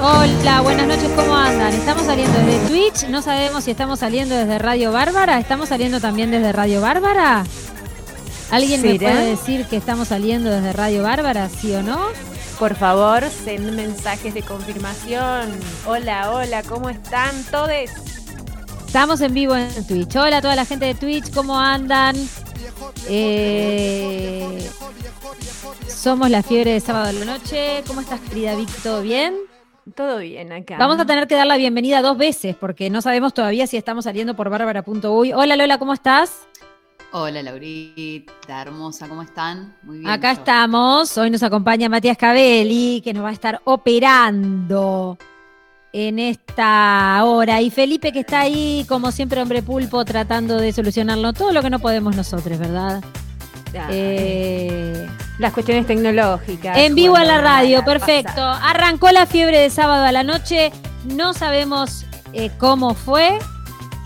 Hola, buenas noches, ¿cómo andan? Estamos saliendo desde Twitch, no sabemos si estamos saliendo desde Radio Bárbara, ¿estamos saliendo también desde Radio Bárbara? ¿Alguien me puede decir que estamos saliendo desde Radio Bárbara, sí o no? Por favor, send mensajes de confirmación. Hola, hola, ¿cómo están todos? Estamos en vivo en Twitch. Hola a toda la gente de Twitch, ¿cómo andan? Eh, somos la fiebre de sábado a la noche. ¿Cómo estás, querida Vic? ¿Todo bien? Todo bien acá. Vamos a tener que dar la bienvenida dos veces porque no sabemos todavía si estamos saliendo por bárbara.uy. Hola Lola, ¿cómo estás? Hola Laurita, hermosa, ¿cómo están? Muy bien. Acá yo. estamos. Hoy nos acompaña Matías Cabelli, que nos va a estar operando en esta hora. Y Felipe, que está ahí, como siempre, hombre pulpo, tratando de solucionarlo todo lo que no podemos nosotros, ¿verdad? Eh, Las cuestiones tecnológicas. en vivo a la radio, perfecto. Arrancó la fiebre de sábado a la noche. No sabemos eh, cómo fue,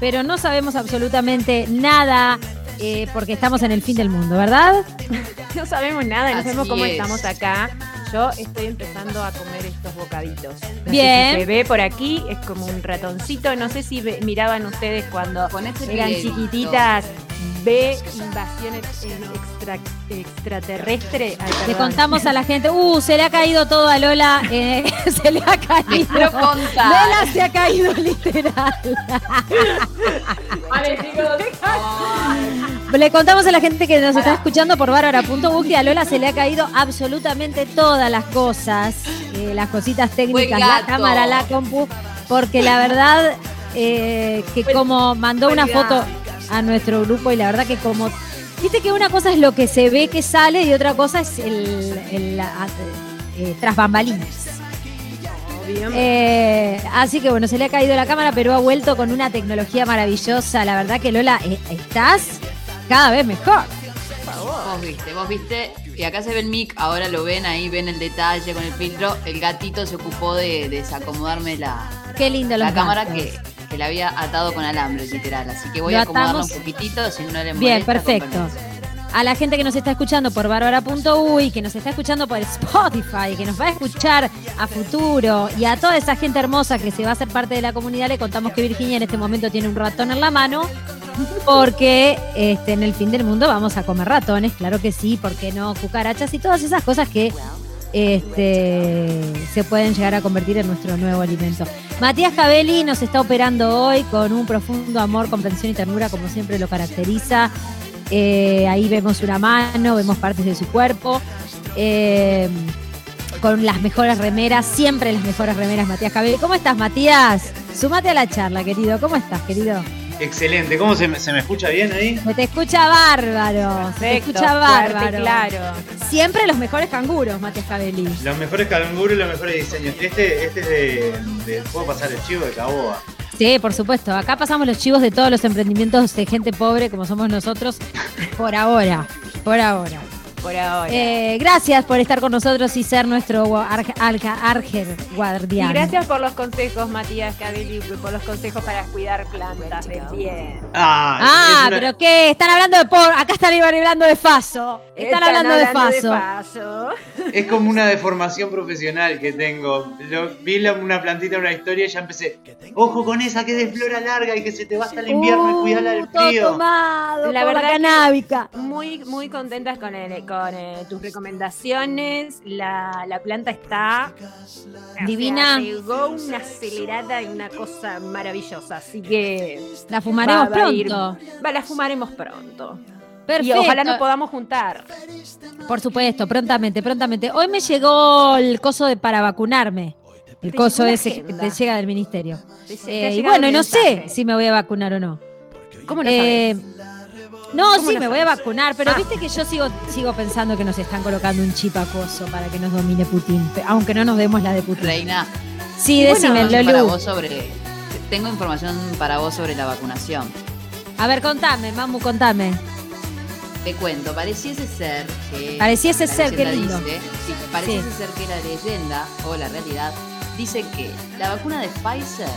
pero no sabemos absolutamente nada. eh, porque estamos en el fin del mundo, ¿verdad? No sabemos nada, no Así sabemos cómo es. estamos acá. Yo estoy empezando a comer estos bocaditos. No sé Bien. si se ve por aquí, es como un ratoncito. No sé si miraban ustedes cuando eran chiquititas. Ve invasión ex- extra- extraterrestre. Ay, Le contamos a la gente, uh, se le ha caído todo a Lola, eh, se le ha caído. Lola se ha caído literal. Le contamos a la gente que nos está escuchando por bárbara.bu que a Lola se le ha caído absolutamente todas las cosas, eh, las cositas técnicas, la cámara, la compu, porque la verdad eh, que como mandó una foto a nuestro grupo y la verdad que como Viste que una cosa es lo que se ve que sale y otra cosa es el, el, eh, tras bambalinas. Eh, así que bueno, se le ha caído la cámara, pero ha vuelto con una tecnología maravillosa. La verdad que Lola, estás cada vez mejor. Vos viste, vos viste. Y acá se ve el mic, ahora lo ven ahí, ven el detalle con el filtro. El gatito se ocupó de desacomodarme la, Qué lindo la cámara que, que la había atado con alambre, literal. Así que voy Lo a acomodarla atamos. un poquitito, si no le molesta. Bien, perfecto. A la gente que nos está escuchando por bárbara.uy, que nos está escuchando por Spotify, que nos va a escuchar a futuro y a toda esa gente hermosa que se va a hacer parte de la comunidad, le contamos que Virginia en este momento tiene un ratón en la mano. Porque este, en el fin del mundo vamos a comer ratones, claro que sí, ¿por qué no? Cucarachas y todas esas cosas que este, se pueden llegar a convertir en nuestro nuevo alimento. Matías Cabelli nos está operando hoy con un profundo amor, comprensión y ternura, como siempre lo caracteriza. Eh, ahí vemos una mano, vemos partes de su cuerpo. Eh, con las mejores remeras, siempre las mejores remeras, Matías Cabelli. ¿Cómo estás, Matías? Sumate a la charla, querido. ¿Cómo estás, querido? Excelente, ¿cómo se me, se me escucha bien ahí? Se te escucha bárbaro. Se te escucha fuerte, bárbaro. claro. Siempre los mejores canguros, Matías Cabelli. Los mejores canguros y los mejores diseños. Este, este es de, de- ¿Puedo pasar el chivo de Caboa? Sí, por supuesto. Acá pasamos los chivos de todos los emprendimientos de gente pobre como somos nosotros por ahora. Por ahora. Por ahora. Eh, gracias por estar con nosotros y ser nuestro arger Y guardián. gracias por los consejos, Matías Cabelli, por los consejos para cuidar plantas de bien. Ah, Ah, una- pero ¿qué? Están hablando de por. Acá están hablando de Faso. Están, hablando, de Faso. Faso. es como una deformación profesional que tengo. Yo vi la- una plantita en una historia y ya empecé. Ojo con esa que es de flora larga y que se te va hasta el invierno y cuidala del Uh, todo frío. tomado La verdad que- canábica. Muy, muy contentas con, el- con eh, tus recomendaciones. La, la planta está Divina. Se pegó una acelerada y una cosa maravillosa. Así que La fumaremos va- va a ir- pronto. va, la fumaremos pronto. Perfecto. Y ojalá nos podamos juntar. Por supuesto, prontamente, prontamente. Hoy me llegó el coso de para vacunarme. El coso llegó ese que te llega del ministerio. Te- te Eh, y bueno, no sé si me voy a vacunar o no. ¿Cómo no Eh, sabes? No, ¿Cómo sí, no me voy a vacunar, pero Ah. viste que yo sigo, sigo pensando que nos están colocando un chip acoso para que nos domine Putin, aunque no nos demos la de Putin. Reina, Sí, bueno, decime, información para Lolu. vos sobre. Tengo información para vos sobre la vacunación. A ver, contame, Mamu, contame. Te cuento, pareciese ser que. Pareciese ser, qué leyenda lindo. dice- sí, pareciese Sí. ser que la leyenda o la realidad dice que la vacuna de Pfizer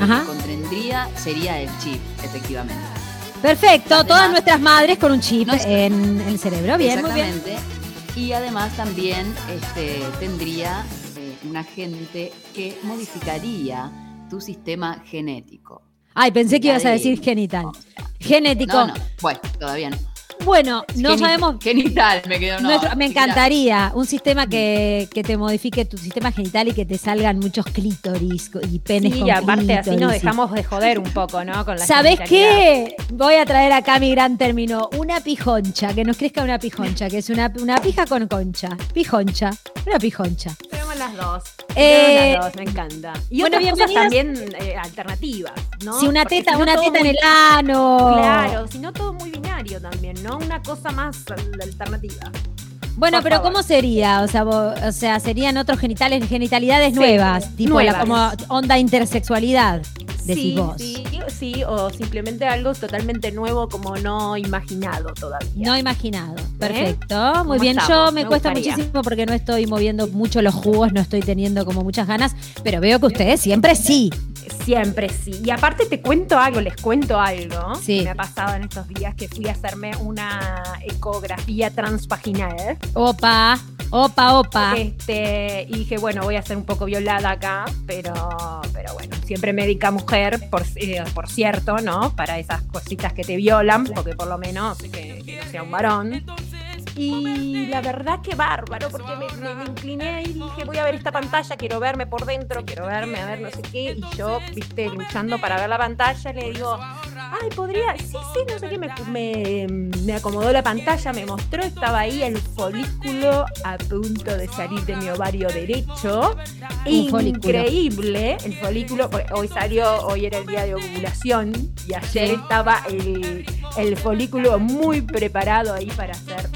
Ajá. que contendría sería el chip, efectivamente. Perfecto, Además- todas nuestras madres con un chip No sé. en el cerebro. Bien, muy bien. Y además también este, tendría un agente que modificaría tu sistema genético. Ay, pensé que ibas a de- decir genital. Genético. No, no, bueno, todavía no. Bueno, no Geni- sabemos. Genital, me quedó no. nuestro- me encantaría un sistema que, que te modifique tu sistema genital y que te salgan muchos clítoris y penes Sí, con y aparte así nos clítoris dejamos de joder un poco, ¿no? Con la ¿Sabés qué? Voy a traer acá mi gran término. Una pijoncha, que nos crezca una pijoncha, que es una, una pija con concha. Pijoncha, una pijoncha. Tenemos las dos. Eh, Tenemos las dos, me encanta. Y bueno, otras cosas también eh, alternativas, ¿no? Si una Porque teta, si no una teta en el ano. Claro, si no todo muy binario también, ¿no? Una cosa más alternativa. Bueno, Por pero favor. ¿cómo sería? O sea, vo- o sea, serían otros genitales, genitalidades nuevas, tipo la- como onda intersexualidad, sí, vos. sí, sí, o simplemente algo totalmente nuevo como no imaginado todavía. No imaginado. Perfecto. Muy ¿Cómo bien. Yo me, Me cuesta gustaría. muchísimo porque no estoy moviendo mucho los jugos, no estoy teniendo como muchas ganas, pero veo que ustedes siempre sí. Siempre sí. Y aparte te cuento algo, les cuento algo Sí. que me ha pasado en estos días que fui a hacerme una ecografía transvaginal. Opa, opa, opa. Este, y dije, bueno, voy a ser un poco violada acá, pero, pero bueno, siempre médica mujer, por, eh, por cierto, ¿no? Para esas cositas que te violan, porque por lo menos que, no sea un varón. Y la verdad que bárbaro, porque me, me- incliné y dije, voy a ver esta pantalla, quiero verme por dentro, quiero verme, a ver no sé qué. Y yo, viste, luchando para ver la pantalla, le digo, ay, podría, sí, sí, no sé qué, me, me, me acomodó la pantalla, me mostró, estaba ahí el folículo a punto de salir de mi ovario derecho. Un folículo. Increíble, el folículo, porque hoy salió, hoy era el día de ovulación y ayer Sí. estaba el, el folículo muy preparado ahí para ser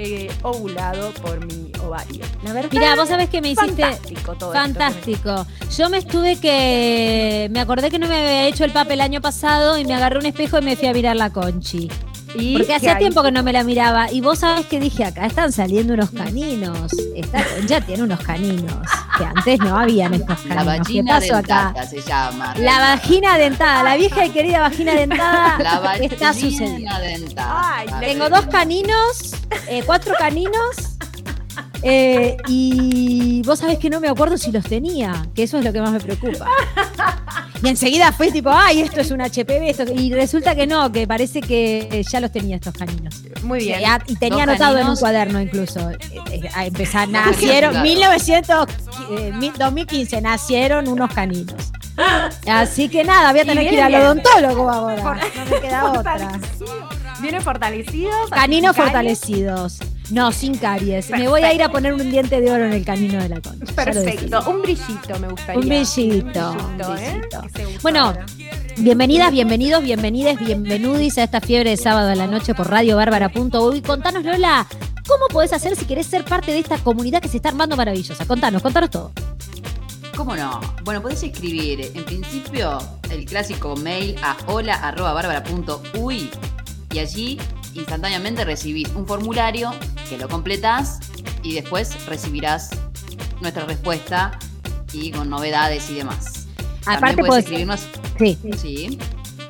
eh, ovulado por mi ovario. La verdad, Mirá, vos sabés que me hiciste. fantástico todo esto que me- Fantástico. Yo me estuve que. Me acordé que no me había hecho el papel el año pasado y me agarré un espejo y me fui a mirar la conchi. ¿Y Porque hacía tiempo que no me la miraba. Y vos sabés que dije, acá están saliendo unos caninos. Esta concha tiene unos caninos. Que antes no habían estos La caninos. ¿Qué vagina acá? dentata se llama. La vagina dentada, la vieja y querida vagina dentada La vagina está sucediendo. dentada. Ay, la- Tengo dos caninos, eh, cuatro caninos. Eh, y vos sabés que no me acuerdo si los tenía, que eso es lo que más me preocupa. Y enseguida fue tipo, ay, esto es un HPV, esto, y resulta que no, que parece que ya los tenía estos caninos. Muy bien. Y, tenía anotado en un cuaderno incluso. Eh, eh, empezar, nacieron, Claro. 1900, eh, mil- 2015, nacieron unos caninos. Así que nada, voy a tener que ir al odontólogo ahora. No me queda otra. Vienen fortalecidos. Caninos fortalecidos. No, sin caries. Me voy a ir a poner un diente de oro en el canino de la concha. Perfecto. Un brillito me gustaría. Un brillito, Un un brillito, ¿eh? brillito. Bueno, ahora. Bienvenidas, bienvenidos, bienvenides, bienvenudis a esta fiebre de sábado a la noche por radiobárbara.uy. Contanos, Lola, ¿cómo podés hacer si querés ser parte de esta comunidad que se está armando maravillosa? Contanos, contanos todo. ¿Cómo no? Bueno, podés escribir en principio el clásico mail a hola.bárbara.uy y allí instantáneamente recibís un formulario que lo completás y después recibirás nuestra respuesta y con novedades y demás. Aparte También podés- podés escribirnos. Sí. Sí.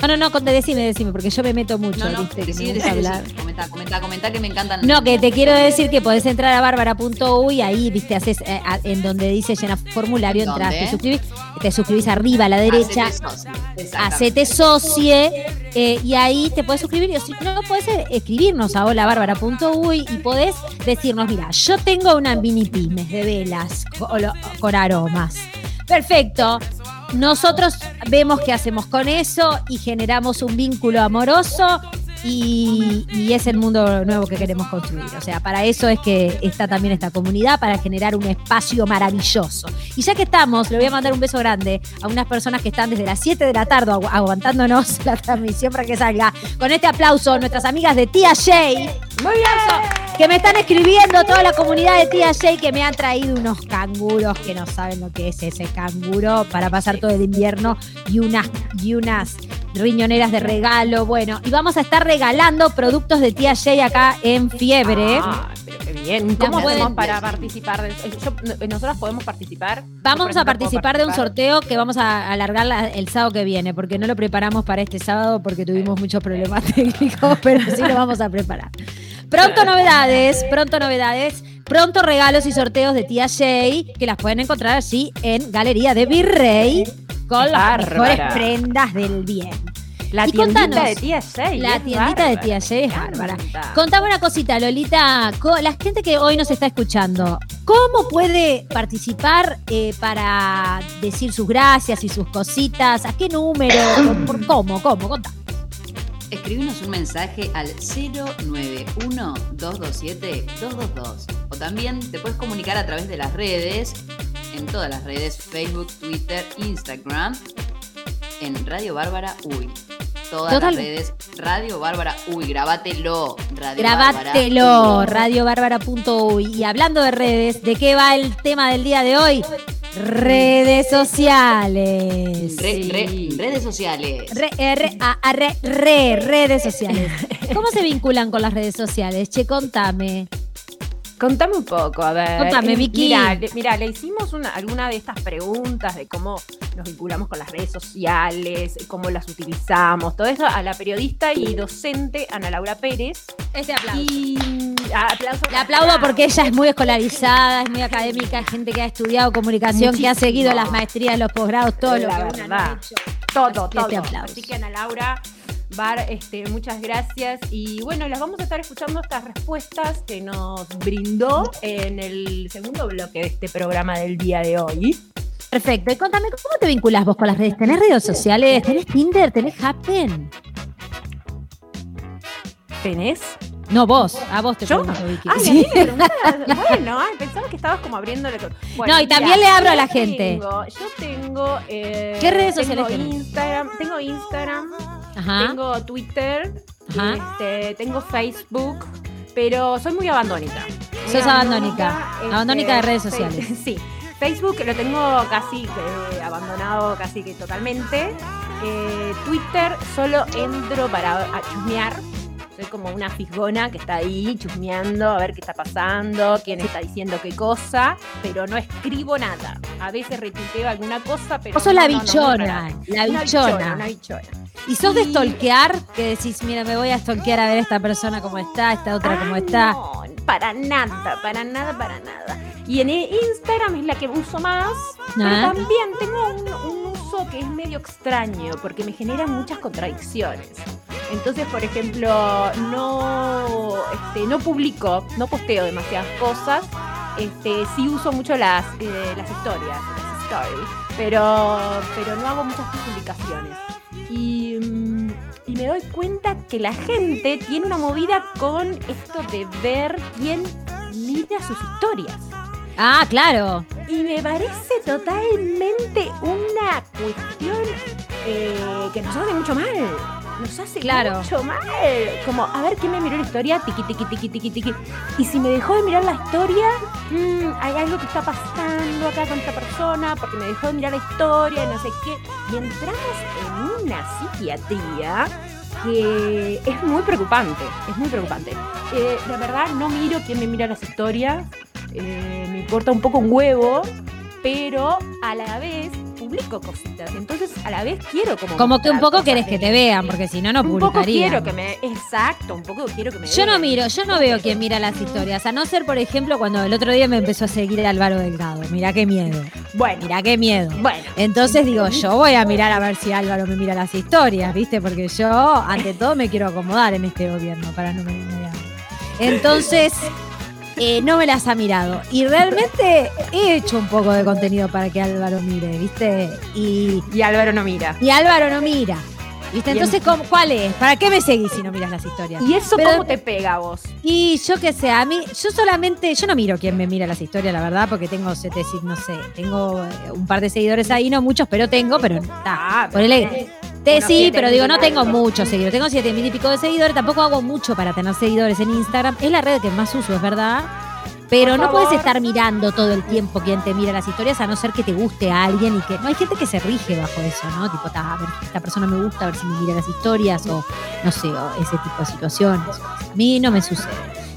No, no, no, decime, decime, porque yo me meto mucho, No, no, ¿viste? Que me gusta hablar. Comenta, comenta, comenta que me encantan. No, que te quiero decir que podés entrar a bárbara.uy, ahí, viste, haces eh, a- en donde dice llena formulario, entras, te suscribís, te suscribís arriba a la derecha, Hacete socie eh, y ahí te puedes suscribir. O si no, podés eh, escribirnos a holabárbara.uy y podés decirnos, mira, yo tengo una mini pymes de velas con, con aromas. Perfecto. Nosotros vemos qué hacemos con eso y generamos un vínculo amoroso y, y es el mundo nuevo que queremos construir. O sea, para eso es que está también esta comunidad, para generar un espacio maravilloso. Y ya que estamos, le voy a mandar un beso grande a unas personas que están desde las 7 de la tarde agu- aguantándonos la transmisión para que salga. Con este aplauso, nuestras amigas de Tía Shay. Muy bien. Que me están escribiendo toda la comunidad de Tía Shay que me han traído unos canguros que no saben lo que es ese canguro para pasar todo el invierno y unas, y unas riñoneras de regalo. Bueno, y vamos a estar regalando productos de Tía Shay acá en Fiebre. Ah, pero qué bien. ¿Cómo pueden- para participar? de- yo- ¿Nosotras podemos participar? Vamos a participar ¿puedo de un sorteo que vamos a alargar la- el sábado que viene, porque no lo preparamos para este sábado porque tuvimos muchos problemas técnicos, pero sí lo vamos a preparar. Pronto novedades, pronto novedades. pronto regalos y sorteos de tía Shay, que las pueden encontrar allí en Galería de Virrey, con las mejores prendas del bien. La Y tiendita contanos, de tía Shay. La es tiendita de tía Shay es me bárbara. Contame una cosita, Lolita. La gente que hoy nos está escuchando, ¿cómo puede participar eh, para decir sus gracias y sus cositas? ¿A qué número? ¿Por- por ¿Cómo? ¿Cómo? Contá. Escribinos un mensaje al 091-227-222. O también te puedes comunicar a través de las redes, en todas las redes, Facebook, Twitter, Instagram, en Radio Bárbara Uy. Todas Total. las redes, Radio Bárbara Uy, grabátelo. Radio Grabátelo, Bárbara Uy. radiobárbara.uy. Y hablando de redes, ¿de qué va el tema del día de hoy? Redes sociales. Re- redes sociales. Re, eh, re- a- a- re- re- redes sociales. ¿Cómo se vinculan con las redes sociales? Che, contame. Contame un poco, a ver. Contame, Vicky. Mira, le- mira, le hicimos una, alguna de estas preguntas de cómo nos vinculamos con las redes sociales, cómo las utilizamos, todo eso a la periodista y docente Ana Laura Pérez. Este aplauso. Y ah, aplauso. Le aplaudo porque ella es muy escolarizada, es muy académica, gente que ha estudiado comunicación, que ha seguido las maestrías, los posgrados, todo lo que una verdad. no ha hecho. todo, Así que este todo. aplauso. Así que Ana Laura, Bar, este, muchas gracias. Y bueno, las vamos a estar escuchando estas respuestas que nos brindó en el segundo bloque de este programa del día de hoy. Perfecto. Y contame, ¿cómo te vinculas vos con las redes? ¿Tenés redes sociales? ¿Tenés Tinder? ¿Tenés Happen? ¿Tenés? No, vos. A vos te ¿Yo? pregunto, Vicky. Ay, Sí. a mí me preguntabas. Bueno, ay, pensaba que estabas como abriéndole. con- Bueno, No, y también le abro a la gente. Tengo, yo tengo. eh, ¿Qué redes sociales tengo? Instagram, tengo Instagram, Ajá. tengo Twitter, Ajá. este, tengo Facebook, pero soy muy abandónica. Muy Sos abandónica. este, Abandónica de redes sociales. Sí. Facebook lo tengo casi que abandonado casi que totalmente. Eh, Twitter solo entro para chusmear. Soy como una fisgona que está ahí chusmeando a ver qué está pasando, quién está diciendo qué cosa, pero no escribo nada. A veces retuiteo alguna cosa, pero Vos sos la no, no, no, bichona, la bichona. una bichona. ¿Y sos de stalkear? Que decís, mira, me voy a stalkear a ver esta persona cómo está, esta otra cómo Ah, está. No, para nada, para nada, para nada. Y en Instagram es la que uso más, pero Ah. también tengo un, un uso que es medio extraño porque me genera muchas contradicciones. Entonces, por ejemplo, no, este, no publico, no posteo demasiadas cosas. Este, sí uso mucho las, eh, las historias, las stories, pero, pero no hago muchas publicaciones. Y, mm, y me doy cuenta que la gente tiene una movida con esto de ver quién mira sus historias. Ah, claro. Y me parece totalmente una cuestión eh, que nos hace mucho mal. Nos hace Claro. mucho mal. Como, a ver quién me miró la historia, tiqui, tiqui, tiqui, tiqui, tiqui. Y si me dejó de mirar la historia, mm, hay algo que está pasando acá con esta persona, porque me dejó de mirar la historia, no sé qué. Y entramos en una psiquiatría que es muy preocupante, es muy preocupante. Eh, la verdad, no miro quién me mira las historias, eh, me importa un poco un huevo, pero a la vez publico cositas. Entonces, a la vez quiero como. Como que un poco querés que te vean, porque si no, no Un poco publicaría. quiero que me. Exacto, un poco quiero que me Yo no miro, yo no veo quién mira las historias. A no ser, por ejemplo, cuando el otro día me empezó a seguir Álvaro Delgado. Mirá qué miedo. Bueno, Mirá qué miedo. bueno. Entonces digo, yo voy a mirar a ver si Álvaro me mira las historias, ¿viste? Porque yo, ante todo, me quiero acomodar en este gobierno para no me mirar. Entonces, eh, no me las ha mirado. Y realmente he hecho un poco de contenido para que Álvaro mire, ¿viste? Y, Y Álvaro no mira. y Álvaro no mira. ¿Viste? Entonces, ¿cómo- ¿cuál es? ¿Para qué me seguís si no miras las historias? ¿Y eso Pero- cómo te pega a vos? Y yo qué sé, a mí, yo solamente, yo no miro quién me mira las historias, la verdad, porque tengo, no sé, tengo eh, un par de seguidores ahí, no muchos, pero tengo, pero está. Ah, Ponele, te sí, pero digo, no tengo muchos seguidores, tengo siete mil y pico de seguidores, tampoco hago mucho para tener seguidores en Instagram, es la red que más uso, es verdad. Pero Por no puedes estar mirando todo el tiempo quién te mira las historias, a no ser que te guste a alguien y que. No hay gente que se rige bajo eso, ¿no? Tipo, a ver, esta persona me gusta, a ver si me mira las historias, o no sé, o ese tipo de situaciones. A mí no me sucede.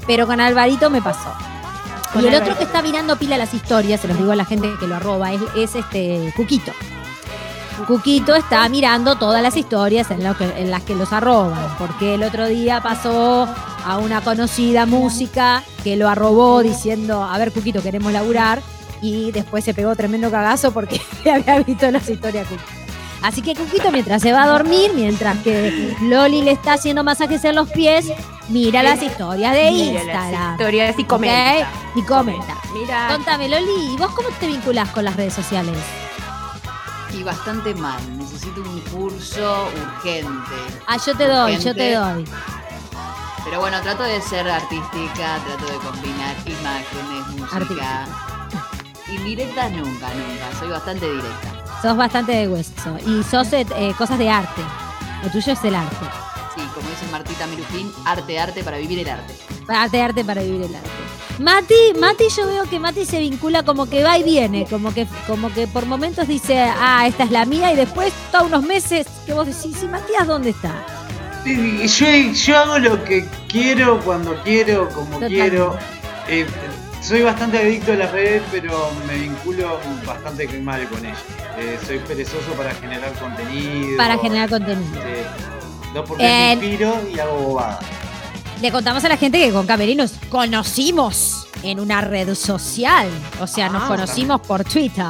Pero con Alvarito me pasó. Con y el Alvarito. otro que está mirando pila las historias, se los digo a la gente que lo arroba, es, es este Cuquito. Cuquito está mirando todas las historias en, lo que- en las que los arroban, porque el otro día pasó a una conocida música que lo arrobó diciendo, a ver, Cuquito, queremos laburar. Y después se pegó tremendo cagazo porque había visto las historias Cuquito. Así que Cuquito, mientras se va a dormir, mientras que Loli le está haciendo masajes en los pies, mira las historias de Mira las Instagram. historias y comenta. Y comenta. Mira, Contame, Loli, ¿y vos cómo te vinculás con las redes sociales? Y bastante mal. Necesito un curso urgente. Ah, yo te doy, yo te doy. Pero bueno, trato de ser artística, trato de combinar imágenes, música. Artística. Indirectas nunca, nunca. Soy bastante directa. Sos bastante de hueso. Y sos eh, eh, cosas de arte. Lo tuyo es el arte. Sí, como dice Martita Mirufín, arte, arte para vivir el arte. Arte, arte para vivir el arte. Mati, Mati, yo veo que Mati se vincula como que va y viene, como que, como que por momentos dice, ah, esta es la mía, y después, todos unos meses, que vos decís, ¿y Matías dónde está? Yo, yo hago lo que quiero, cuando quiero, como quiero. Eh, soy bastante adicto a las redes, pero me vinculo bastante mal con ellas. Eh, soy perezoso para generar contenido. Para generar contenido. Sí. No porque me inspiro y hago bobadas. Le contamos a la gente que con Camerín nos conocimos en una red social. O sea, nos Ah, conocimos por Twitter.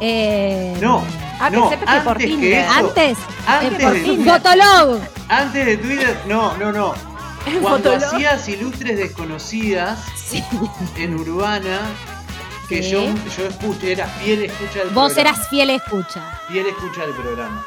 Eh, No, Ah, no, pensé que por antes que Tinder. eso, Antes, antes, eh, por de, fin, Fotolog. antes de Twitter, no, no, no. Cuando Fotolog. hacías ilustres desconocidas Sí. en Urbana, que Sí. yo, yo escuché, era fiel escucha del Vos programa. eras fiel escucha. Fiel escucha del programa.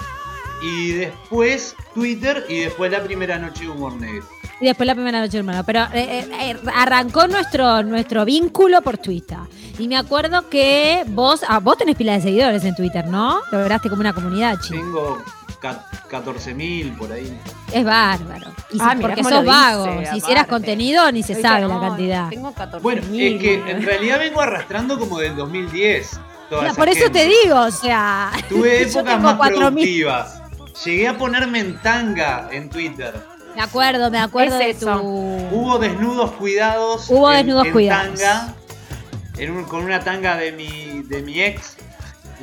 Y después Twitter y después la primera noche de humor negro. Y después la primera noche, hermano. Pero eh, eh, eh, arrancó nuestro, nuestro vínculo por Twitter. Y me acuerdo que vos, ah, vos tenés pila de seguidores en Twitter, ¿no? Lograste como una comunidad, chico. Tengo ca- 14.000 por ahí. Es bárbaro. Y si- Ah, mirá porque sos lo vago. dice, si hicieras aparte. contenido, ni se sabe la cantidad. Tengo 14 Bueno, es que en realidad vengo arrastrando como del 2010. toda No, por eso gente. te digo, o sea. Tuve yo épocas tengo más 4.000. productivas. Llegué a ponerme en tanga en Twitter. Me acuerdo, me acuerdo Es de eso. tu. Hubo desnudos cuidados. Hubo en- desnudos en cuidados. Tanga, en un- con una tanga de mi, de mi ex.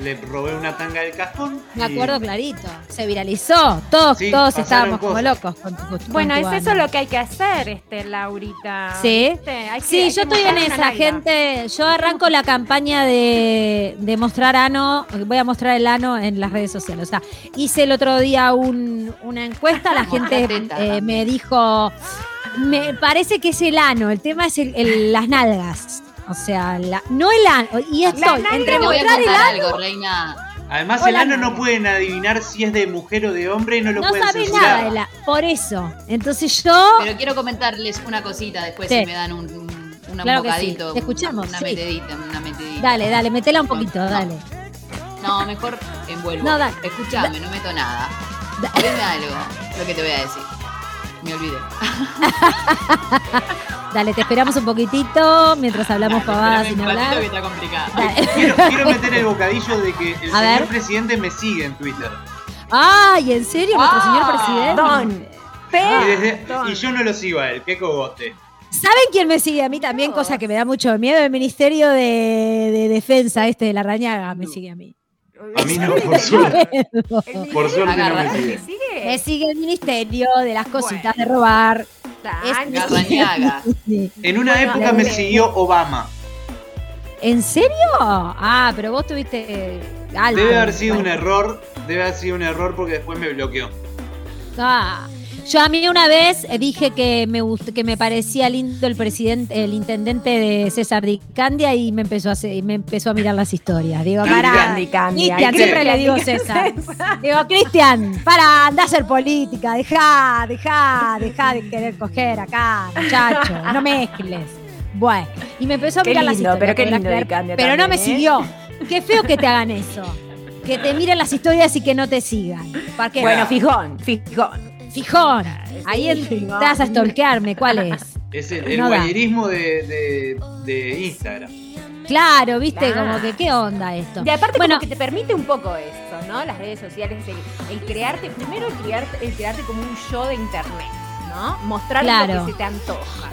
Le robé una tanga del cajón. Me y- acuerdo clarito. Se viralizó. Todos, Sí, todos estábamos como locos con tu con Bueno, tu es banda. eso lo que hay que hacer, este, Laurita. Sí. ¿Viste? Hay que- Sí, hay yo que estoy en esa, nalga. gente. Yo arranco la campaña de, de mostrar ano. Voy a mostrar el ano en las redes sociales. O sea, hice el otro día un- una encuesta. La gente eh, me dijo. Me parece que es el ano. El tema es el- el- las nalgas. O sea, la- no el ano. Y estoy nalgas entre Te voy a mostrar el contar ano. algo, reina. Además, Hola, el ano no pueden adivinar si es de mujer o de hombre y no lo No pueden sabe censurar. nada de la. Por eso. Entonces yo. Pero quiero comentarles una cosita después Sí. si me dan un, un, un Claro que sí. bocadito. Te escuchamos, Una sí. metedita, una metedita. Dale, dale, metela un poquito, No. dale. No, mejor envuelvo. No, dale. Escuchame, no meto nada. Da- Dime algo, lo que te voy a decir. Me olvidé. Dale, te esperamos un poquitito mientras hablamos pavadas sin hablar. que está complicado. Quiero, quiero meter el bocadillo de que el A señor ver. presidente me sigue en Twitter. Ay, ¿en serio? Nuestro Ah, señor presidente. Don. Ah. Y, desde- Perdón. y yo no lo sigo a él, qué cogote. ¿Saben quién me sigue a mí también? Cosa que me da mucho miedo. El Ministerio de, de Defensa, este de la Rañaga, me sigue a mí. A mí no, por suerte. Por suerte no me ¿Te sigue. sigue? Me sigue el Ministerio de las cositas de robar. Tan- Garrañaga. Sí. En una Bueno, época me siguió Obama. ¿En serio? Ah, pero vos tuviste eh, algo. Debe haber sido un error, debe haber sido un error porque después me bloqueó. Ah, yo a mí una vez eh, dije que me gust- que me parecía lindo el presidente, el intendente de César Di Candia y me empezó a hacer- me empezó a mirar las historias. Digo, para, Cristian, ¿y siempre le digo ¿Qué César. Digo, Cristian, para, anda a hacer política, deja, deja, deja de querer coger acá, muchacho, no mezcles. Bueno, y me empezó a Qué mirar las historias. pero qué lindo creer, no me ¿eh? siguió. Qué feo que te hagan eso. Que te miren las historias y que no te sigan. Bueno, fijón, fijón. Fijón. Ahí entras a stalkearme. ¿Cuál es? Es el, el No guayerismo de, de- de Instagram. Claro, viste, Claro. como que, ¿qué onda esto? Y aparte Bueno. como que te permite un poco esto, ¿no? Las redes sociales, el, el crearte, primero el crearte, el crearte como un show de internet, ¿no? Mostrar Claro. lo que se te antoja,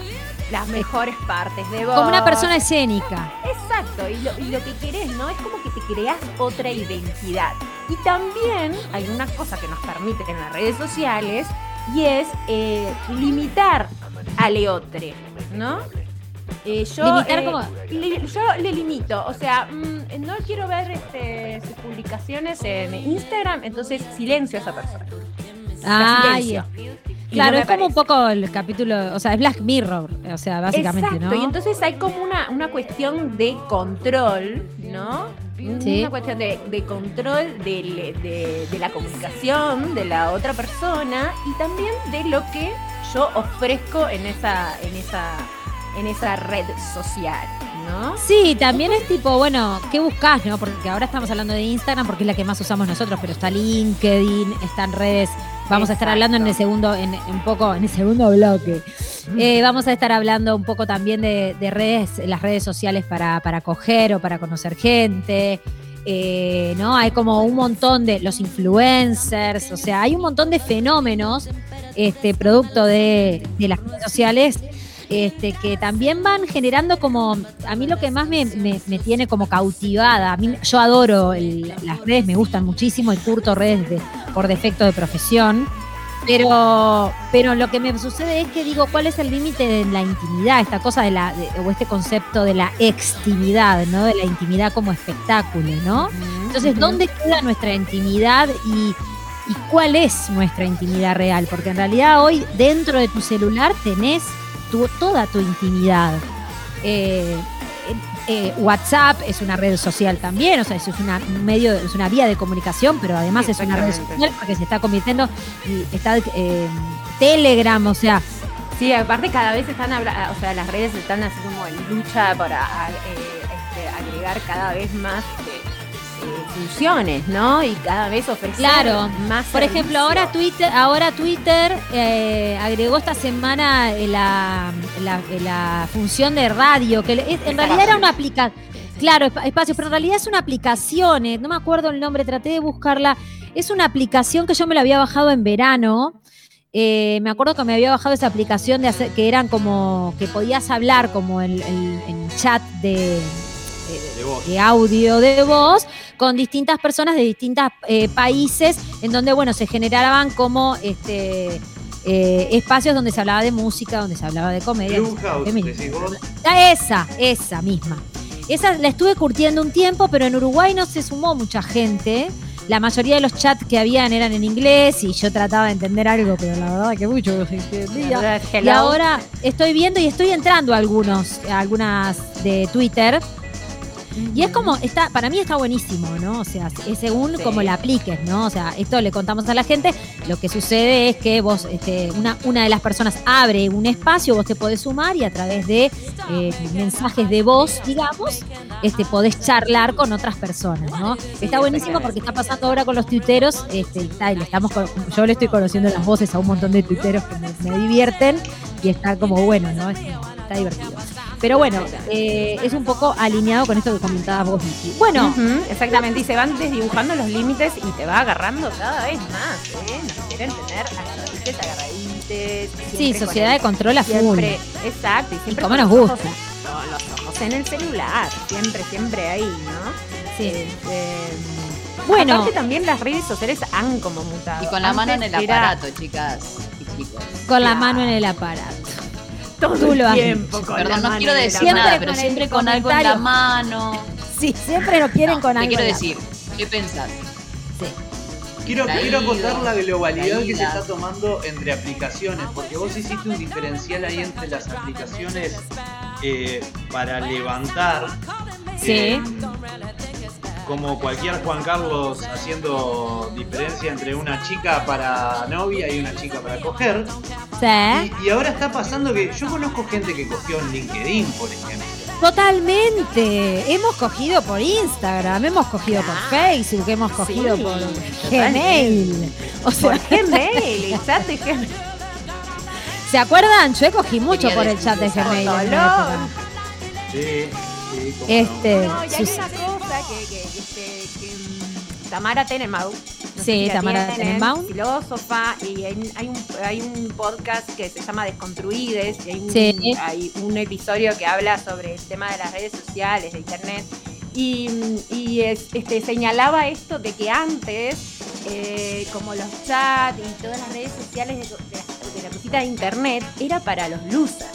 las mejores partes de vos. Como una persona escénica. Exacto, y lo, y lo que querés, ¿no? Es como que te creas otra identidad. Y también hay una cosa que nos permiten en las redes sociales y es eh, limitar a leotre, ¿no? Eh, yo, Limitar eh, como- le- yo le limito, o sea, mm, no quiero ver este, sus publicaciones en Instagram, entonces silencio a esa persona. Y claro, no es como un poco el capítulo, o sea, es Black Mirror, o sea, básicamente, Exacto, ¿no? y entonces hay como una, una cuestión de control, ¿no? Sí. Una cuestión de, de control de, de la comunicación de la otra persona y también de lo que yo ofrezco en esa, en esa, en esa red social, ¿no? Sí, también es tipo, bueno, ¿qué buscas, no? Porque ahora estamos hablando de Instagram porque es la que más usamos nosotros, pero está LinkedIn, están redes. Vamos a estar hablando en el segundo, en un poco, en el segundo bloque. Eh, vamos a estar hablando un poco también de, de redes, las redes sociales para, para coger o para conocer gente. Eh, ¿no? Hay como un montón de los influencers, o sea, hay un montón de fenómenos este, producto de, de las redes sociales este, que también van generando como, a mí lo que más me, me- me tiene como cautivada, a mí, yo adoro el- las redes, me gustan muchísimo y curto redes de- por defecto de profesión, pero, pero lo que me sucede es que digo, ¿cuál es el límite de la intimidad? Esta cosa de la, de- o este concepto de la extimidad, ¿no? De la intimidad como espectáculo, ¿no? Entonces. ¿dónde queda nuestra intimidad y, y cuál es nuestra intimidad real? Porque en realidad hoy dentro de tu celular tenés tu- toda tu intimidad. Eh, eh, WhatsApp es una red social también, o sea, es una, un medio, es una vía de comunicación, pero además Sí, es una red social porque se está convirtiendo, y está eh, Telegram, o sea, Sí, aparte cada vez están, o sea, las redes están así como en lucha para eh, este, agregar cada vez más eh, eh, funciones, ¿no? Y cada vez ofrecer Claro. más. Por ejemplo, ahora Twitter, ahora Twitter eh, agregó esta semana eh, la, la- eh, la función de radio, que le- es- en realidad era una aplicación. Claro, espa- espacios, pero en realidad es una aplicación, eh, no me acuerdo el nombre, traté de buscarla. Es una aplicación que yo me la había bajado en verano. Eh, me acuerdo que me había bajado esa aplicación de hacer, que eran como que podías hablar como el, el- en chat de, De voz. de audio de voz con distintas personas de distintos países en donde bueno se generaban como este eh, espacios donde se hablaba de música donde se hablaba de comedia decís vos. Ah, esa esa misma esa la estuve curtiendo un tiempo pero en Uruguay no se sumó mucha gente la mayoría de los chats que habían eran en inglés y yo trataba de entender algo pero la verdad que mucho no se entendía. Y ahora estoy viendo y estoy entrando a algunos, a algunas de Twitter. Y es como, está, para mí está buenísimo, ¿no? O sea, es según Sí. como la apliques, ¿no? O sea, esto le contamos a la gente. Lo que sucede es que vos, este, una, una de las personas abre un espacio, vos te podés sumar y a través de eh, mensajes de voz, digamos, este, podés charlar con otras personas, ¿no? está buenísimo porque está pasando ahora con los tuiteros. Este, está- y le estamos, con- yo le estoy conociendo las voces a un montón de tuiteros que me, me divierten y está como bueno, ¿no? Es- está divertido. Pero bueno, eh, es un poco alineado con esto que comentabas vos, Vicky. Bueno, exactamente, y se van desdibujando los límites y te va agarrando cada vez más, ¿eh? Nos quieren tener agarradites, agarradites. sí, sociedad de control a full. Siempre, exacto, y siempre como con nos gusta. ojos- con los ojos en el celular, siempre, siempre ahí, ¿no? Sí. Este, Bueno. Aparte también las redes sociales han como mutado. Y con la mano en el era aparato, chicas y chicos. Con la mano en el aparato. Todo Tú el lo tiempo con Perdón, la no mano quiero decir Siempre nada, pero con siempre con algo en la mano. Sí, siempre nos quieren No, con te algo. quiero en la- decir, ¿qué pensás? Sí. Quiero, Traído, quiero contar la globalidad que se está tomando entre aplicaciones, porque vos hiciste un diferencial ahí entre las aplicaciones eh, para levantar, Sí. eh, como cualquier Juan Carlos haciendo diferencia entre una chica para novia y una chica para coger. Sí. Y, y ahora está pasando que yo conozco gente que cogió en LinkedIn, por ejemplo. Totalmente. Hemos cogido por Instagram, hemos cogido por Facebook, hemos cogido Sí, por. Gmail. O sea, Por Gmail, el chat de Gmail. ¿se acuerdan? Yo cogí mucho Quería por el chat de. Gmail. Sí, sí. Este, No, y hay sus- una cosa que, que, Tamara Tenenbaum. no Sí, si la Tamara tienen, Tenenbaum. Filósofa, y hay, hay un, hay un podcast que se llama Desconstruides, y hay un, Sí. hay un episodio que habla sobre el tema de las redes sociales, de internet. Y, y es- este, señalaba esto de que antes, eh, como los chats y todas las redes sociales de, que cosita de internet era para los losers.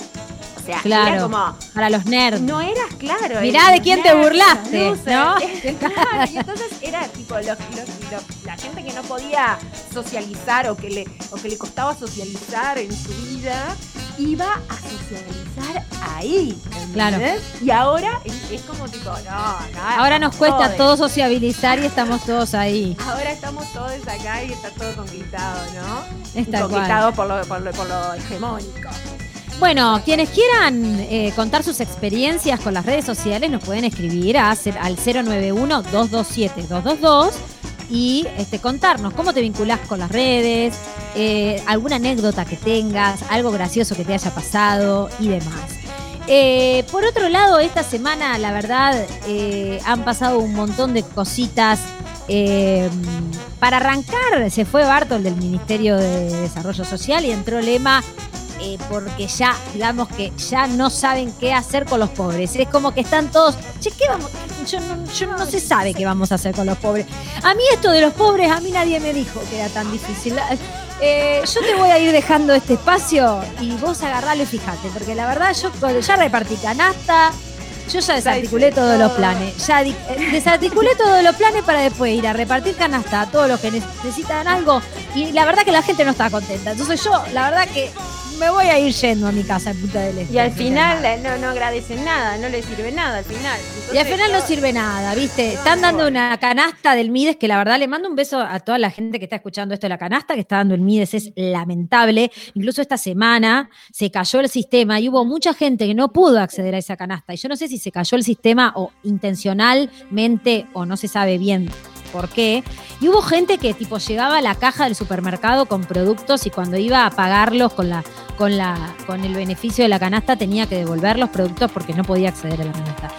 O sea, Claro. era como, Para los nerds. no eras claro. Mirá de quién te burlaste, losers. ¿no? Claro, y entonces era tipo los- los- los- la gente que no podía socializar o que, le, o que le costaba socializar en su vida, iba a socializar ahí. Claro. Y ahora es, es como tipo, no, acá Ahora nos cuesta todos. todo sociabilizar y estamos todos ahí. Ahora estamos todos acá y está todo conquistado, ¿no? Es tal cual. conquistado por lo, por, lo, por lo hegemónico. Bueno, quienes quieran eh, contar sus experiencias con las redes sociales nos pueden escribir a, al 091-227-222 y este, contarnos cómo te vinculás con las redes, eh, alguna anécdota que tengas, algo gracioso que te haya pasado y demás. Eh, por otro lado, esta semana, la verdad, han pasado un montón de cositas. eh, para arrancar, se fue Bartol del Ministerio de Desarrollo Social y entró Lema eh, porque ya, digamos que ya no saben qué hacer con los pobres. Es como que están todos, che, ¿qué vamos? Yo no, yo no se sabe qué vamos a hacer con los pobres. A mí esto de los pobres, a mí nadie me dijo que era tan difícil. Eh, yo te voy a ir dejando este espacio y vos agarralo y fijate, porque la verdad yo ya repartí canasta, yo ya desarticulé todos los planes. Ya eh, desarticulé todos los planes para después ir a repartir canasta a todos los que necesitan algo. Y la verdad que la gente no está contenta. Entonces yo, la verdad que me voy a ir yendo a mi casa en Punta del Este. Y al final eh, no, no agradecen nada, no les sirve nada al final. Y al final no sirve nada, ¿viste? Están dando una canasta del Mides que la verdad le mando un beso a toda la gente que está escuchando esto de la canasta que está dando el Mides. Es lamentable. Incluso esta semana se cayó el sistema y hubo mucha gente que no pudo acceder a esa canasta. Y yo no sé si se cayó el sistema o intencionalmente o no se sabe bien por qué. Y hubo gente que tipo llegaba a la caja del supermercado con productos y cuando iba a pagarlos con la con la con el beneficio de la canasta tenía que devolver los productos porque no podía acceder a la canasta.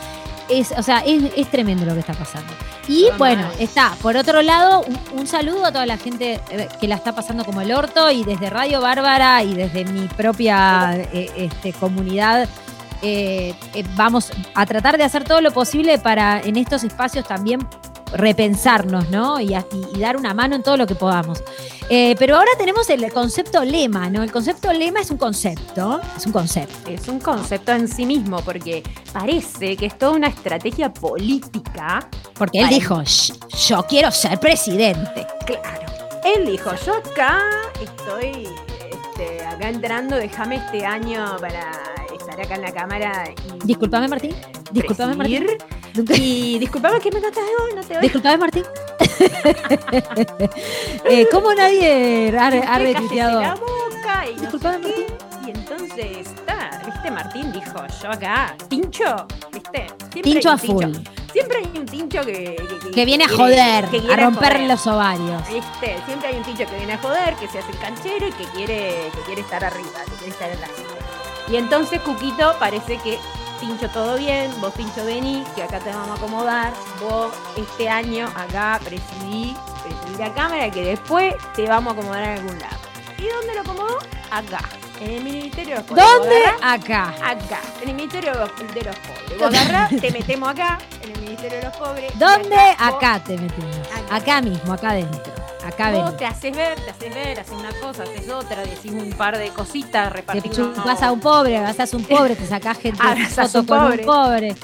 Es, o sea, es, es tremendo lo que está pasando. Y bueno, está, por otro lado, un, un saludo a toda la gente eh, que la está pasando como el orto y desde Radio Bárbara y desde mi propia eh, este, comunidad. Eh, eh, vamos a tratar de hacer todo lo posible para en estos espacios también repensarnos, ¿no? Y, a- y- y dar una mano en todo lo que podamos. Eh, pero ahora tenemos el concepto lema, ¿no? El concepto lema es un concepto, es un concepto. Es un concepto en sí mismo, porque parece que es toda una estrategia política. Porque él dijo, "Sh- yo quiero ser presidente. Claro. Él dijo, yo acá estoy este, acá entrando, déjame este año para estar acá en la cámara y. Disculpame, Martín. Disculpame, Martín. Y disculpame que me no te oigo, no te oigo. Disculpame, Martín. eh, ¿Cómo nadie ha, ha retuiteado? la boca y no Disculpame, qué. Y entonces, está, ¿viste? Martín dijo, yo acá, tincho, ¿viste? Siempre hay a full. Siempre hay un tincho que... Que, Que viene a joder, que a romper joder. los ovarios. ¿Viste? Siempre hay un tincho que viene a joder, que se hace el canchero y que quiere, que quiere estar arriba, que quiere estar en la cima. Y entonces, Cuquito, parece que Tincho todo bien, vos Tincho vení, que acá te vamos a acomodar, vos este año acá presidí, presidí la cámara, que después te vamos a acomodar en algún lado. ¿Y dónde lo acomodó? Acá, en el Ministerio de los Pobres. ¿Dónde? Acá. Acá, en el Ministerio de los, de los Pobres. Vos agarrás, te metemos acá, en el Ministerio de los Pobres. ¿Dónde? Acá te metimos. Acá. Acá mismo, acá adentro. Acá Vos te haces ver, te haces ver, haces una cosa, haces otra, decís un par de cositas, Te repartimos chupas a un pobre, abrazas a un pobre, te sacás gente foto un con un pobre.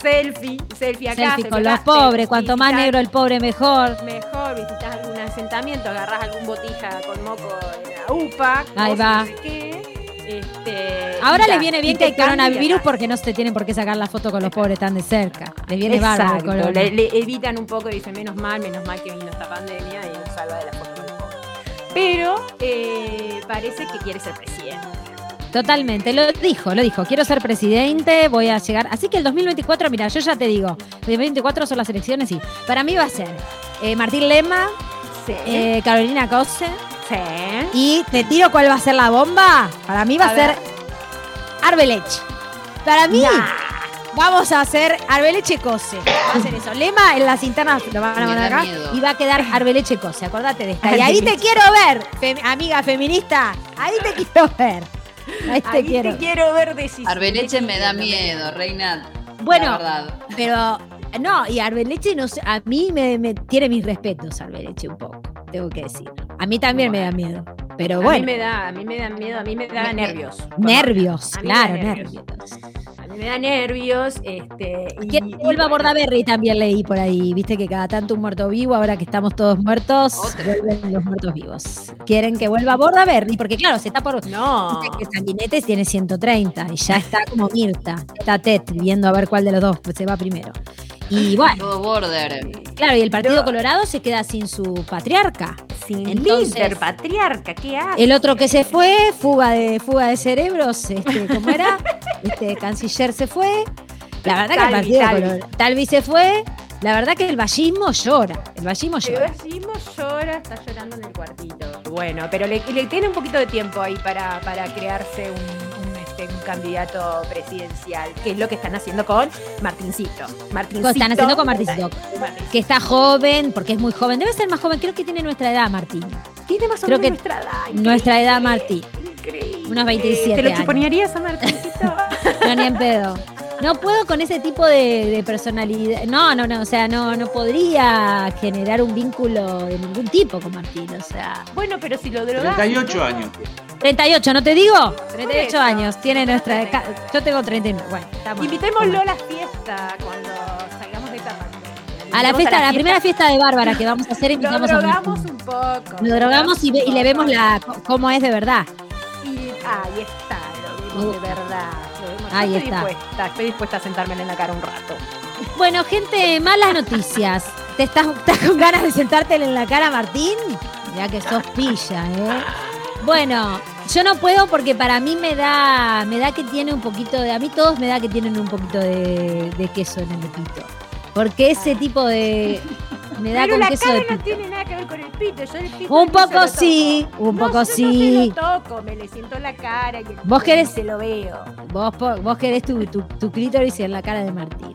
Selfie, selfie acá, Selfie con los pobres. Cuanto más negro el pobre, mejor. Mejor, visitas algún asentamiento, agarrás algún botija con moco en la UPA. Ahí va. no sé qué, este, Ahora y les viene y bien que hay coronavirus porque no se tienen por qué sacar la foto con los pobres tan de cerca. Les viene bárbaro Exacto, corona. le, le evitan un poco, dicen menos mal, menos mal que vino esta pandemia y nos salva de la foto del pobre. Pero eh, parece que quiere ser presidente. Totalmente, lo dijo, lo dijo. Quiero ser presidente, voy a llegar. Así que el 2024, mira, yo ya te digo, el 2024 son las elecciones y para mí va a ser eh, Martín Lema, Sí. eh, Carolina Cose sí. y te tiro cuál va a ser la bomba. Para mí va a, A ser ver. Arbeleche. Para mí Nah. vamos a hacer Arbeleche Cose. Va a ser eso. Lema en las internas lo van a mandar da acá miedo. y va a quedar Arbeleche Cose. Acordate de esta. Y ahí te quiero ver, fem- amiga feminista. Ahí te quiero ver. Ahí te Ahí quiero. te quiero ver decisivo. Arbeleche me da miedo, reina. Bueno. Pero no, y Arbeleche no sé, a mí me, me tiene mis respetos Arbeleche un poco, tengo que decir. A mí también me da miedo. Pero A bueno, mí me da, a mí me da miedo, a mí me da Me- nervios. nervios, A claro, nervios. nervios. A me da nervios, este. y- que vuelva bueno, Bordaberry también leí por ahí. Viste que cada tanto un muerto vivo, ahora que estamos todos muertos, Otra. vuelven los muertos vivos. Quieren que vuelva Bordaberry, porque claro, se está por. No. Viste que Sanguinetti tiene 130 y ya está como Mirta. Está Ted viendo a ver cuál de los dos se va primero. Y bueno, Todo border. claro, y el Partido. Colorado se queda sin su patriarca. Sin Entonces- líder, patriarca, ¿qué hace? El otro que se fue, fuga de fuga de cerebros, este, ¿cómo era? Este canciller se fue. La verdad que el Talvi, Partido Talvi. Colorado. Talvi se fue. La verdad que el vallismo llora. El vallismo El llora. vecino llora, está llorando en el cuartito. Bueno, pero le, le tiene un poquito de tiempo ahí para, para crearse un, un, un candidato presidencial, que es lo que están haciendo con Martincito. Martincito. Están haciendo con Martincito. Que está joven, porque es muy joven. Debe ser más joven, creo que tiene nuestra edad, Martín. Tiene más o menos nuestra edad. nuestra edad, Martín. Increíble. Unos 27 ¿Te lo chuponearías a Martincito? No, ni en pedo. No puedo con ese tipo de, de personalidad. No, no, no. O sea, no, no podría generar un vínculo de ningún tipo con Martín. O sea. bueno, pero si lo drogas. 38 años. 38, ¿no te digo? 38 eso. años, tiene nuestra. Yo tengo 39. Bueno, estamos. Invitémoslo a la fiesta cuando salgamos de esta pandemia. A la fiesta, a la primera fiesta de Bárbara que vamos a hacer, Lo invitamos a drogamos un poco. Lo drogamos y, ve- y le vemos la cómo es de verdad. Y ahí está, lo vemos de verdad. Ahí estoy está. Dispuesta, estoy dispuesta a sentarme en la cara un rato. Bueno, gente, malas noticias. ¿Te estás, estás con ganas de sentártele en la cara Martín? Ya que sos pilla, ¿eh? Bueno, yo no puedo porque para mí me da, me da que tiene un poquito de, a mí todos me da que tienen un poquito de, de queso en el pito. Porque ese tipo de, me da Pero con la queso cara de no pito. tiene nada que ver con el pito. Yo el pito Un no poco sí, un No, poco yo sí. No se lo toco, me le siento la cara y el ¿Vos querés- se lo veo. Vos, vos querés tu, tu, tu clítoris en la cara de Martín.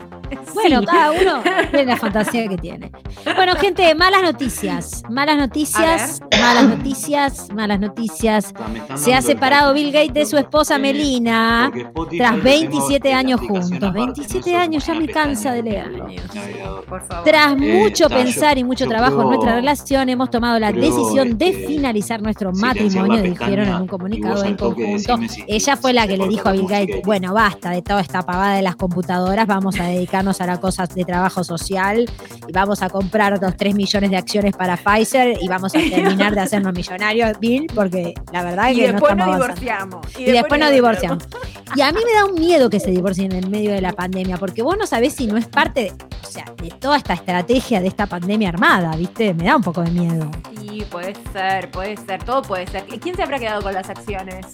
Bueno, Sí. cada uno tiene la fantasía que tiene. Bueno, gente, malas noticias. Malas noticias, malas noticias, malas noticias. Se ha separado. Bill Gates de su esposa Melina tras lo tengo 27 en la años juntos. aparte, 27 no años, ya me cansa de favor. Tras Eh, mucho pensar y mucho trabajo en nuestra relación, hemos tomado la decisión de finalizar nuestro matrimonio, dijeron en un comunicado en conjunto. Ella fue la que le dijo a Bill Gates, bueno, basta de toda esta pavada de las computadoras, vamos a dedicarnos a las cosas de trabajo social y vamos a comprar otros 3 millones de acciones para Pfizer y vamos a terminar de hacernos millonarios, Bill, porque la verdad es Y que no después estamos nos divorciamos. Y después nos divorciamos. Y a mí me da un miedo que se divorcien en el medio de la pandemia, porque vos no sabés si no es parte, de, o sea, de toda esta estrategia de esta pandemia armada, ¿viste? Me da un poco de miedo. Sí, puede ser, puede ser, todo puede ser. ¿Y ¿Quién se habrá quedado con las acciones?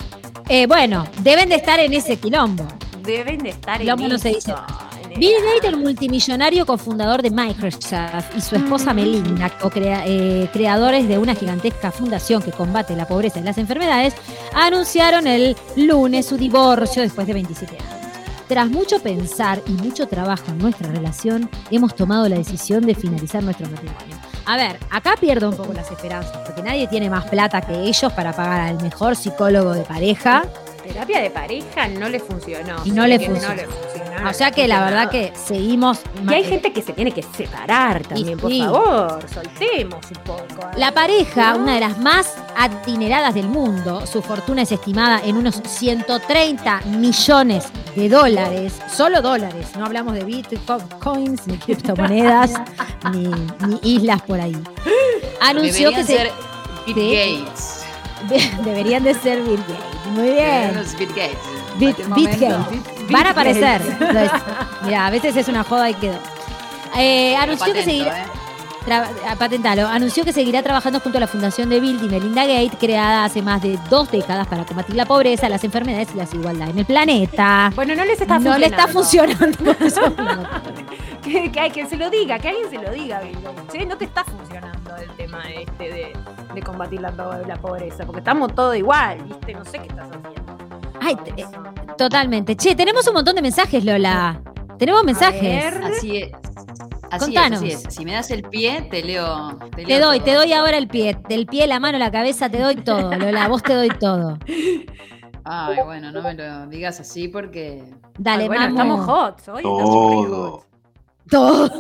Eh, bueno, deben de estar en ese quilombo. Deben de estar Quilombo en no se eso, dice. en Bill Gates, el multimillonario cofundador de Microsoft, y su esposa Melinda, eh, creadores de una gigantesca fundación que combate la pobreza y las enfermedades, anunciaron el lunes su divorcio después de 27 años. Tras mucho pensar y mucho trabajo en nuestra relación, hemos tomado la decisión de finalizar nuestro matrimonio. A ver, acá pierdo un poco las esperanzas, porque nadie tiene más plata que ellos para pagar al mejor psicólogo de pareja. Terapia de pareja no le funcionó. Y no le funcionó. No le funcionó, no O sea que la verdad que seguimos... Y hay gente que se tiene que separar también, por sí. favor. Soltemos un poco. La pareja, ¿No? una de las más adineradas del mundo, su fortuna es estimada en unos 130 millones de dólares, solo dólares, no hablamos de bitcoins, ni criptomonedas, ni, ni islas por ahí. Anunció que Deberían se, ser Bill. Gates. de- deberían de ser Bill Gates. Muy bien. Los Bill Gates. Momento. Bitgate. Van a aparecer. Entonces, mira, a veces es una joda y quedó. Eh, anunció que seguirá. ¿eh? Ah, patentalo. Anunció que seguirá trabajando junto a la Fundación de Bill y Melinda Gates, creada hace más de dos décadas para combatir la pobreza, las enfermedades y la desigualdad en el planeta. Bueno, no les está no le está funcionando. eso. Que, que, que se lo diga, que alguien se lo diga, Bill Gates, ¿eh? No te está funcionando el tema este de, de combatir la, la pobreza, porque estamos todos igual, ¿viste? No sé qué estás haciendo. Ay, te- eh, totalmente. Che, tenemos un montón de mensajes, Lola. Tenemos mensajes. Así es. Así Contanos. es, así es. Si me das el pie, te leo. Te, Te leo doy, todo. te doy ahora el pie. Del pie, la mano, la cabeza, te doy todo, Lola. Vos te doy todo. Ay, bueno, no me lo digas así porque. Dale, Ay, bueno, mamu. estamos hot, hoy Todo. Todo. Todo.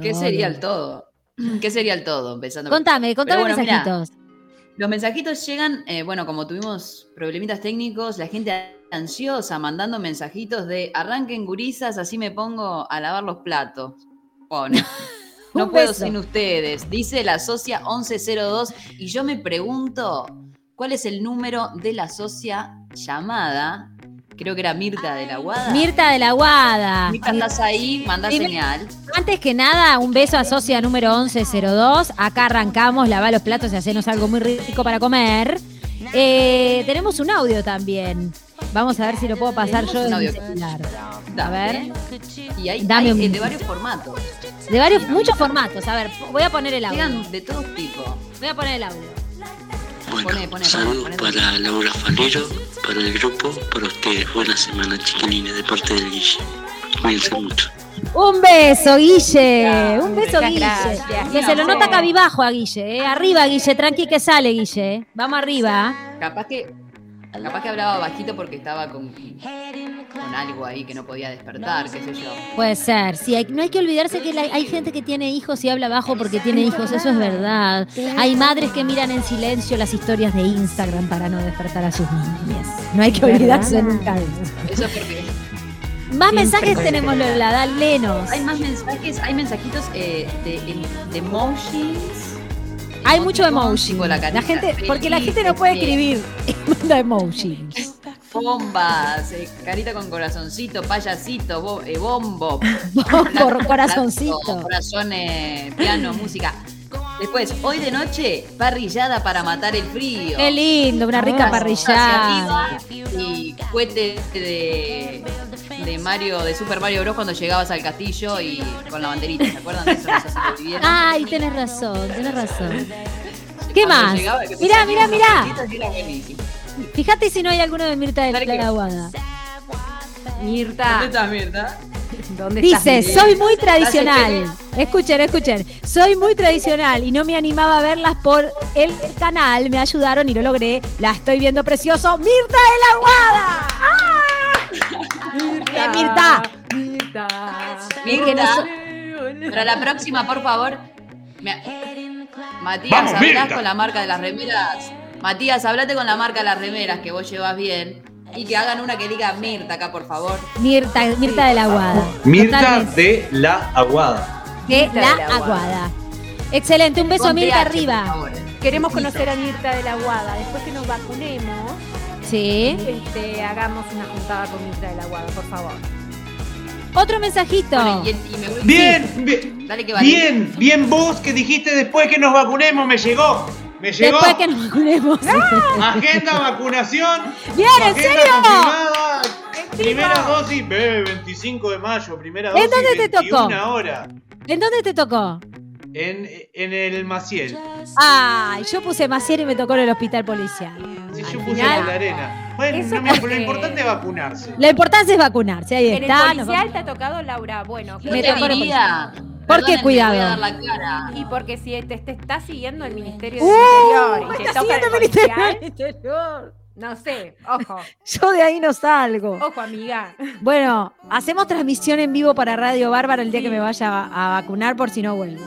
¿Qué sería el todo? ¿Qué sería el todo? Empezando Contame, contame bueno, mirá. Los mensajitos llegan, eh, bueno, como tuvimos problemitas técnicos, la gente ansiosa mandando mensajitos de arranquen gurisas, así me pongo a lavar los platos. Pone. No puedo beso. sin ustedes, dice la socia 1102. Y yo me pregunto, ¿cuál es el número de la socia llamada? Creo que era Mirta de la Guada. Mirta de la Guada. Mirta, estás ahí, manda Dime. señal. Antes que nada, un beso a Socia número 1102. Acá arrancamos, lavar los platos y hacernos algo muy rico para comer. Eh, tenemos un audio también. Vamos a ver si lo puedo pasar yo un en audio. celular. A ver. Y hay, Dame hay, un- eh, de varios formatos. De varios, muchos formatos. A ver, voy a poner el audio. Llegan de todo tipo. Voy a poner el audio. Bueno, Pone, pone, saludos pone, para Laura Falero, para el grupo, para ustedes. Buena semana, chiquilines, de parte del Guille. Cuídense mucho. Un beso, Guille. Un beso, Muchas Guille. gracias, Que se lo nota cabibajo a Guille. eh. Arriba, Guille. Tranqui que sale, Guille. Vamos arriba. Capaz que, capaz que hablaba bajito porque estaba con, con algo ahí que no podía despertar, qué sé yo. Puede ser. Sí, hay- no hay que olvidarse que la- hay gente que tiene hijos y habla bajo porque tiene hijos. Eso es verdad. Hay madres que miran en silencio las historias de Instagram para no despertar a sus niñas. No hay que olvidarse nunca de eso. Eso porque Más Siempre mensajes tenemos. Lola. Dalenos. hay más mensajes, hay mensajitos eh, de, de emojis. Hay mucho emoji. la, La gente, porque la gente no puede escribir. Manda emoji. Bombas, eh, carita con corazoncito, payasito, bo- eh, bombo. Por corazoncito. Plato, eh, piano, música. Después, hoy de noche, parrillada para matar el frío. Qué lindo, una rica Hacia parrillada. Y cohete de, de Mario, de Super Mario Bros. cuando llegabas al castillo y con la banderita, ¿se acuerdan de eso? Olvidar. Ay, tenés razón, tenés razón. ¿Qué Cuando más? llegaba, que Mirá, mirá, mirá. Fíjate si no hay alguno de Mirta de que- la Aguada. Mirta, ¿Dónde estás, Mirta? Dice, Mirta? soy muy tradicional. Escuchen, escuchen. Soy muy tradicional y no me animaba a verlas por el canal. Me ayudaron y lo logré. La estoy viendo precioso. ¡Mirta de la Aguada! ¡Ah! Mirta! Mirta. Que no so- Para la próxima, por favor. me- Matías, Vamos, hablás Mirta. con la marca de las remeras. Matías, hablate con la marca de las remeras que vos llevas bien. Y que hagan una que diga Mirta acá, por favor. Mirta, Mirta de la Aguada. Mirta Totalmente. de la Aguada. De Mirta la de la Aguada. Aguada. Excelente, un beso a Mirta TH, arriba. favor. Queremos conocer a Mirta de la Guada. Después que nos vacunemos, Sí. este, hagamos una juntada con Mirta de la Guada, por favor. Otro mensajito. Bueno, y, y me voy- Bien, bien, Dale que vale. bien, bien vos que dijiste después que nos vacunemos, me llegó. Me llegó. Después que nos vacunemos. Agenda vacunación. Bien, ¿en serio? confirmada. Primera dosis, ve, 25 de mayo, primera ¿En dosis, dónde te 21 tocó? hora. ¿En dónde te tocó? En, en el Maciel. Ay, yo puse Maciel y me tocó en el hospital policial. Sí, Al yo puse final- en la arena. Bueno, no me- lo importante es vacunarse. La importancia es vacunarse, ahí En está. el nos policial te ha tocado Laura. Bueno, Me te tocó en el diría, ¿Por qué perdónenme, cuidado? voy a dar la cara. y porque si te, te está siguiendo el Ministerio del Uh, Interior y te está toca siguiendo el Ministerio policial, del Interior. no sé, ojo, Yo de ahí no salgo. ojo amiga. Bueno, hacemos transmisión en vivo para Radio Bárbara el día que me vaya a, a vacunar por si no vuelvo.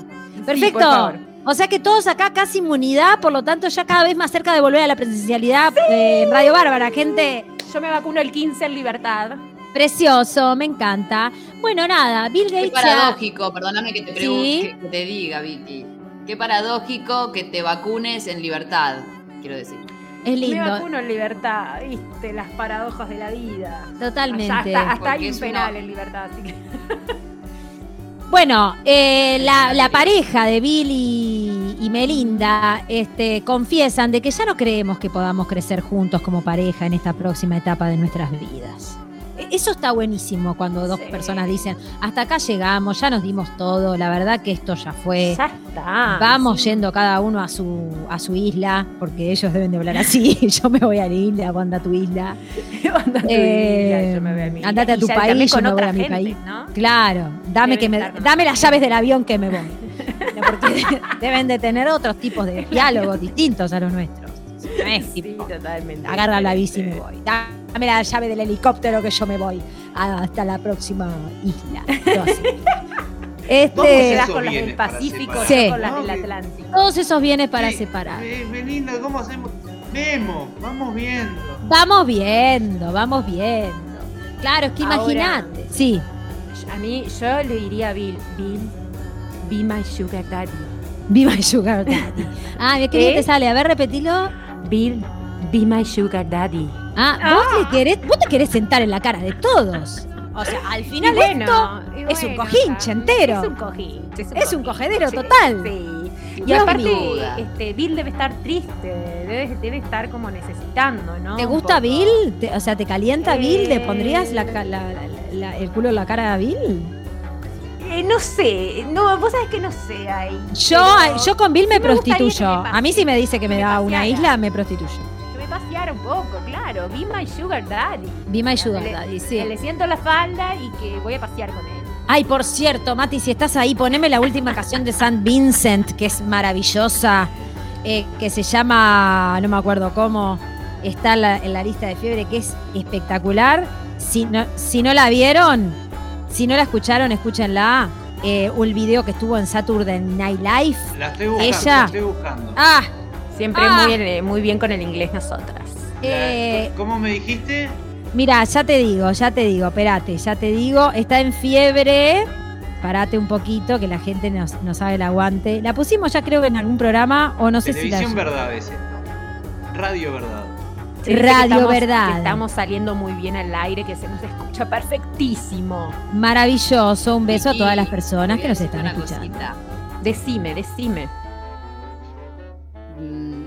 Perfecto. por favor. o sea que todos acá casi inmunidad, por lo tanto ya cada vez más cerca de volver a la presencialidad eh, en Radio Bárbara. Gente, Yo me vacuno el 15 en libertad. Precioso, me encanta. Bueno, nada, Bill Qué Gates... ya- paradójico, perdóname que te Sí. pregunte, que te diga, Vicky. Qué paradójico que te vacunes en libertad, quiero decir. Es Me lindo, vacuno en libertad, viste, las paradojas de la vida. totalmente. Allá hasta, hasta hay un penal una- en libertad, así que. Bueno, eh, la, la pareja de Bill y, y Melinda este, confiesan de que ya no creemos que podamos crecer juntos como pareja en esta próxima etapa de nuestras vidas. Eso está buenísimo cuando dos Sí. personas dicen, hasta acá llegamos, ya nos dimos todo, la verdad que esto ya fue. Ya está. Vamos yendo cada uno a su, a su isla, porque ellos deben de hablar así. Yo me voy a la isla, vos anda a tu isla. Anda a tu Eh, isla, yo me voy a mi isla. andate a tu país, yo me voy a mi gente, país. ¿no? Claro, dame, que me, dame las llaves del avión que me voy. Porque deben de tener otros tipos de diálogos distintos a los nuestros. No es Sí, tipo, totalmente. agarra la bici y me voy. Dame la llave del helicóptero que yo me voy hasta la próxima isla. Este, Esos con las del Pacífico. Sí. con las No, del Atlántico. todos esos bienes para Sí, separar. eh, Belinda, ¿cómo hacemos? Vemos, vamos viendo. Vamos viendo, vamos viendo. Claro, es que imagínate. Sí. A mí, yo le diría a Bill, Bill, be my sugar daddy. Be my sugar daddy. Ah, qué bien ¿Eh? te sale. A ver, repetilo. Bill, be my sugar daddy. Ah, vos le querés, vos te querés sentar en la cara de todos. O sea, al Y final bueno, esto y es un cojinche entero. Es un cojinche. Es un cojinche. cogedero total. Sí. Y Dios aparte, este, Bill debe estar triste, debe, debe estar como necesitando, ¿no? ¿Te gusta. Bill? Te- o sea, ¿te calienta Bill? ¿Le Eh. pondrías la ca- la- la- la- el culo en la cara a Bill? Eh, no sé, no, vos sabés que no sé ahí. Yo, yo con Bill me sí que prostituyo. me a mí si me dice que me que me da una isla, me prostituyo. Que me paseara un poco, claro. Be my sugar daddy. Be my sugar Le- daddy, Que sí. le siento la falda y que voy a pasear con él. Ay, por cierto, Mati, si estás ahí, poneme la última canción de San Vincent, que es maravillosa, eh, que se llama, no me acuerdo cómo, está en la, en la lista de fiebre, que es espectacular. Si no, si no la vieron, si no la escucharon, escúchenla. Eh, un video que estuvo en Saturday Night Live. La estoy buscando, Ella- la estoy buscando. Ah, Siempre Ah. muy, eh, muy bien con el inglés nosotras. eh, ¿Cómo me dijiste? Mira, ya te digo, ya te digo, espérate, ya te digo, está en fiebre. Parate un poquito, que la gente no, no sabe el aguante. La pusimos ya creo que en algún programa, o no sé si la... Televisión Verdad es esto. Radio Verdad. Radio estamos- Verdad. que estamos saliendo muy bien al aire, que se nos escucha perfectísimo. Maravilloso, un beso a todas las personas que nos están una escuchando. cosita. Decime, decime. Mm,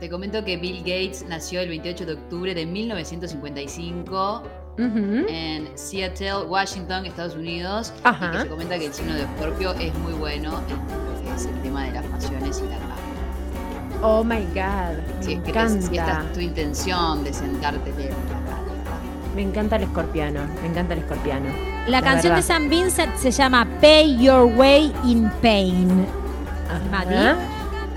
Te comento que Bill Gates nació el 28 de octubre de 1955 Ujú. en Seattle, Washington, Estados Unidos. Ajá. Y que se comenta que el signo de Escorpio es muy bueno en lo que es el tema de las pasiones y la. Oh my god. Me Si es que te- encanta. si esta es tu intención de sentarte en la Me encanta el escorpiano. Me encanta el escorpiano. La La canción de. San Vincent se llama Pay Your Way in Pain. Mati.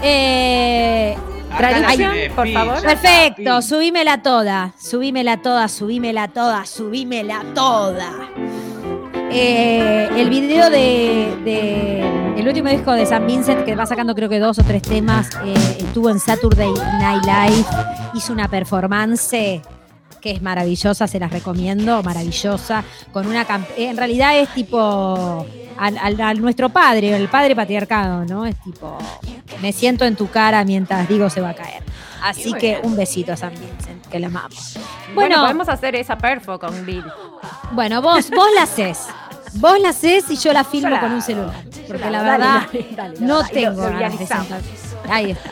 Eh, Traducción, por favor. perfecto, subímela toda, subímela toda, subímela toda, subímela toda. Eh, el video de, el último disco de San Vincent que va sacando creo que dos o tres temas eh, estuvo en Saturday Night Live hizo una performance que es maravillosa se las recomiendo maravillosa con una eh, en realidad es tipo al, al- al nuestro padre el padre patriarcado no es tipo me siento en tu cara mientras digo se va a caer así que bien. un besito a San Vincent que la amamos Bueno, Bueno. podemos hacer esa perfo con Bill. Bueno, vos, vos la haces. Vos la haces y yo la filmo Yo la con un celular. Porque la verdad Dale, dale, dale, no tengo. Ahí está.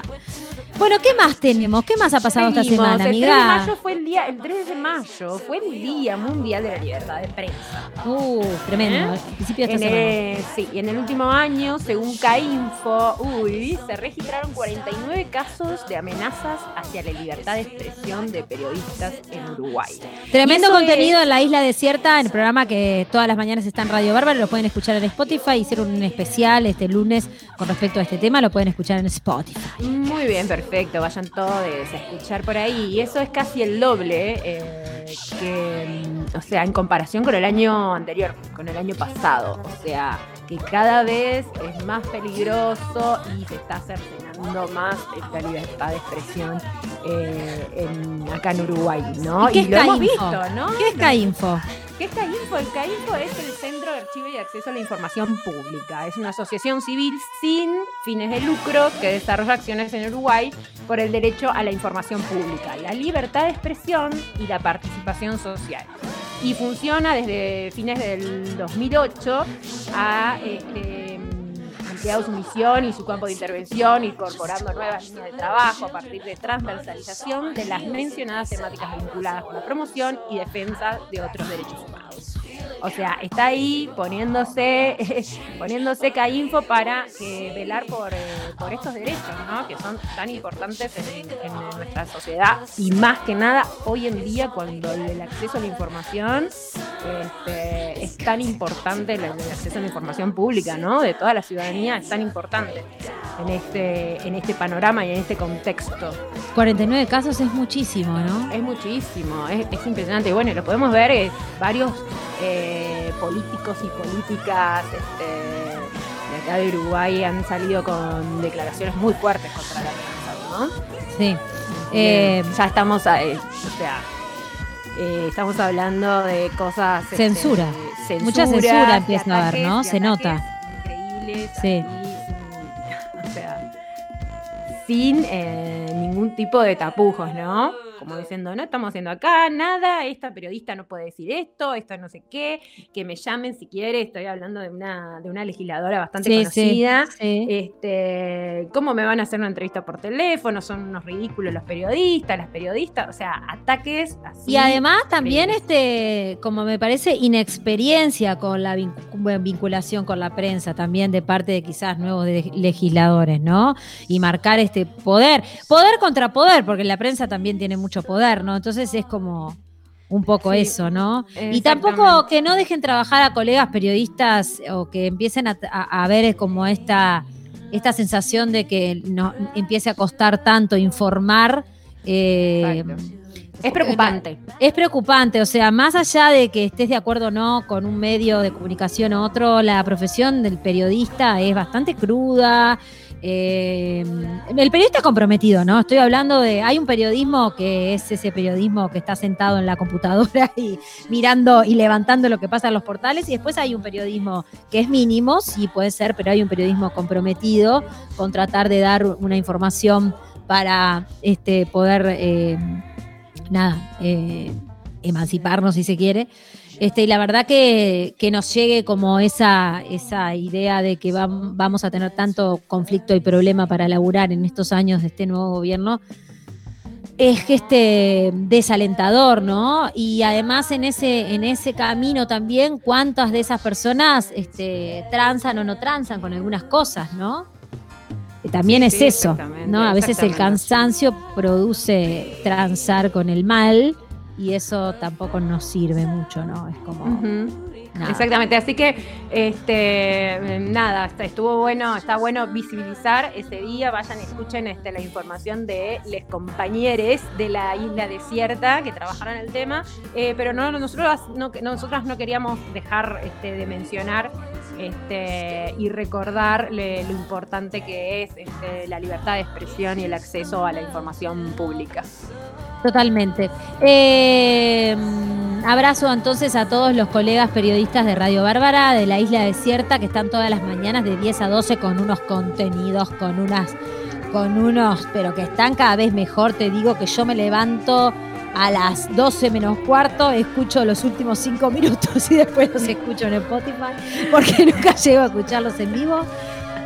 Bueno, ¿qué más tenemos? ¿Qué más ha pasado esta semana, el 3 de amiga? mayo fue el día, el 3 de mayo fue el Día Mundial de la Libertad de Prensa. Uh, tremendo. ¿Eh? Al principio de esta En semana. el, sí, y en el último año, según CAINFO, uy, se registraron 49 casos de amenazas hacia la libertad de expresión de periodistas en Uruguay. Tremendo contenido es- en la isla desierta, en el programa que todas las mañanas está en Radio Bárbara, lo pueden escuchar en Spotify, hicieron un especial este lunes con respecto a este tema, lo pueden escuchar en Spotify. Muy bien, perfecto. Vayan todos a escuchar por ahí. Y eso es casi el doble eh, que, mm, o sea, en comparación con el año anterior, con el año pasado. O sea, que cada vez es más peligroso y se está cercenando más la libertad de expresión eh, en- acá en Uruguay, ¿no? ¿Y qué es lo hemos CAINFO? visto, ¿no? ¿Qué es CAINFO? ¿Qué es CAINFO? El CAINFO es el Centro de Archivo y Acceso a la Información Pública. Es una asociación civil sin fines de lucro que desarrolla acciones en Uruguay por el derecho a la información pública, la libertad de expresión y la participación social. Y funciona desde fines del 2008 ha este, su misión y su campo de intervención, incorporando nuevas líneas de trabajo a partir de transversalización de las mencionadas temáticas vinculadas con la promoción y defensa de otros derechos humanos. O sea, está ahí poniéndose, poniéndose CAINFO para eh, velar por, eh, por estos derechos, ¿no? Que son tan importantes en, en nuestra sociedad y más que nada hoy en día cuando el, acceso a la información este, es tan importante, el, el acceso a la información pública, ¿no? De toda la ciudadanía es tan importante en este, en este panorama y en este contexto. 49 casos es muchísimo, ¿no? Es muchísimo, es, es impresionante. Y bueno, lo podemos ver eh, varios eh, políticos y políticas este, acá de Uruguay han salido con declaraciones muy fuertes contra la prensa, ¿no? Sí. Eh, ya estamos, a- eh, o sea, eh, estamos hablando de cosas. este, Censura. Mucha censura empieza a haber, ¿no? Se nota. Increíbles. Sí. o sea, sin eh, ningún tipo de tapujos, ¿no? Como diciendo, no estamos haciendo acá nada, esta periodista no puede decir esto, esto no sé qué, que me llamen si quiere, estoy hablando de una, de una legisladora bastante Sí, conocida. sí. Este, ¿Cómo me van a hacer una entrevista por teléfono? Son unos ridículos los periodistas, las periodistas, o sea, ataques así. Y además también este, como me parece, inexperiencia con la vinculación con la prensa también de parte de quizás nuevos legisladores, ¿no? Y marcar este poder, poder contra poder, porque la prensa también tiene mucho poder, ¿no? Entonces es como un poco Sí, eso, ¿no? Y tampoco que no dejen trabajar a colegas periodistas o que empiecen a, a- a ver como esta, esta sensación de que no empiece a costar tanto informar. eh. Es preocupante. es preocupante, o sea, más allá de que estés de acuerdo o no con un medio de comunicación u otro, la profesión del periodista es bastante cruda. Eh, el periodista comprometido, ¿no? Estoy hablando de, hay un periodismo que es ese periodismo que está sentado en la computadora y mirando y levantando lo que pasa en los portales, y después hay un periodismo que es mínimo, sí puede ser, pero hay un periodismo comprometido con tratar de dar una información para este, poder eh, nada, eh, emanciparnos si se quiere. Este, y la verdad que, que nos llegue como esa, esa idea de que vam- vamos a tener tanto conflicto y problema para laburar en estos años de este nuevo gobierno, es que este desalentador, ¿no? Y además en ese, en ese camino también, cuántas de esas personas este, transan o no transan con algunas cosas, ¿no? Que también Sí, es sí, eso, ¿no? A veces el cansancio produce transar con el mal y eso tampoco nos sirve mucho, ¿no? Es como... Nada. Exactamente, así que este nada, estuvo bueno, está bueno visibilizar ese día, vayan y escuchen este, la información de los compañeros de la isla desierta que trabajaron el tema, eh, pero no, nosotros no, nosotras no queríamos dejar este, de mencionar este, y recordar lo importante que es este, la libertad de expresión y el acceso a la información pública. Totalmente. Eh, abrazo entonces a todos los colegas periodistas de Radio Bárbara, de la Isla Desierta, que están todas las mañanas de 10 a 12 con unos contenidos, con unas, con unos, pero que están cada vez mejor. Te digo que yo me levanto a las 12 menos cuarto, escucho los últimos 5 minutos y después los escucho en Spotify, porque nunca llego a escucharlos en vivo.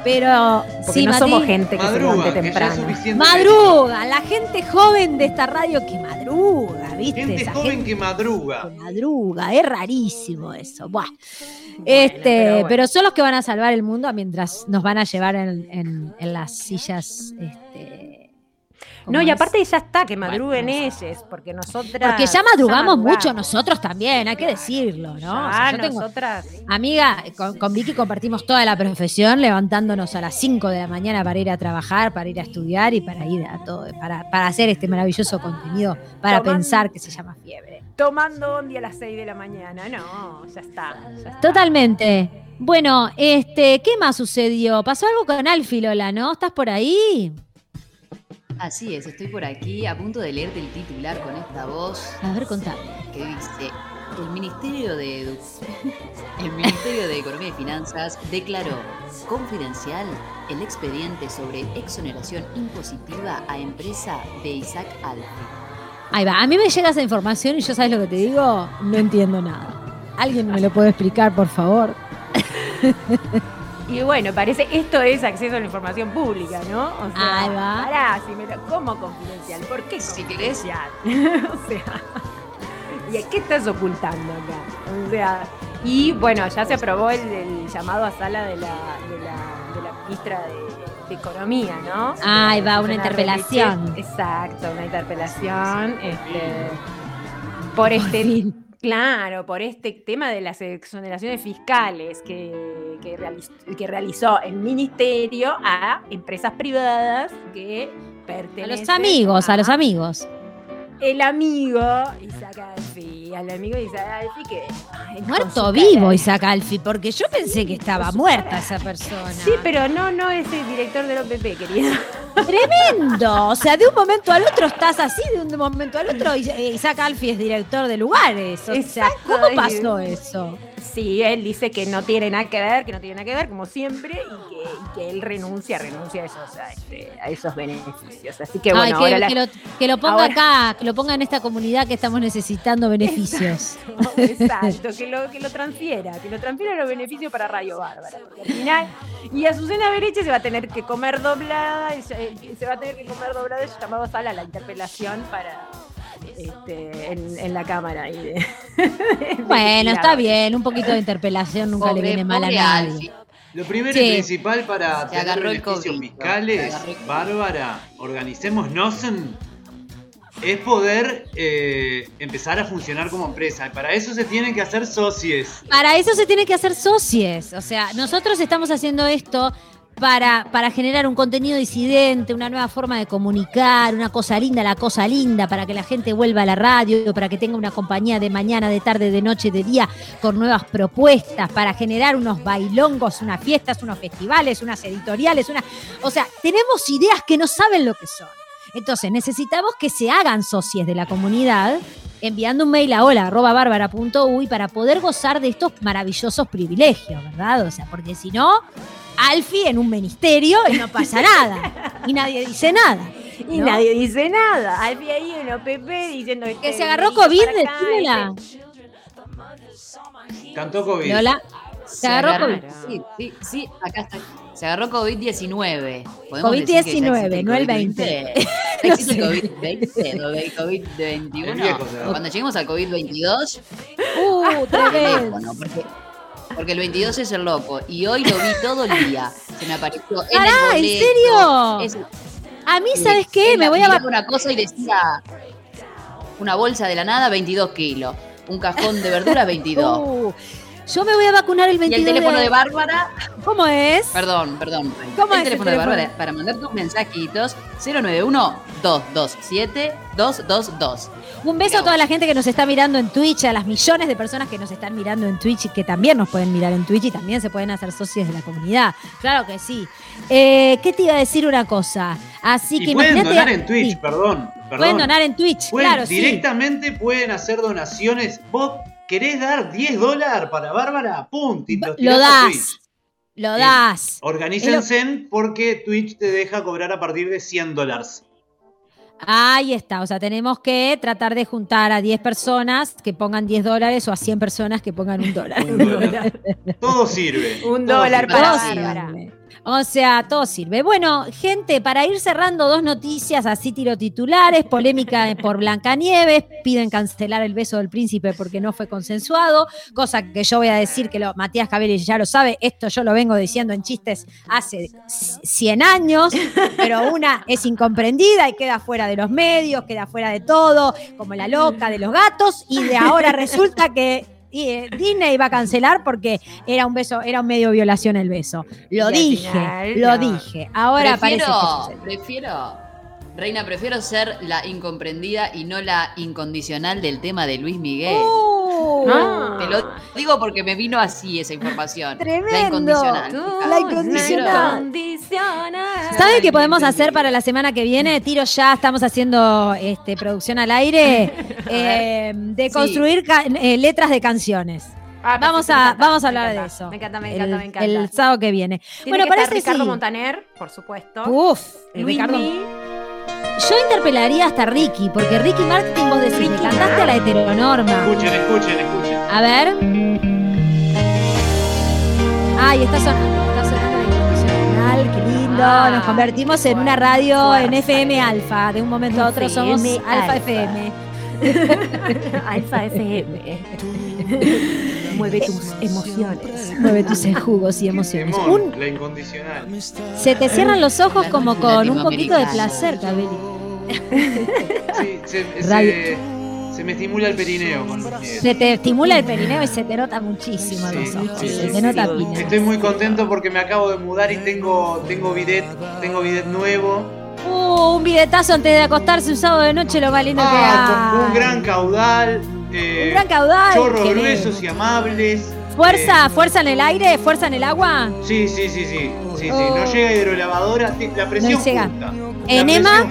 Pero Porque sí, no Mati, somos gente que se Madruga, levante es temprano. Madruga, la gente joven de esta radio que madruga, ¿viste? Gente Esa joven gente que madruga. que madruga, es rarísimo eso. Buah. Bueno, este, pero son los que van a salvar el mundo mientras nos van a llevar en, en- en las sillas. Este, ¿cómo No, y aparte ya está, que Bueno, madruguen vamos ellos, porque nosotras. Porque ya madrugamos mucho nosotros también, hay que decirlo, ¿no? O Ya sea, yo tengo- nosotras. Amiga, con, con Vicky compartimos toda la profesión, levantándonos a las 5 de la mañana para ir a trabajar, para ir a estudiar y para ir a todo, para, para hacer este maravilloso contenido, para Tomando- pensar que se llama fiebre. Tomando bondi a las 6 de la mañana. No, ya está. ya está. Totalmente. Bueno, este, ¿qué más sucedió? Pasó algo con Alfi, Lola, ¿no? ¿Estás por ahí? Así es, estoy por aquí a punto de leerte el titular con esta voz A ver, contame. que dice el Ministerio de Edu- el Ministerio de Economía y Finanzas declaró confidencial el expediente sobre exoneración impositiva a empresa de Isaac Alfi. Ahí va, a mí me llega esa información y yo, ¿sabes lo que te digo? No entiendo nada. ¿Alguien me lo puede explicar, por favor? Y bueno, parece, esto es acceso a la información pública, ¿no? O sea, Ahí va. pará, si me lo- ¿cómo confidencial? ¿Por qué Si confidencial? o sea, ¿y qué estás ocultando acá? O sea, y bueno, ya se aprobó el, el llamado a sala de la, de la, de la ministra de, de Economía, ¿no? Ahí va, una interpelación. Exacto, una interpelación. Este, por Por este fin. Claro, por este tema de las exoneraciones fiscales que, que, realizó, que realizó el ministerio a empresas privadas que A pertenecen los amigos, a los amigos. El amigo Isaac Alfi. Y al amigo de Isaac Alfi que. ay, Muerto vivo Isaac Alfi, porque yo pensé que estaba muerta esa persona. Sí, pero no, no es el director del OPP, querida. Tremendo. O sea, de un momento al otro estás así, de un momento al otro eh, Isaac Alfi es director de lugares. O sea, Exacto, ¿cómo es- pasó eso? Sí, él dice que no tiene nada que ver, que no tiene nada que ver, como siempre, y que, y que él renuncia, renuncia a esos, a, este, a esos beneficios. Así que bueno, Ay, que, ahora la- que lo, que lo ponga ahora- acá, que lo ponga en esta comunidad que estamos necesitando beneficios. Exacto, que lo, que lo transfiera, que lo transfiera los beneficios para Radio Bárbara. Porque al final, y Azucena Bereche se va a tener que comer doblada, se, va a tener que comer doblada el llamado sala la interpelación para este, en, en la cámara. y de- de Bueno, está bien, un poquito de interpelación nunca le Pobre- viene mal a nadie. Lo primero Sí. y principal para Se tener beneficios COVID, fiscales. Bárbara, organicemos NOSEN, es poder eh, empezar a funcionar como empresa. Y para eso se tienen que hacer socios. Para eso se tiene que hacer socies. O sea, nosotros estamos haciendo esto para, para generar un contenido disidente, una nueva forma de comunicar, una cosa linda, la cosa linda, para que la gente vuelva a la radio, para que tenga una compañía de mañana, de tarde, de noche, de día, con nuevas propuestas, para generar unos bailongos, unas fiestas, unos festivales, unas editoriales, una. O sea, tenemos ideas que no saben lo que son. Entonces, necesitamos que se hagan socios de la comunidad enviando un mail a hola.bárbara.uy para poder gozar de estos maravillosos privilegios, ¿verdad? O sea, porque si no, Alfie en un ministerio y no pasa nada. Y nadie dice nada. Y ¿no? nadie dice nada. Alfie ahí en OPP diciendo Que este, se agarró COVID, acá, decímela. este, Cantó COVID. Lola, se agarró COVID. Sí, sí, sí, acá está. Se agarró COVID-19. ¿Podemos decir que ya existe COVID-19, no el 20. ¿Existe el COVID-20 o el COVID-21? El viejo se va. Cuando lleguemos al COVID-22, Uh, tremendo. teléfono, porque, porque el 22 es el loco. Y hoy lo vi todo el día. Se me apareció en Pará, el ¿en boleto. serio? Es- A mí, ¿sabes qué? en Me voy a una cosa y decía una bolsa de la nada, 22 kilos. Un cajón de verduras, 22. Uh, yo me voy a vacunar el y 22 el teléfono de Bárbara, ¿Cómo es? perdón, perdón. ¿Cómo el es el teléfono de teléfono? Bárbara para mandar tus mensajitos 091-227-222. Un beso a toda la gente que nos está mirando en Twitch, a las millones de personas que nos están mirando en Twitch y que también nos pueden mirar en Twitch y también se pueden hacer socios de la comunidad. Claro que sí. Eh, ¿Qué te iba a decir una cosa? Así y que pueden donar en Twitch, Sí, perdón. perdón. Pueden donar en Twitch, Pueden- claro, sí. directamente pueden hacer donaciones. ¿Vos querés dar 10 dólares para Bárbara? ¡Pum! Lo a das. Lo Bien. das. Organícense porque Twitch te deja cobrar a partir de 100 dólares. Ahí está. O sea, tenemos que tratar de juntar a 10 personas que pongan 10 dólares o a 100 personas que pongan un dólar. Un dólar. Todo sirve. Un todo dólar sirve. para Todo Bárbara. sirve. O sea, todo sirve. Bueno, gente, para ir cerrando dos noticias así tiro titulares, polémica por Blancanieves, piden cancelar el beso del príncipe porque no fue consensuado, cosa que yo voy a decir que lo, Matías Cabelli ya lo sabe, esto yo lo vengo diciendo en chistes hace 100 años, pero una es incomprendida y queda fuera de los medios, queda fuera de todo, como la loca de los gatos, y de ahora resulta que eh, Disney va a cancelar porque era un beso, era un medio violación el beso. Lo Y dije, final, lo no. dije. Ahora parece que sucede. prefiero, Reina, prefiero ser la incomprendida y no la incondicional del tema de Luis Miguel. Uh, Ah. Te lo digo porque me vino así esa información. Tremendo. La incondicional. Tú, La incondicional. incondicional. ¿Saben qué podemos hacer para la semana que viene? Tiro ya, estamos haciendo este, producción al aire eh, de construir eh, letras de canciones. Ah, Vamos a, encanta, vamos a hablar de eso. Me encanta, me el, encanta, me encanta. el sábado que viene. Tiene bueno, que estar parece Ricardo sí. Montaner, por supuesto. Uf, Luis Ricardo. Mi. Yo interpelaría hasta Ricky, porque Ricky Martin, vos decís, le Ricky cantaste a la heteronorma. Escuchen, escuchen, escuchen. A ver. Ay, está sonando, está sonando la incondicional, qué lindo. Ah, Nos convertimos en una fuerza, radio en. FM Alfa. De un momento a otro somos FM Alfa. FM. Alfa FM. Mueve tus emociones. Mueve tus jugos y emociones. Simón, Un- la incondicional. se te cierran los ojos como con un poquito de placer, Cabelli. Sí, se, Radio. se, se me estimula el perineo con. Se te estimula el perineo y se te nota muchísimo los Sí, ojos. sí, se sí, te nota pina. Estoy muy contento porque me acabo de mudar y tengo, tengo bidet, tengo bidet nuevo. Uh, un bidetazo antes de acostarse un sábado de noche, lo más lindo que Ah, con hay. un gran caudal, eh, Un gran caudal. chorros gruesos y amables. Fuerza, Eh, fuerza en el aire, fuerza en el agua. Sí, sí, sí, sí. sí, sí. Oh. No llega hidrolavadora, la presión No llega. justa. ¿Enema?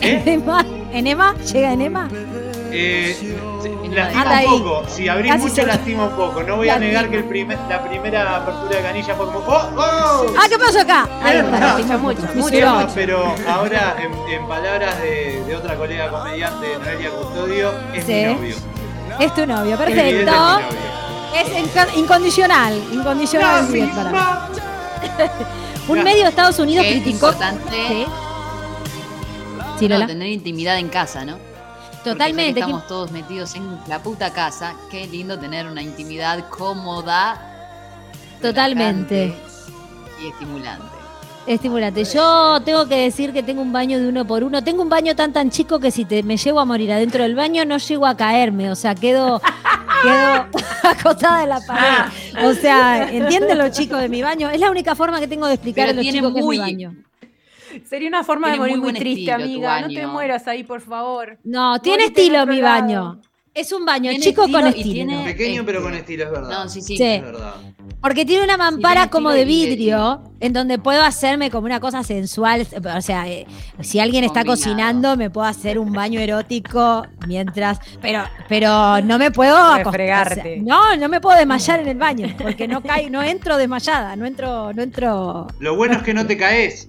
¿Eh? Enema, enema, llega enema. Eh, Anda lastima ahí. un poco. Si abrís Casi mucho, lastima un poco. No voy a Lastima. negar que el primer- la primera apertura de canilla fue como. ¡Oh! ¡Oh! Ah, ¿qué pasó acá? Ahí está, Epa. lastimó Mucho, mucho, mucho. pero ahora, en, en palabras de, de otra colega comediante, Noelia Custodio, es Sí. mi novio. Es tu novio, perfecto. es incondicional, incondicional. Para- Un medio de Estados Unidos es criticó. importante Sí. Sí, no, tener intimidad en casa, ¿no? Porque Totalmente. ya que estamos todos metidos en la puta casa. Qué lindo tener una intimidad cómoda, Totalmente. relajante y estimulante. Estimulante. Yo tengo que decir que tengo un baño de uno por uno. Tengo un baño tan tan chico que si te, me llego a morir adentro del baño no llego a caerme. O sea, quedo, quedo acostada en la pared. O sea, ¿entienden los chicos de mi baño? Es la única forma que tengo de explicar a los que es mi muy- baño. Sería una forma de morir muy muy, triste, estilo amiga. No te mueras ahí, por favor. No, tiene estilo mi lado. baño. Es un baño Tiene chico con estilo tiene- Pequeño pero con estilo, es verdad. No, sí, sí. Sí. Es verdad. Porque tiene una tiene mampara como de vidrio, en donde puedo hacerme como una cosa sensual. O sea, eh, si alguien está Combinado. cocinando, me puedo hacer un baño erótico mientras. Pero, pero no me puedo acostar. No, no me puedo desmayar en el baño, porque no caigo, no entro desmayada, no entro, no entro. Lo bueno es que no te caes.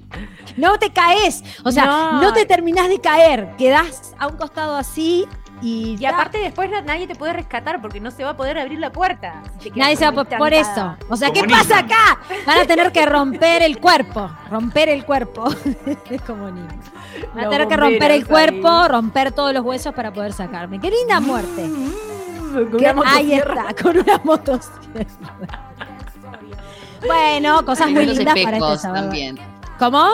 No te caes. O sea, no, No. te terminás de caer. Quedás a un costado así y. Aparte después na- nadie te puede rescatar porque no se va a poder abrir la puerta. si Nadie se va como por, por eso. O sea, ¿qué pasa acá? Van a tener que romper el cuerpo. Romper el cuerpo. es como Nisman. Van a tener que romper el cuerpo, ahí. romper todos los huesos para poder sacarme. ¡Qué linda muerte! Con una ahí está, con una motosierra. bueno, cosas Muy lindas para este sábado. también. ¿Cómo?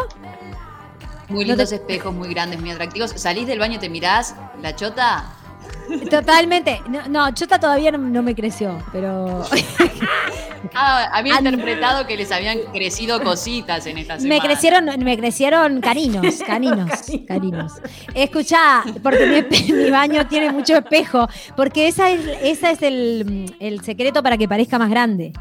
Muy No lindos te- espejos, muy grandes, muy atractivos. Salís del baño y te mirás, la chota. Totalmente. No, no, Chota todavía no, no me creció, pero Ah, había interpretado que les habían crecido cositas en esta semana. me crecieron, me crecieron caninos, caninos, caninos. Escuchá, porque mi, mi baño tiene mucho espejo, porque esa es, esa es el, el secreto para que parezca más grande.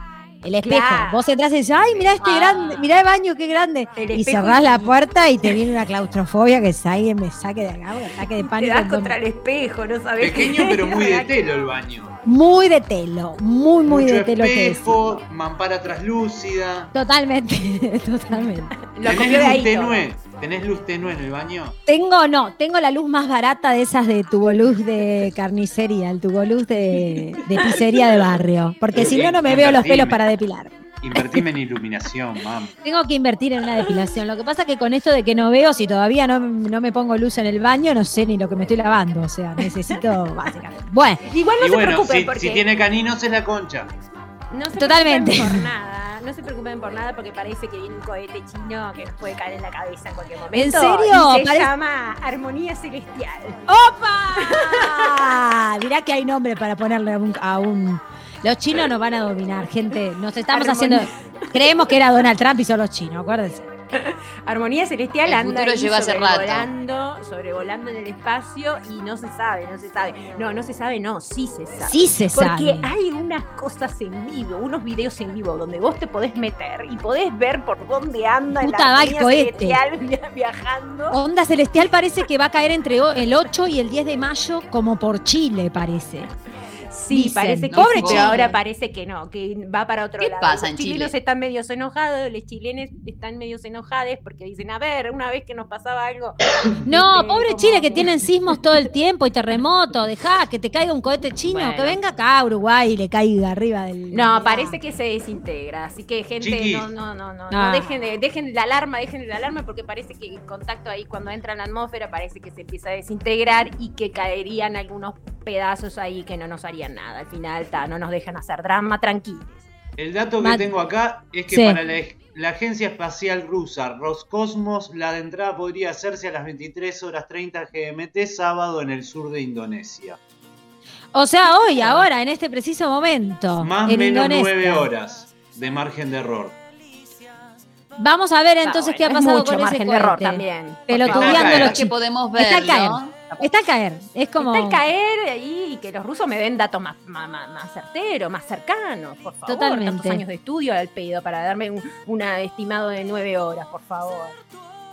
El espejo. Claro. Vos entras y dices, ay, mirá este Ah. grande, mirá el baño, qué grande. El Y cerrás la puerta y te viene una claustrofobia que alguien me saque de acá, un ataque de Te pánico. das contra el espejo, no sabes. Pequeño pero muy de telo el baño. Muy de telo, muy, muy Mucho de telo que es. espejo, mampara traslúcida. Totalmente, totalmente. Lo ¿Tenés de luz ahí. todo. tenue? ¿Tenés luz tenue en el baño? Tengo, no, tengo la luz más barata de esas de tuboluz de carnicería, el tuboluz de, de pizzería de barrio. Porque si no, no me veo los pelos para depilar. Invertime en iluminación, mam. Tengo que invertir en una depilación. Lo que pasa es que con esto de que no veo, si todavía no, no me pongo luz en el baño, no sé ni lo que me estoy lavando. O sea, necesito básicamente. Bueno, Igual no y se bueno, preocupen si, porque si tiene caninos es la concha. No se Totalmente. preocupen por nada. No se preopen por nada porque parece que viene un cohete chino que nos puede caer en la cabeza en cualquier momento. ¿En serio? Y se llama Armonía Celestial. ¡Opa! Mirá que hay nombre para ponerle a un, a un- Los chinos nos van a dominar, gente. Nos estamos Armonía. haciendo. Creemos que era Donald Trump y son los chinos, acuérdense. Armonía Celestial El anda ahí rato. sobrevolando, sobrevolando en el espacio y no se sabe, no se sabe. No, no se sabe, no, sí se sabe. Sí se Porque sabe. hay unas cosas en vivo, unos videos en vivo donde vos te podés meter y podés ver por dónde anda Puta, la armonía cohete. celestial via- viajando. Onda Celestial parece que va a caer entre el 8 y el 10 de mayo, como por Chile, parece. Sí, Dicen, parece que pobre sí, Chile. pero ahora parece que no, que va para otro ¿Qué lado. pasa en los chilenos Chile? están medios enojados, los chilenos están medios enojados porque dicen, a ver, una vez que nos pasaba algo. No, pobre Chile que tienen sismos todo el tiempo y terremotos. Dejá que te caiga un cohete chino, Bueno. que venga acá a Uruguay y le caiga arriba del. No, parece que se desintegra, así que gente, Chiquis. no, no, no, no, Ah. no dejen, de, dejen la alarma, dejen la alarma porque parece que el contacto ahí cuando entra en la atmósfera parece que se empieza a desintegrar y que caerían algunos pedazos ahí que no nos harían nada. Al final, ta, no nos dejan hacer drama, tranquilos. El dato que tengo acá es que Sí. para la, la Agencia Espacial Rusa, Roscosmos, la de entrada podría hacerse a las 23 horas 30 GMT sábado en el sur de Indonesia. O sea, hoy, ahora, en este preciso momento. Más o en menos Indonesia. 9 horas de margen de error. Vamos a ver entonces Ah, qué ha bueno, es pasado mucho con ese margen de error también. Pelotudeando Está los que chicos. podemos Está ver, caer. ¿no? Está al caer. Es como. Está al caer ahí y que los rusos me den datos más, más, más, más certeros, más cercanos, por favor. Totalmente. Tantos años de estudio al pedo para darme un una estimado de nueve horas, por favor.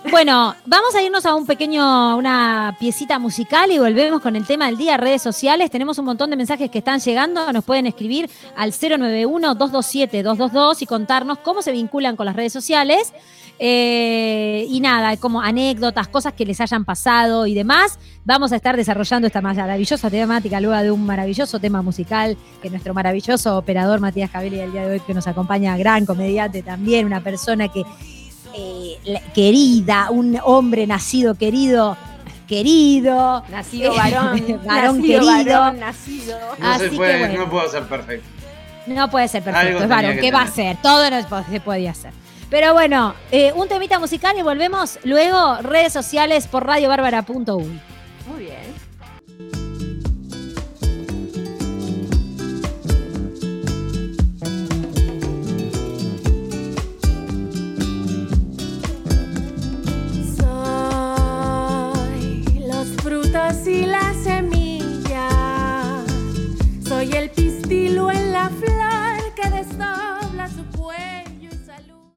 Bueno, vamos a irnos a un pequeño, una piecita musical y volvemos con el tema del día, redes sociales. Tenemos un montón de mensajes que están llegando, nos pueden escribir al 091-227-222 y contarnos cómo se vinculan con las redes sociales. Eh, y nada, como anécdotas, cosas que les hayan pasado y demás. Vamos a estar desarrollando esta maravillosa temática luego de un maravilloso tema musical que nuestro maravilloso operador Matías Cabelli el día de hoy que nos acompaña, gran comediante también, una persona que eh, querida, un hombre nacido querido, querido, Nacido varón, Varón nacido querido. varón, nacido. No Así se que puede, bueno. no puedo ser perfecto. No puede ser Algo perfecto, es varón. que ¿Qué va a ser? Todo no se podía hacer. Pero bueno, eh, un temita musical y volvemos luego redes sociales por radiobárbara.uy. Muy bien. Y las semillas. Soy el pistilo en la flor que desdobla su cuello y salud.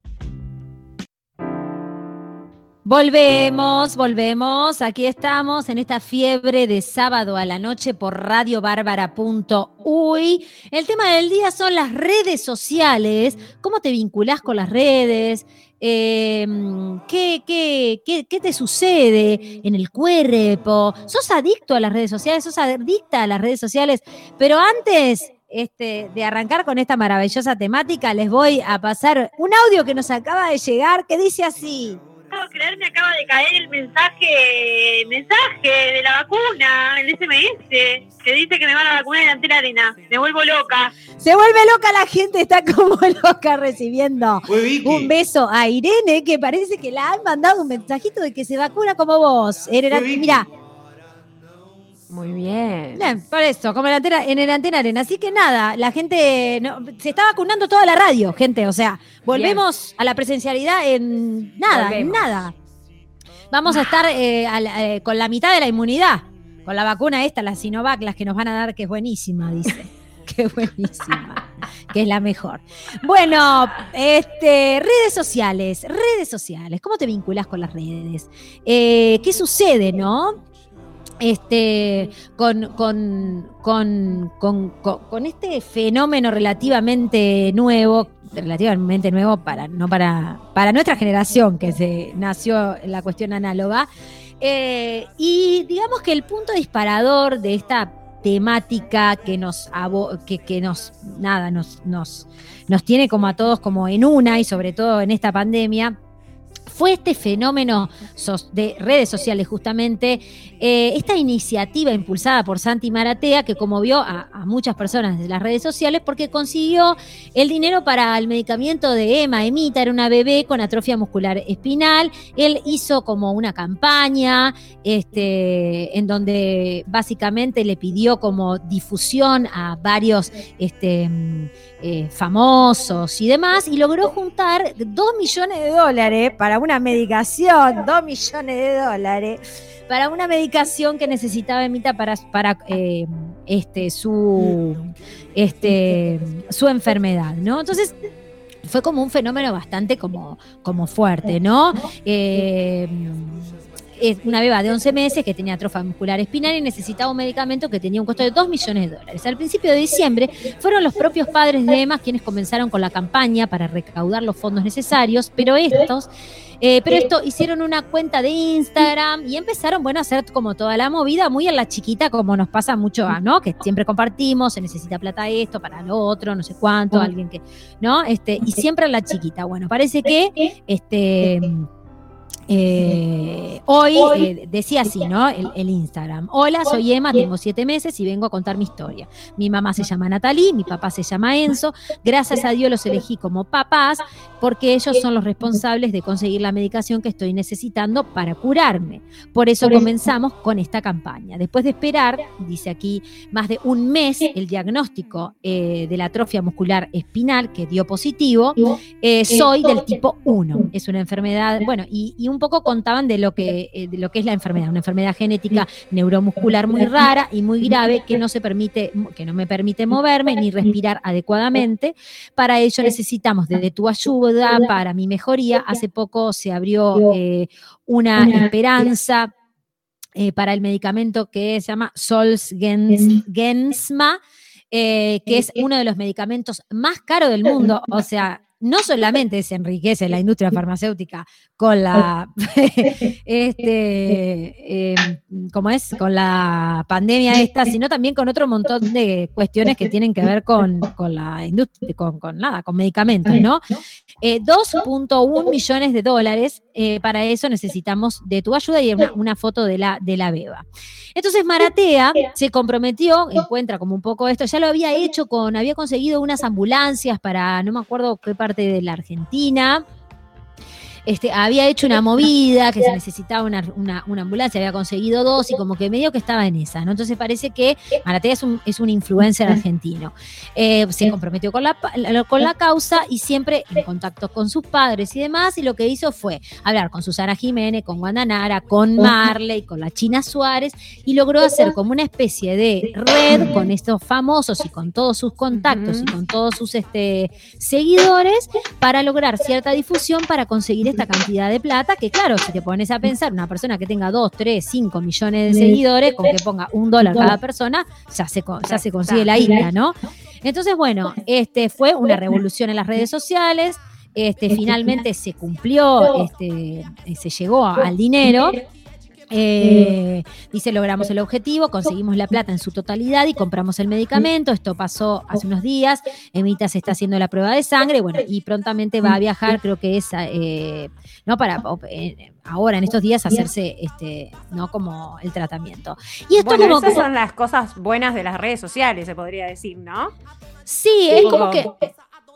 Volvemos, volvemos. Aquí estamos en esta fiebre de sábado a la noche por radiobárbara.uy. El tema del día son las redes sociales. ¿Cómo te vinculás con las redes? Eh, ¿qué, qué, qué, qué te sucede en el cuerpo? ¿Sos adicto a las redes sociales? ¿Sos adicta a las redes sociales? Pero antes este, de arrancar con esta maravillosa temática, les voy a pasar un audio que nos acaba de llegar que dice así. Puedo creer, me acaba de caer el mensaje, mensaje de la vacuna, el SMS, que dice que me van a vacunar en Antena Arena. Me vuelvo loca. Se vuelve loca la gente, está como loca recibiendo un beso a Irene, que parece que la han mandado un mensajito de que se vacuna como vos. Era, Fue Vicky. mira, Muy bien. bien, por eso, como en, la antena, en el Antena Arena. Así que nada, la gente no- se está vacunando toda la radio, gente. O sea, volvemos a la presencialidad en nada, en nada. Vamos a estar eh, a la- eh, con la mitad de la inmunidad. Con la vacuna esta, la Sinovac, las que nos van a dar, que es buenísima, dice. Qué buenísima. que es la mejor. Bueno, este, redes sociales, redes sociales. ¿Cómo te vinculas con las redes? Eh, ¿Qué sucede, no? Este, con, con, con, con, este fenómeno relativamente nuevo, relativamente nuevo para, no para, para nuestra generación que se nació en la cuestión análoga. Eh, y digamos que el punto disparador de esta temática que nos que, que nos nada nos, nos, nos tiene como a todos como en una y sobre todo en esta pandemia fue este fenómeno de redes sociales justamente, eh, esta iniciativa impulsada por Santi Maratea que conmovió a, a muchas personas de las redes sociales porque consiguió el dinero para el medicamento de Emma, Emita, era una bebé con atrofia muscular espinal, él hizo como una campaña este, en donde básicamente le pidió como difusión a varios este, eh, famosos y demás, y logró juntar dos millones de dólares para una medicación, dos millones de dólares para una medicación que necesitaba Emita para, para eh, este, su, este, su enfermedad, ¿no? Entonces, fue como un fenómeno bastante como, como fuerte, ¿no? Eh, es una beba de 11 meses que tenía atrofia muscular espinal y necesitaba un medicamento que tenía un costo de 2 millones de dólares. Al principio de diciembre fueron los propios padres de Emma quienes comenzaron con la campaña para recaudar los fondos necesarios, pero estos, eh, pero esto hicieron una cuenta de Instagram y empezaron, bueno, a hacer como toda la movida muy en la chiquita, como nos pasa mucho, a, ¿no? Que siempre compartimos, se necesita plata esto, para lo otro, no sé cuánto, alguien que, ¿no? Este, y siempre en la chiquita. Bueno, parece que este eh, hoy eh, decía así, ¿no? El, el Instagram. Hola, soy Emma, tengo siete meses y vengo a contar mi historia. Mi mamá se llama Natalie, mi papá se llama Enzo. Gracias a Dios los elegí como papás porque ellos son los responsables de conseguir la medicación que estoy necesitando para curarme. Por eso comenzamos con esta campaña. Después de esperar, dice aquí, más de un mes el diagnóstico eh, de la atrofia muscular espinal que dio positivo, soy del tipo 1. Es una enfermedad, bueno, y, y un un poco contaban de lo que, eh, de lo que es la enfermedad, una enfermedad genética neuromuscular muy rara y muy grave que no se permite, que no me permite moverme ni respirar adecuadamente. Para ello necesitamos de, tu ayuda para mi mejoría. Hace poco se abrió eh, una esperanza eh, para el medicamento que se llama Solsgensma, eh, que es uno de los medicamentos más caros del mundo. O sea, no solamente se enriquece la industria farmacéutica con la este em, como es con la pandemia esta, sino también con otro montón de cuestiones que tienen que ver con, la industria, con, nada, con medicamentos, ¿no? 2.1 eh, millones de dólares, eh, para eso necesitamos de tu ayuda y una, una foto de la, de la beba. Entonces Maratea se comprometió, encuentra como un poco esto, ya lo había hecho con, había conseguido unas ambulancias para, no me acuerdo qué parte de la Argentina, este, había hecho una movida, que se necesitaba una, ambulancia, había conseguido dos y como que medio que estaba en esa, ¿no? Entonces parece que Maratea es un, es un influencer argentino. Eh, se comprometió con la, con la causa y siempre en contacto con sus padres y demás, y lo que hizo fue hablar con Susana Jiménez, con Guandanara, con Marley, con la China Suárez, y logró hacer como una especie de red con estos famosos y con todos sus contactos y con todos sus este, seguidores para lograr cierta difusión para conseguir esta cantidad de plata, que claro, si te pones a pensar, una persona que tenga 2, 3, 5 millones de seguidores, con que ponga un dólar cada persona, ya se, ya se consigue la isla, ¿no? Entonces, bueno, este fue una revolución en las redes sociales. Este, finalmente se cumplió, este, se llegó al dinero. Eh, dice, logramos el objetivo, conseguimos la plata en su totalidad y compramos el medicamento. Esto pasó hace unos días. Emita se está haciendo la prueba de sangre, bueno, y prontamente va a viajar, creo que es, eh, ¿no? Para eh, ahora, en estos días, hacerse, este, ¿no? Como el tratamiento. Y esto bueno, esas son las cosas buenas de las redes sociales, se podría decir, ¿no? Sí, es como que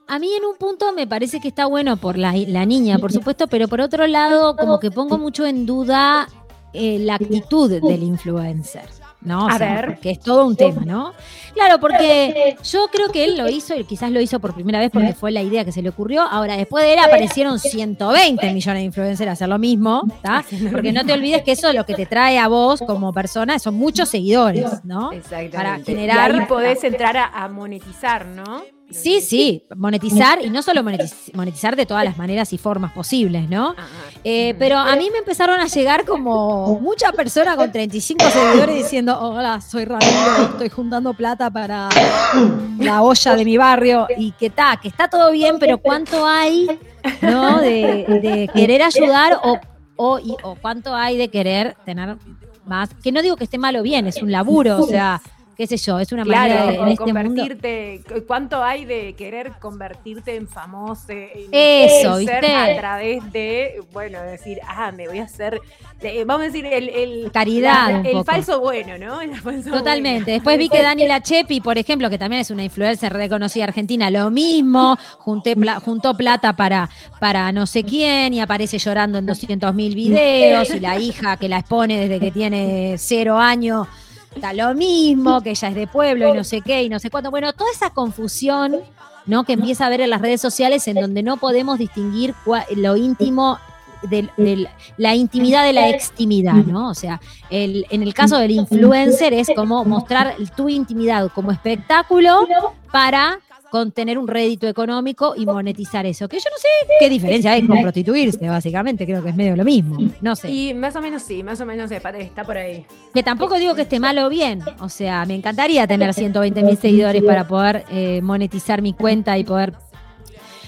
a mí en un punto me parece que está bueno por la, la, niña, por supuesto, pero por otro lado, como que pongo mucho en duda eh, la actitud del influencer. ¿no? a ver. Porque es todo un tema, ¿no? Claro, porque yo creo que él lo hizo y quizás lo hizo por primera vez porque fue la idea que se le ocurrió. Ahora, después de él aparecieron 120 millones de influencers a hacer lo mismo, ¿está? Porque no te olvides que eso lo que te trae a vos como persona son muchos seguidores, ¿no? Exactamente. Para generar. Y ahí podés entrar a monetizar, ¿no? Sí, sí, monetizar y no solo monetizar de todas las maneras y formas posibles, ¿no? Eh, pero a mí me empezaron a llegar como mucha persona con 35 seguidores diciendo, hola, soy Ramiro, estoy juntando plata para la olla de mi barrio y que está, que está todo bien, pero ¿cuánto hay, ¿no? De, querer ayudar o, o, o cuánto hay de querer tener más, que no digo que esté mal o bien, es un laburo, o sea qué sé yo, es una manera de, en este convertirte, ¿cuánto hay de querer convertirte en famoso? Eso, ¿viste? A través de, bueno, decir, ah, me voy a hacer, vamos a decir, el, caridad. el falso bueno, ¿no? Totalmente. Después vi que Daniela Chepi, por ejemplo, que también es una influencer reconocida argentina, lo mismo, junté juntó plata para, para no sé quién y aparece llorando en 200 mil videos y la hija que la expone desde que tiene cero años está lo mismo, que ella es de pueblo y no sé qué y no sé cuánto. Bueno, toda esa confusión, ¿no? Que empieza a ver en las redes sociales en donde no podemos distinguir lo íntimo de, la intimidad de la extimidad, ¿no? O sea, el, en el caso del influencer es como mostrar tu intimidad como espectáculo para con tener un rédito económico y monetizar eso. Que yo no sé qué diferencia hay con prostituirse, básicamente, creo que es medio lo mismo. No sé. Y más o menos sí, más o menos está por ahí. Que tampoco digo que esté mal o bien. O sea, me encantaría tener 120 mil seguidores para poder eh, monetizar mi cuenta y poder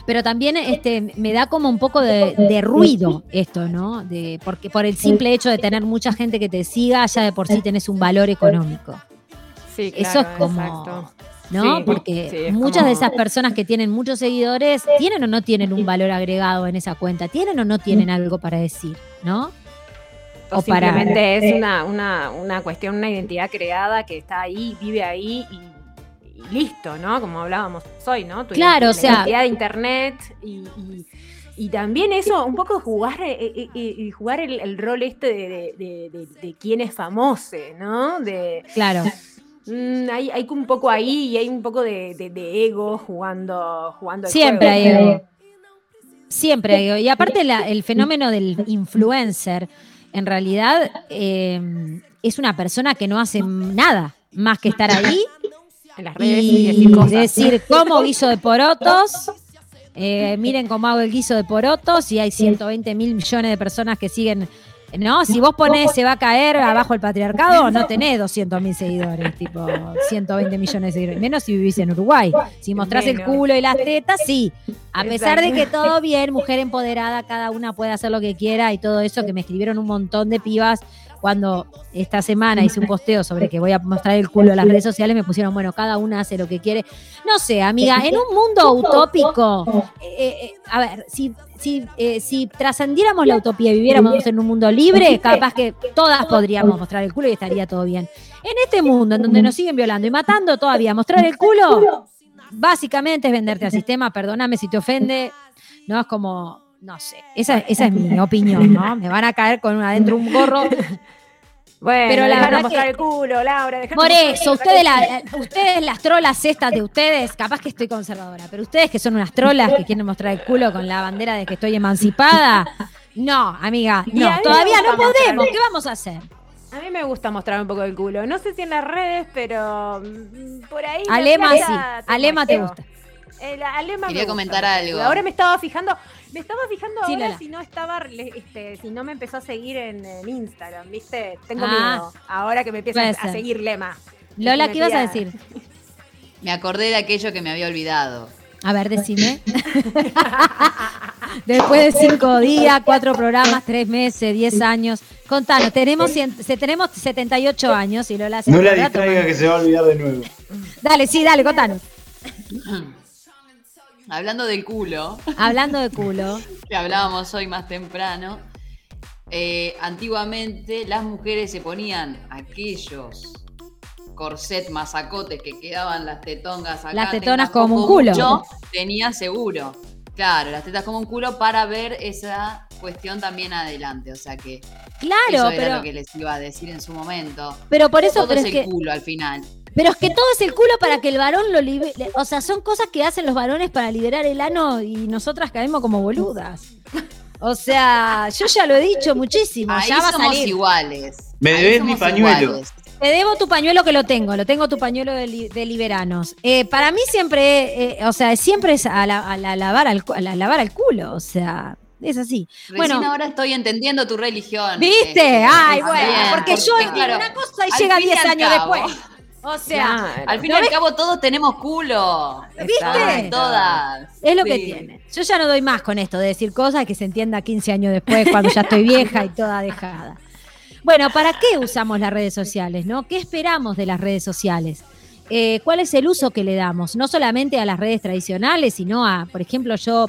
pero también este, me da como un poco de, ruido esto, ¿no? De, porque por el simple hecho de tener mucha gente que te siga, ya de por sí tenés un valor económico. Sí, claro, Eso es como. ¿No? Porque muchas de esas personas que tienen muchos seguidores, ¿tienen o no tienen un valor agregado en esa cuenta? ¿Tienen o no tienen algo para decir, ¿no? O, simplemente es una, una, una, cuestión, una identidad creada que está ahí, vive ahí y, listo, ¿no? Como hablábamos hoy, ¿no? claro, o sea. identidad de internet y, y también eso, un poco jugar, eh, eh, eh, jugar el, rol este de, de, de, quién es famoso, ¿no? De, claro. Mm, hay, hay, un poco ahí y hay un poco de, ego jugando, jugando Siempre hay ego. Siempre. digo, Y aparte la- el fenómeno del influencer, en realidad eh, es una persona que no hace nada más que estar ahí En las redes y y decir cosas. decir cómo guiso de porotos. eh, miren cómo hago el guiso de porotos y hay 120 mil millones de personas que siguen. No, si vos ponés se va a caer abajo el patriarcado, no tenés 200 mil seguidores, tipo 120 millones de seguidores. Menos si vivís en Uruguay. Si mostrás el culo y las tetas, sí. A pesar de que todo bien, mujer empoderada, cada una puede hacer lo que quiera y todo eso, que me escribieron un montón de pibas cuando esta semana hice un posteo sobre que voy a mostrar el culo en las redes sociales, me pusieron, bueno, cada una hace lo que quiere. No sé, amiga, en un mundo utópico, eh, eh, a ver, si, si, eh, si trascendiéramos la utopía y viviéramos en un mundo libre, capaz que todas podríamos mostrar el culo y estaría todo bien. En este mundo en donde nos siguen violando y matando todavía, mostrar el culo, básicamente es venderte al sistema, perdóname si te ofende, no es como, no sé, esa, esa es mi opinión, ¿no? Me van a caer con adentro un gorro. Bueno, Pero la verdad mostrar que- el culo, Laura. Por mostrar el eso, culo, ustedes, la- ustedes las trolas estas de ustedes, capaz que estoy conservadora, pero ustedes que son unas trolas que quieren mostrar el culo con la bandera de que estoy emancipada, no, amiga, no, todavía no podemos, ¿qué vamos a hacer? A mí me gusta mostrar un poco el culo. No sé si en las redes, pero mm, por ahí. Alema sí, Alema te gusta. El Alema Quería me gusta comentar algo. Ahora me estaba fijando, me estaba fijando Sí, ahora Lola. si no estaba, este, si no me empezó a seguir en, en Instagram, ¿viste? Tengo Ah. miedo. Ahora que me empieza a seguir Lema. Lola, ¿qué ibas a decir? Me acordé de aquello que me había olvidado. A ver, decime. Después de cinco días, cuatro programas, tres meses, diez años. Contanos, tenemos, tenemos 78 años y Lola se No la distraiga que se va a olvidar de nuevo. Dale, sí, dale, contanos. Hablando del culo, Hablando de culo. que hablábamos hoy más temprano, eh, antiguamente las mujeres se ponían aquellos corset masacotes que quedaban las tetongas acá. Las tetonas como un culo. mucho, tenía seguro. Claro, las tetas como un culo para ver esa cuestión también adelante. O sea que eso Claro, era pero, lo que les iba a decir en su momento. pero por eso, Todo pero es es el que, culo al final. Pero es que todo es el culo para que el varón lo libere. O sea, son cosas que hacen los varones para liberar el ano y nosotras caemos como boludas. O sea, yo ya lo he dicho muchísimo. Ahí ya va a somos salir. iguales. Me Ahí debes mi pañuelo. iguales. Te debo tu pañuelo que lo tengo, lo tengo tu pañuelo de, li- de liberanos. Eh, para mí siempre, eh, o sea, siempre es a, la- a la lavar al, cu- a la lavar al culo, o sea, es así. Recién Bueno. ahora estoy entendiendo tu religión. ¿Viste? Este, Ay, bueno, bien, porque yo entiendo claro, una cosa y llega fin y 10 al años cabo, después. O sea, Claro. Al fin y ¿No al ves? cabo todos tenemos culo. ¿Viste? Todas. es lo que tiene. Yo ya no doy más con esto de decir cosas que se entienda 15 años después, cuando ya estoy vieja y toda dejada. Bueno, ¿para qué usamos las redes sociales? ¿no? ¿Qué esperamos de las redes sociales? Eh, ¿Cuál es el uso que le damos? No solamente a las redes tradicionales, sino a, por ejemplo, yo,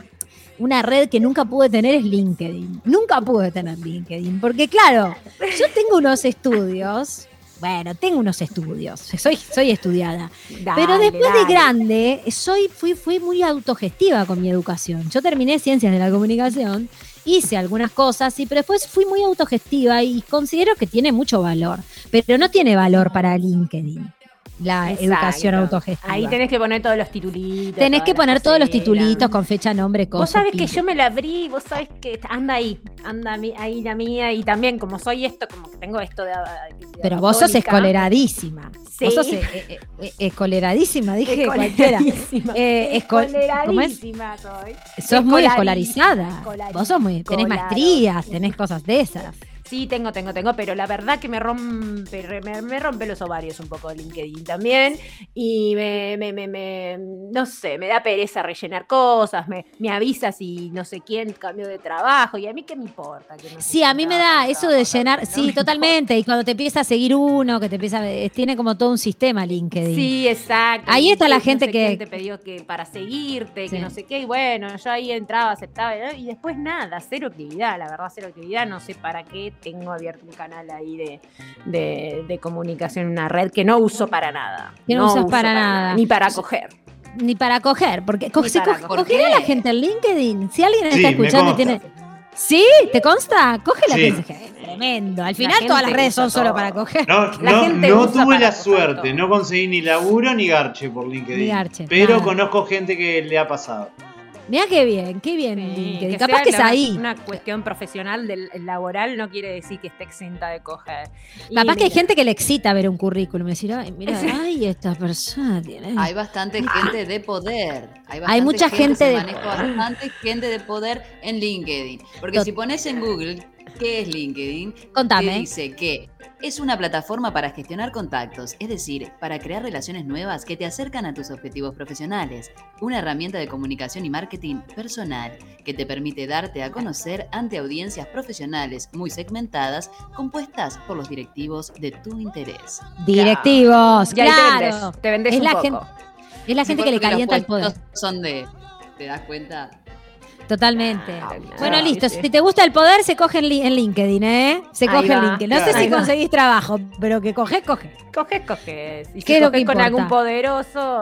una red que nunca pude tener es LinkedIn. Nunca pude tener LinkedIn, porque claro, yo tengo unos estudios, bueno, tengo unos estudios, soy, soy estudiada, pero Dale, después de grande, soy, fui, fui muy autogestiva con mi educación. Yo terminé ciencias de la comunicación, hice algunas cosas, sí, pero después fui muy autogestiva y considero que tiene mucho valor. Pero no tiene valor para LinkedIn, la Exacto. educación autogestiva. Ahí tenés que poner todos los titulitos. Tenés que poner todos los titulitos con fecha, nombre, cosas. Vos sabés que yo me la abrí, vos sabés que anda ahí, anda ahí la mía, y también como soy esto, como que tengo esto de. de Pero vos sos escoleradísima. Sí. Vos sos eh, eh, eh, escoleradísima, dije cualquiera. Escoleradísima. Eh, esco- ¿cómo es? Escoleradísima soy. Sos muy Escolarizada. escolarizada. Vos sos muy, tenés maestrías, tenés cosas de esas. Sí, tengo, tengo, tengo, pero la verdad que me rompe, me, me rompe los ovarios un poco LinkedIn también. Y me, me, me, me- no sé, me da pereza rellenar cosas, me, me avisa si no sé quién cambió de trabajo. Y a mí qué me importa. que no Sí, a mí me da eso de llenar, no sí, me totalmente. Y cuando te empieza a seguir uno, que te empieza, eh, tiene como todo un sistema LinkedIn. Sí, exacto. Ahí está la no gente sé que- quién te pidió que para seguirte, Sí. que no sé qué, y bueno, yo ahí entraba, aceptaba, ¿no? y después nada, cero actividad, la verdad, cero actividad, no sé para qué tengo abierto un canal ahí de, de, de comunicación, una red que no uso para nada. Que no usas uso para nada. Ni para coger. Ni para coger, porque co- para coger. cogerá ¿Por la gente en LinkedIn. Si alguien Sí, está escuchando y tiene. ¿Sí? ¿Te consta? Coge la Sí. gente. Tremendo. Al final todas las redes son solo para coger. No, La no, gente no usa tuve la suerte, todo. no conseguí ni laburo ni garche por LinkedIn. Ni garche, pero nada. conozco gente que le ha pasado. Mirá qué bien, qué bien. Sí, LinkedIn. que Capaz sea que es la- ahí. Una cuestión profesional del laboral no quiere decir que esté exenta de coger. Y Capaz que hay gente que le excita ver un currículum y decir, ay, mira, ay, esta persona tiene. Hay bastante gente de poder. Hay, mucha gente de poder. bastante gente de poder en LinkedIn. Porque Tot- si pones en Google qué es LinkedIn, Contame. dice que es una plataforma para gestionar contactos, es decir, para crear relaciones nuevas que te acercan a tus objetivos profesionales. Una herramienta de comunicación y marketing personal que te permite darte a conocer ante audiencias profesionales muy segmentadas, compuestas por los directivos de tu interés. Directivos, Y ahí te claro. vendes, te vendes Es un la poco. gente- Es la Sí, gente que le calienta el poder. Son de. ¿Te das cuenta? Totalmente. Ah, Bueno, listo. sí. Si te gusta el poder, se coge en, li- en LinkedIn, ¿eh? Se Ahí coge en. LinkedIn. No sé si conseguís trabajo, pero que coges, coge. Coges, coges. Y si ¿Qué es lo que coges con algún poderoso,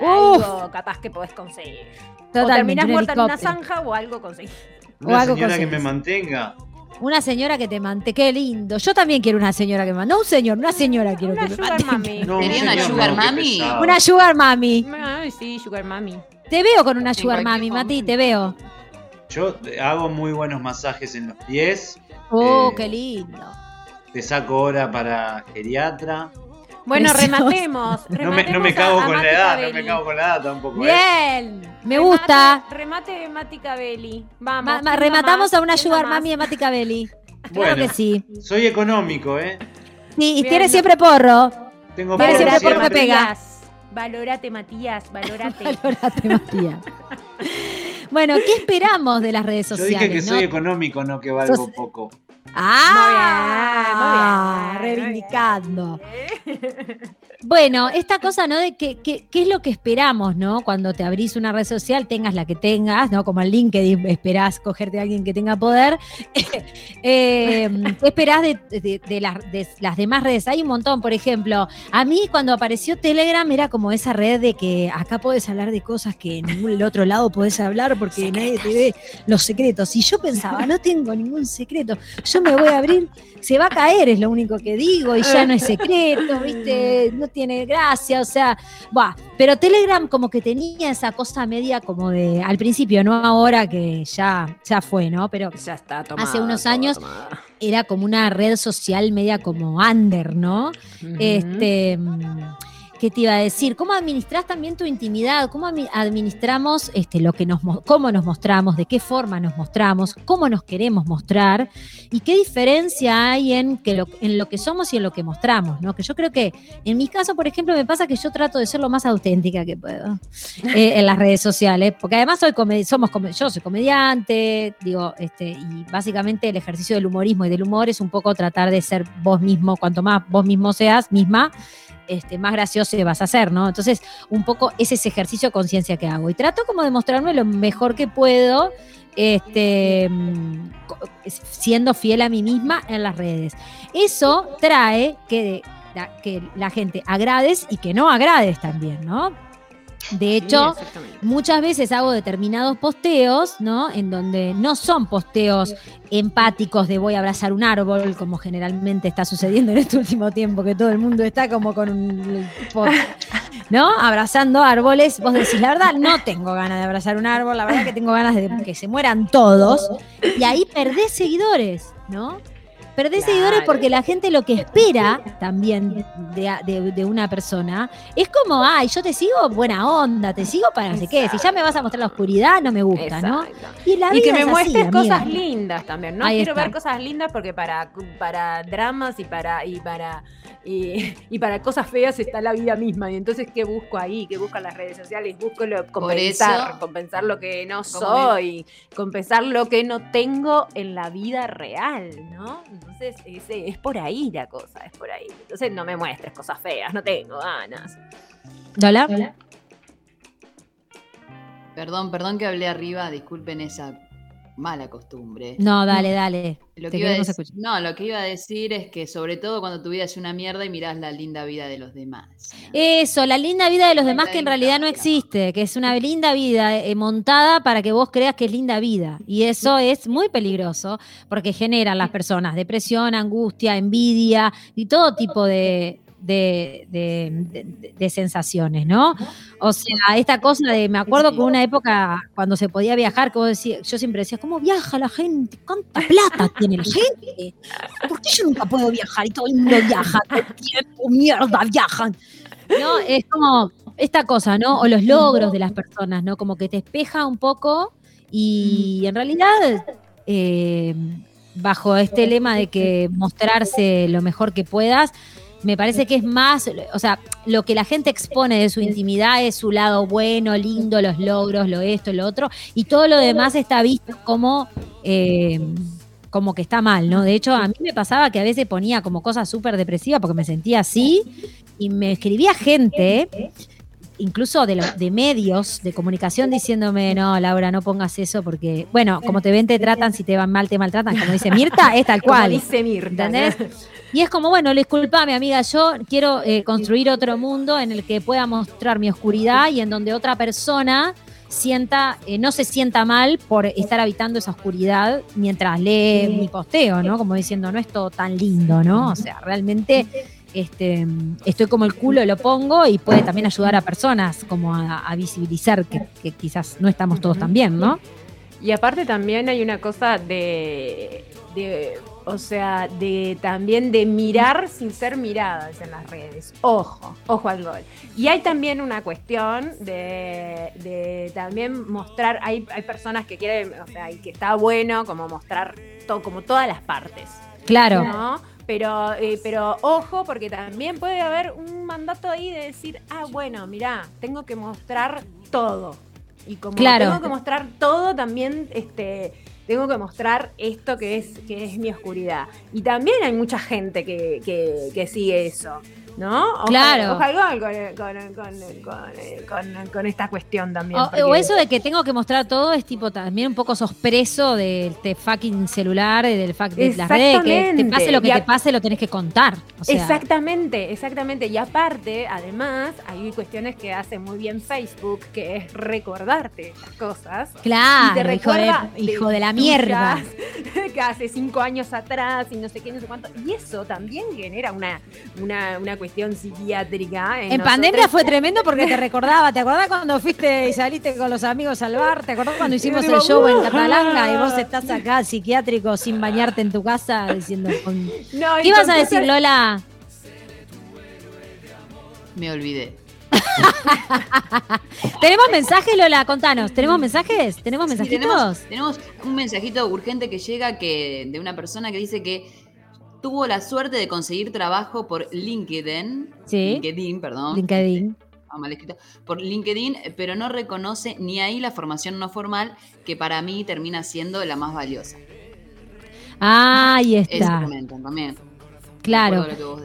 Uf. algo capaz que podés conseguir. o Totalmente. terminás un muerta en una zanja o algo conseguís. O Una algo señora que me mantenga. Una señora que te mantenga. Qué lindo. Yo también quiero una señora que me mantenga. No un señor, una señora quiero Una que me sugar mantenga. mami. No, Tenía una señor, sugar mami. Una sugar mami. Ay, sí, sugar mami. Te veo con una sugar mami, Mati, te veo. Yo hago muy buenos masajes en los pies. Oh, Eh, qué lindo. Te saco hora para geriatra. Bueno, rematemos. No me, no rematemos me cago a- a con la edad, no me cago con la edad tampoco. ¿eh? Bien. Me Remate- gusta. Remate de Mati Cabelli. Vamos. Ma- ma- ¿quién rematamos más? a una ¿Quién sugar más? mami de Mati Cabelli. Claro Bueno, que sí. soy económico, ¿eh? Sí, y Bien, tiene no. siempre porro. Tengo Tiene porro siempre porro que siempre. pega. Matías. Valorate. Valorate, Matías. Bueno, ¿qué esperamos de las redes Yo sociales? dije que no? soy económico, no que valgo Sos- poco. Ah, Muy bien, muy bien, muy reivindicando. Bueno, esta cosa, ¿no? De que, que- qué es lo que esperamos, ¿no? Cuando te abrís una red social, tengas la que tengas, ¿no? Como en LinkedIn esperás cogerte a alguien que tenga poder. Eh, ¿Qué esperás de, de- de las, de las demás redes? Hay un montón, por ejemplo, a mí cuando apareció Telegram era como esa red de que acá podés hablar de cosas que en ningún otro lado podés hablar porque nadie te ve los secretos. Y yo pensaba, no tengo ningún secreto, yo me voy a abrir, se va a caer, es lo único que digo, y ya no es secreto, ¿viste? No tiene gracia, o sea, buah. Pero Telegram como que tenía esa cosa media como de, al principio, no ahora que ya, ya fue, ¿no? Pero Ya está. Hace unos años era como una red social media como under, ¿no? Este, ¿qué te iba a decir? ¿Cómo administras también tu intimidad? ¿Cómo administramos este, lo que nos, mo- cómo nos mostramos, de qué forma nos mostramos, cómo nos queremos mostrar y qué diferencia hay en, que lo, en lo que somos y en lo que mostramos, ¿no? Que yo creo que en mi caso, por ejemplo, me pasa que yo trato de ser lo más auténtica que puedo eh, en las redes sociales, porque además soy somos yo soy comediante, digo, este, y básicamente el ejercicio del humorismo y del humor es un poco tratar de ser vos mismo, cuanto más vos mismo seas, misma, este, más gracioso vas a ser, ¿no? Entonces, un poco ese es ese ejercicio de conciencia que hago. Y trato como de mostrarme lo mejor que puedo, este, siendo fiel a mí misma en las redes. Eso trae que, que la gente agrades y que no agrades también, ¿no? De hecho, Sí, muchas veces hago determinados posteos, ¿no? En donde no son posteos empáticos de voy a abrazar un árbol, como generalmente está sucediendo en este último tiempo, que todo el mundo está como con un. ¿No? Abrazando árboles. Vos decís, la verdad, no tengo ganas de abrazar un árbol, la verdad que tengo ganas de que se mueran todos. Y ahí perdés seguidores, ¿no? Perdés Claro. seguidores porque la gente lo que espera también de, de- de una persona es como, ay, yo te sigo buena onda, te sigo para no sé qué. Si ya me vas a mostrar la oscuridad, no me gusta, ¿no? Y la Y que me así, muestres amiga. cosas lindas también. No Ahí quiero está. ver cosas lindas porque para, para dramas y para y para y, y para cosas feas está la vida misma. Y entonces, ¿qué busco ahí? ¿Qué busco en las redes sociales? Busco lo, compensar, eso- compensar lo que no soy, compensar lo que no tengo en la vida real, ¿no? Entonces, es por ahí la cosa, es por ahí. Entonces, no me muestres cosas feas, no tengo ganas. ¿Lola? Perdón, perdón que hablé arriba, disculpen esa mala costumbre. No, dale, dale. Lo que iba a queremos dec- escuchar. no, lo que iba a decir es que sobre todo cuando tu vida es una mierda y mirás la linda vida de los demás. ¿no? Eso, la linda vida de los La demás que en realidad no existe, que es una linda vida eh, montada para que vos creas que es linda vida. Y eso es muy peligroso porque generan las personas depresión, angustia, envidia y todo tipo de de, de- sensaciones, ¿no? O sea, esta cosa de, me acuerdo que una época cuando se podía viajar, yo siempre decía, ¿cómo viaja la gente? ¿Cuánta plata tiene la gente? ¿Por qué yo nunca puedo viajar y todo el mundo viaja tiempo? Mierda, viajan. ¿No? Es como esta cosa, ¿no? O los logros de las personas, ¿no? Como que te espeja un poco y en realidad, eh, bajo este lema de que mostrarse lo mejor que puedas, me parece que es más, o sea, lo que la gente expone de su intimidad es su lado bueno, lindo, los logros, lo esto, lo otro, y todo lo demás está visto como, eh, como que está mal, ¿no? De hecho, a mí me pasaba que a veces ponía como cosas súper depresivas porque me sentía así, y me escribía gente, incluso de, los de medios de comunicación, diciéndome, no, Laura, no pongas eso porque, bueno, como te ven, te tratan, si te van mal, te maltratan, como dice Mirta, es tal Como cual. dice Mirta. ¿Entendés? ¿no? Y es como, bueno, disculpame, amiga, yo quiero eh, construir otro mundo en el que pueda mostrar mi oscuridad y en donde otra persona sienta, eh, no se sienta mal por estar habitando esa oscuridad mientras lee mi posteo, ¿no? Como diciendo, no es todo tan lindo, ¿no? O sea, realmente este, estoy como el culo, lo pongo y puede también ayudar a personas como a, a visibilizar que, que quizás no estamos todos tan bien, ¿no? Y aparte también hay una cosa de, de, o sea, de también de mirar sin ser miradas en las redes. Ojo, ojo al gol. Y hay también una cuestión de, de también mostrar, hay, hay personas que quieren, o sea, y que está bueno como mostrar to- como todas las partes. Claro. ¿no? Pero, eh, pero ojo, porque también puede haber un mandato ahí de decir, ah, bueno, mirá, tengo que mostrar todo. Y como Claro. tengo que mostrar todo, también este, tengo que mostrar esto que es, que es mi oscuridad. Y también hay mucha gente que, que, que sigue eso. ¿No? Ojo- Claro. ojo al gol con, con- con- con- esta cuestión también. O, eso de que tengo que mostrar todo es tipo también un poco sospreso del te fucking celular y del fac de las redes, que te pase lo que Y a- te pase lo tenés que contar. O sea, exactamente, exactamente. Y aparte, además, hay cuestiones que hace muy bien Facebook, que es recordarte las cosas. y te Claro, hijo de, recuerda hijo de la mierda. que hace cinco años atrás y no sé qué, no sé cuánto. Y eso también genera una, una, una cuestión psiquiátrica. En, En nosotros. pandemia fue tremendo porque te recordaba, ¿te acordás cuando fuiste y saliste con los amigos al bar? ¿Te acordás cuando hicimos digo, el show en "Uh". Catalanga y vos estás acá psiquiátrico sin bañarte en tu casa diciendo con- No, y ¿Qué ibas a decir, Lola? Me olvidé. ¿Tenemos mensajes, Lola? Contanos, ¿tenemos mensajes? ¿Tenemos Sí, mensajitos? tenemos, tenemos un mensajito urgente que llega que, de una persona que dice que tuvo la suerte de conseguir trabajo por LinkedIn. Sí. LinkedIn, perdón. LinkedIn. Ah, mal escrito. Por LinkedIn, pero no reconoce ni ahí la formación no formal, que para mí termina siendo la más valiosa. Ahí Eso está. comentan también. Claro. Lo que vos.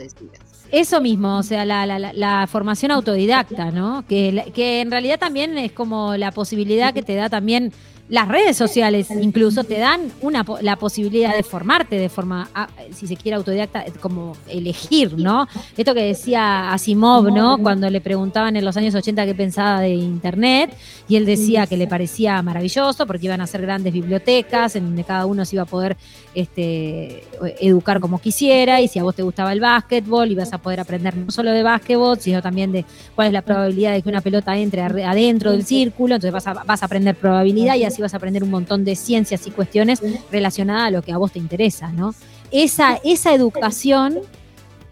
Eso mismo, o sea, la, la- la- formación autodidacta, ¿no? Que, que en realidad también es como la posibilidad que te da también las redes sociales, incluso te dan una, la posibilidad de formarte de forma, ah, si se quiere, autodidacta, como elegir, ¿no? Esto que decía Asimov, ¿no? Cuando le preguntaban en los años 80 qué pensaba de Internet, y él decía que le parecía maravilloso porque iban a ser grandes bibliotecas en donde cada uno se iba a poder este, educar como quisiera y si a vos te gustaba el básquetbol ibas a poder aprender no solo de básquetbol, sino también de cuál es la probabilidad de que una pelota entre adentro del círculo, entonces vas a, vas a aprender probabilidad y así vas a aprender un montón de ciencias y cuestiones relacionadas a lo que a vos te interesa, ¿no? Esa, esa educación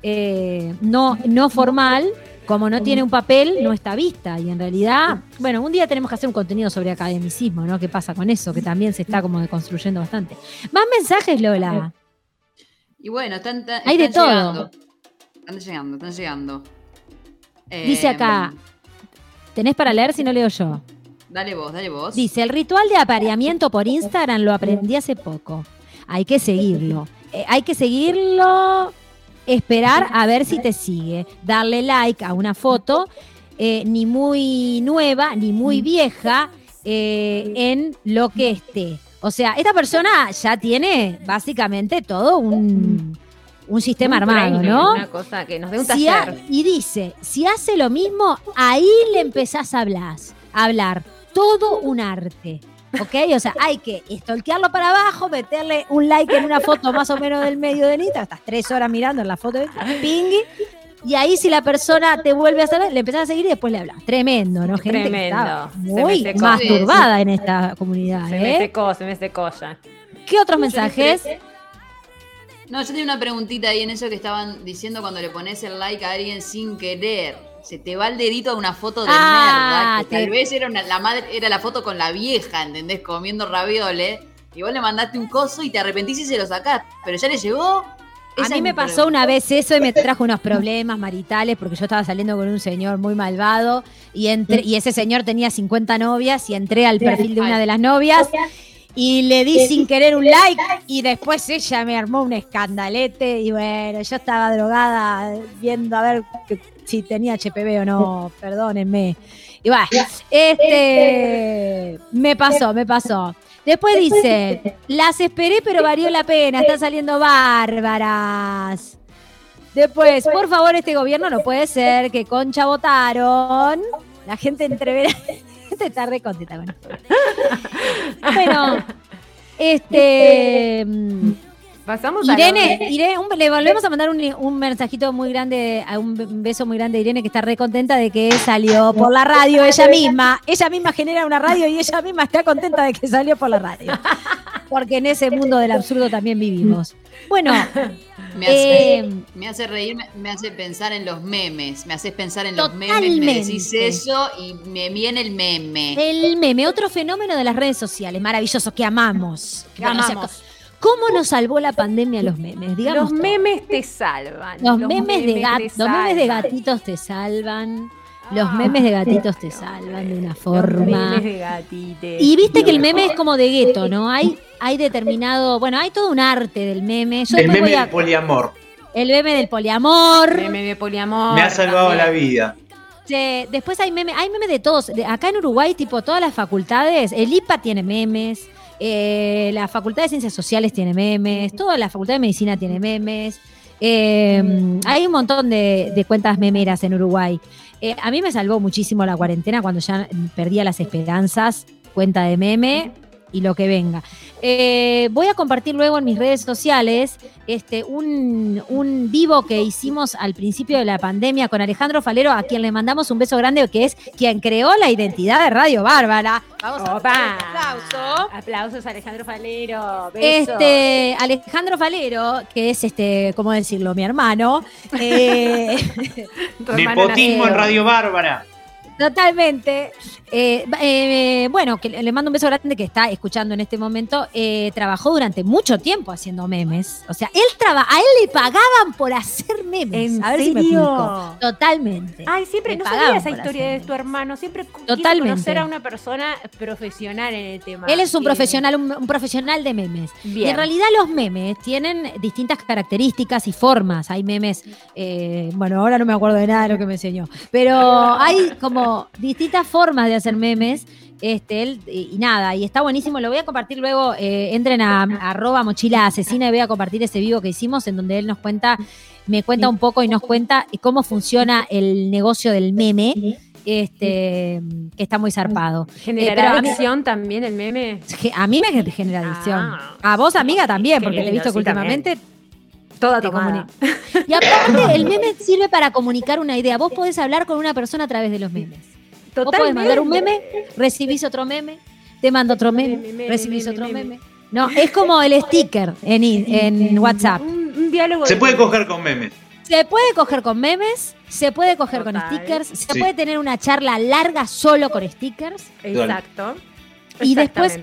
eh, no, no formal, como no tiene un papel, no está vista. Y en realidad, bueno, un día tenemos que hacer un contenido sobre academicismo, ¿no? ¿Qué pasa con eso? Que también se está como deconstruyendo bastante. Más mensajes, Lola. Y bueno, están, están- Hay de están todo. llegando. Están llegando, están llegando. Dice acá, ¿tenés para leer si no leo yo? Dale vos, dale vos. Dice, el ritual de apareamiento por Instagram lo aprendí hace poco. Hay que seguirlo. Eh, hay que seguirlo, esperar a ver si te sigue, darle like a una foto, eh, ni muy nueva, ni muy vieja, eh, en lo que esté. O sea, esta persona ya tiene básicamente todo un, un sistema Un armado, ¿no? Una cosa que nos dé un Si ha- y dice, si hace lo mismo, ahí le empezás a hablar, a hablar. Todo un arte. ¿Ok? O sea, hay que estolquearlo para abajo, meterle un like en una foto más o menos del medio de Nita, estás tres horas mirando en la foto de pingui, Y ahí si la persona te vuelve a saber, le empezás a seguir y después le hablas. Tremendo, ¿no? Gente que Tremendo. está Se me muy masturbada en esta comunidad, Se me ¿eh? secó, se me secó ya. ¿Qué otros mensajes? No, yo tenía una preguntita ahí en eso que estaban diciendo cuando le pones el like a alguien sin querer. Se te va el dedito a una foto de Ah. Que te- tal vez era una- la madre, era la foto con la vieja, ¿entendés? Comiendo ravioles. Y vos le mandaste un coso y te arrepentís y se lo sacás. Pero ya le llegó. A mí me pasó una vez eso y me trajo unos problemas maritales porque yo estaba saliendo con un señor muy malvado y, entré, y ese señor tenía 50 novias y entré al perfil de una de las novias y le di sin querer un like y después ella me armó un escandalete y bueno, yo estaba drogada viendo a ver si tenía HPV o no, perdónenme. Y bueno, este me pasó, me pasó. Después dice, las esperé pero valió la pena, están saliendo bárbaras. Después, por favor, este gobierno no puede ser que Concha votaron. La gente gente está re contenta con esto. Bueno, este. Pasamos a Irene, lo- Irene un- le volvemos a mandar un, un mensajito muy grande, a un be- un beso muy grande a Irene, que está re contenta de que salió por la radio ella misma. Ella misma genera una radio y ella misma está contenta de que salió por la radio. Porque en ese mundo del absurdo también vivimos. Bueno, Me hace, eh, me hace reír, me, hace pensar en los memes. Me haces pensar en los memes. Me decís eso y me viene el meme. el meme, otro fenómeno de las redes sociales, maravilloso, que amamos. Que Bueno, o sea, amamos. ¿Cómo nos salvó la pandemia los memes? Digamos Los todo. memes te salvan. Los, memes, de gat- los memes de gatitos te salvan. Los Ah, memes de gatitos te salvan de una Los forma. memes de gatites. Y viste que el meme es como de gueto, ¿no? Hay, hay determinado, bueno, hay todo un arte del meme. Yo El meme voy a- del poliamor. el meme del poliamor. Meme de poliamor. Me ha salvado también. la vida. Che, después hay meme, hay meme de todos. Acá en Uruguay, tipo, todas las facultades, el IPA tiene memes, eh, la Facultad de Ciencias Sociales tiene memes, toda la Facultad de Medicina tiene memes. eh, hay un montón de, de cuentas memeras en Uruguay. Eh, a mí me salvó muchísimo la cuarentena cuando ya perdía las esperanzas, cuenta de meme y lo que venga. Eh, voy a compartir luego en mis redes sociales este, un, un vivo que hicimos al principio de la pandemia con Alejandro Falero, a quien le mandamos un beso grande, que es quien creó la identidad de Radio Bárbara. Vamos a Opa. un aplauso. Aplausos a Alejandro Falero. Besos. Este, Alejandro Falero, que es este, ¿cómo decirlo? Mi hermano. eh, Nepotismo en. Radio Bárbara. Totalmente. Eh, eh, bueno, que le mando un beso grande que está escuchando en este momento. Eh, trabajó durante mucho tiempo haciendo memes. O sea, él traba, a él le pagaban por hacer memes. ¿En a ver si me serio? explico. Totalmente. Ay, siempre Le no sabía esa historia de tu hermano. Siempre Totalmente. conocer a una persona profesional en el tema. Él es un profesional, un, un profesional de memes. Y en realidad los memes tienen distintas características y formas. Hay memes, bueno, ahora no me acuerdo de nada de lo que me enseñó, pero hay como distintas formas de hacer memes. Este, él, y, nada, y está buenísimo. Lo voy a compartir luego. eh, entren a, a arroba mochila asesina y voy a compartir ese vivo que hicimos en donde él nos cuenta, me cuenta un poco y nos cuenta cómo funciona el negocio del meme. Este, que está muy zarpado. ¿Generará Eh, mí- adicción también el meme? A mí me genera adicción. Ah. a vos, amiga, también, porque te he lindo, visto que sí, también. últimamente Toda te tomada. Y aparte, el meme sirve para comunicar una idea. Vos podés hablar con una persona a través de los memes. Vos podés mandar un meme, recibís otro meme, te mando otro meme, Meme, meme, recibís meme, otro meme. No, es como el sticker en, WhatsApp. Un, un diálogo. Se de- puede coger con memes. Se puede coger con memes, se puede coger Total. con stickers, se Sí. puede tener una charla larga solo con stickers. Exacto. Y después-.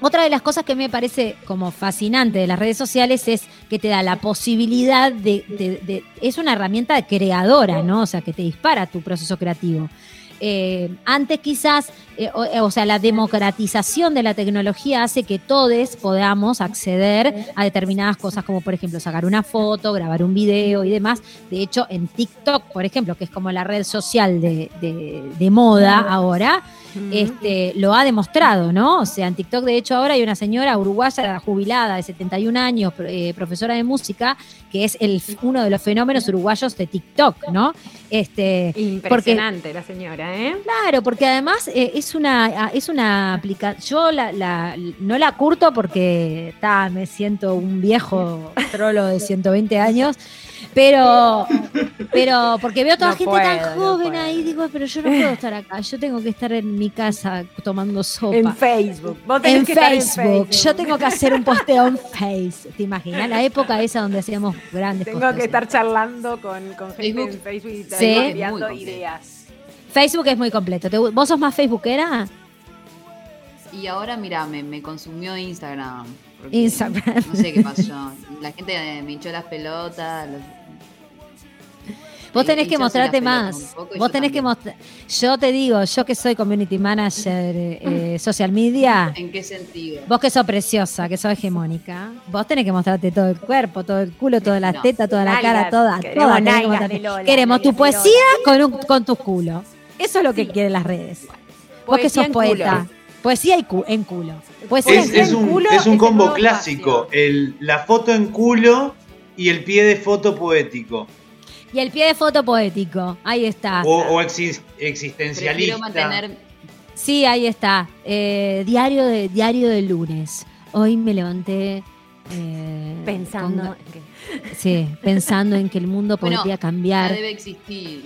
Otra de las cosas que me parece como fascinante de las redes sociales es que te da la posibilidad de, de- de- es una herramienta creadora, ¿no? O sea, que te dispara tu proceso creativo. Eh, antes quizás, eh, o, o sea, la democratización de la tecnología hace que todos podamos acceder a determinadas cosas, como por ejemplo sacar una foto, grabar un video y demás. De hecho, en TikTok, por ejemplo, que es como la red social de, de- de moda ahora, este, lo ha demostrado, ¿no? O sea, en TikTok, de hecho, ahora hay una señora uruguaya jubilada de 71 años, eh, profesora de música, que es el, uno de los fenómenos uruguayos de TikTok, ¿no? Este, Impresionante la señora, ¿eh? Claro, porque además eh, es una es una aplicación. Yo la, la- no la curto porque ta, me siento un viejo trolo de 120 años, pero pero porque veo a toda No gente puedo, tan no joven ahí, digo, pero yo no puedo estar acá, yo tengo que estar en mi casa tomando sopa. En Facebook. Vos tenés En que estar Facebook. yo tengo que hacer un posteo en Face. ¿Te imaginas? La época esa donde hacíamos grandes Tengo posteos. que estar charlando con, con gente Facebook. en Facebook y Sí. enviando ideas. Facebook es muy completo. ¿Te- ¿Vos sos más Facebookera? Y ahora, mira, me, me consumió Instagram. Instagram. No sé qué pasó. La gente me hinchó las pelotas. los- Vos tenés que mostrarte más. poco Vos yo tenés que mostrar. Yo te digo, yo que soy community manager, eh, social media, ¿En qué sentido? vos que sos preciosa, que sos hegemónica, vos tenés que mostrarte todo el cuerpo, todo el culo, todas las No. tetas, toda la cara, toda, Queremos toda. tenés que nalgas mostrarte. de Lola, Queremos tu poesía con, un, con tu culo. Eso es lo que quieren las redes. Vos que sos poeta. culo. Poesía y cu- en culo. Poesía Es, en un, culo es un combo clásico. El, la foto en culo y el pie de foto poético. Y el pie de foto poético. Ahí está. O, o exis- Prefiero existencialista. mantener. Sí, ahí está. Eh, diario, de, diario del lunes. Hoy me levanté. eh, Pensando. con- en que- sí, pensando en que el mundo Bueno, podría Ya cambiar. debe existir.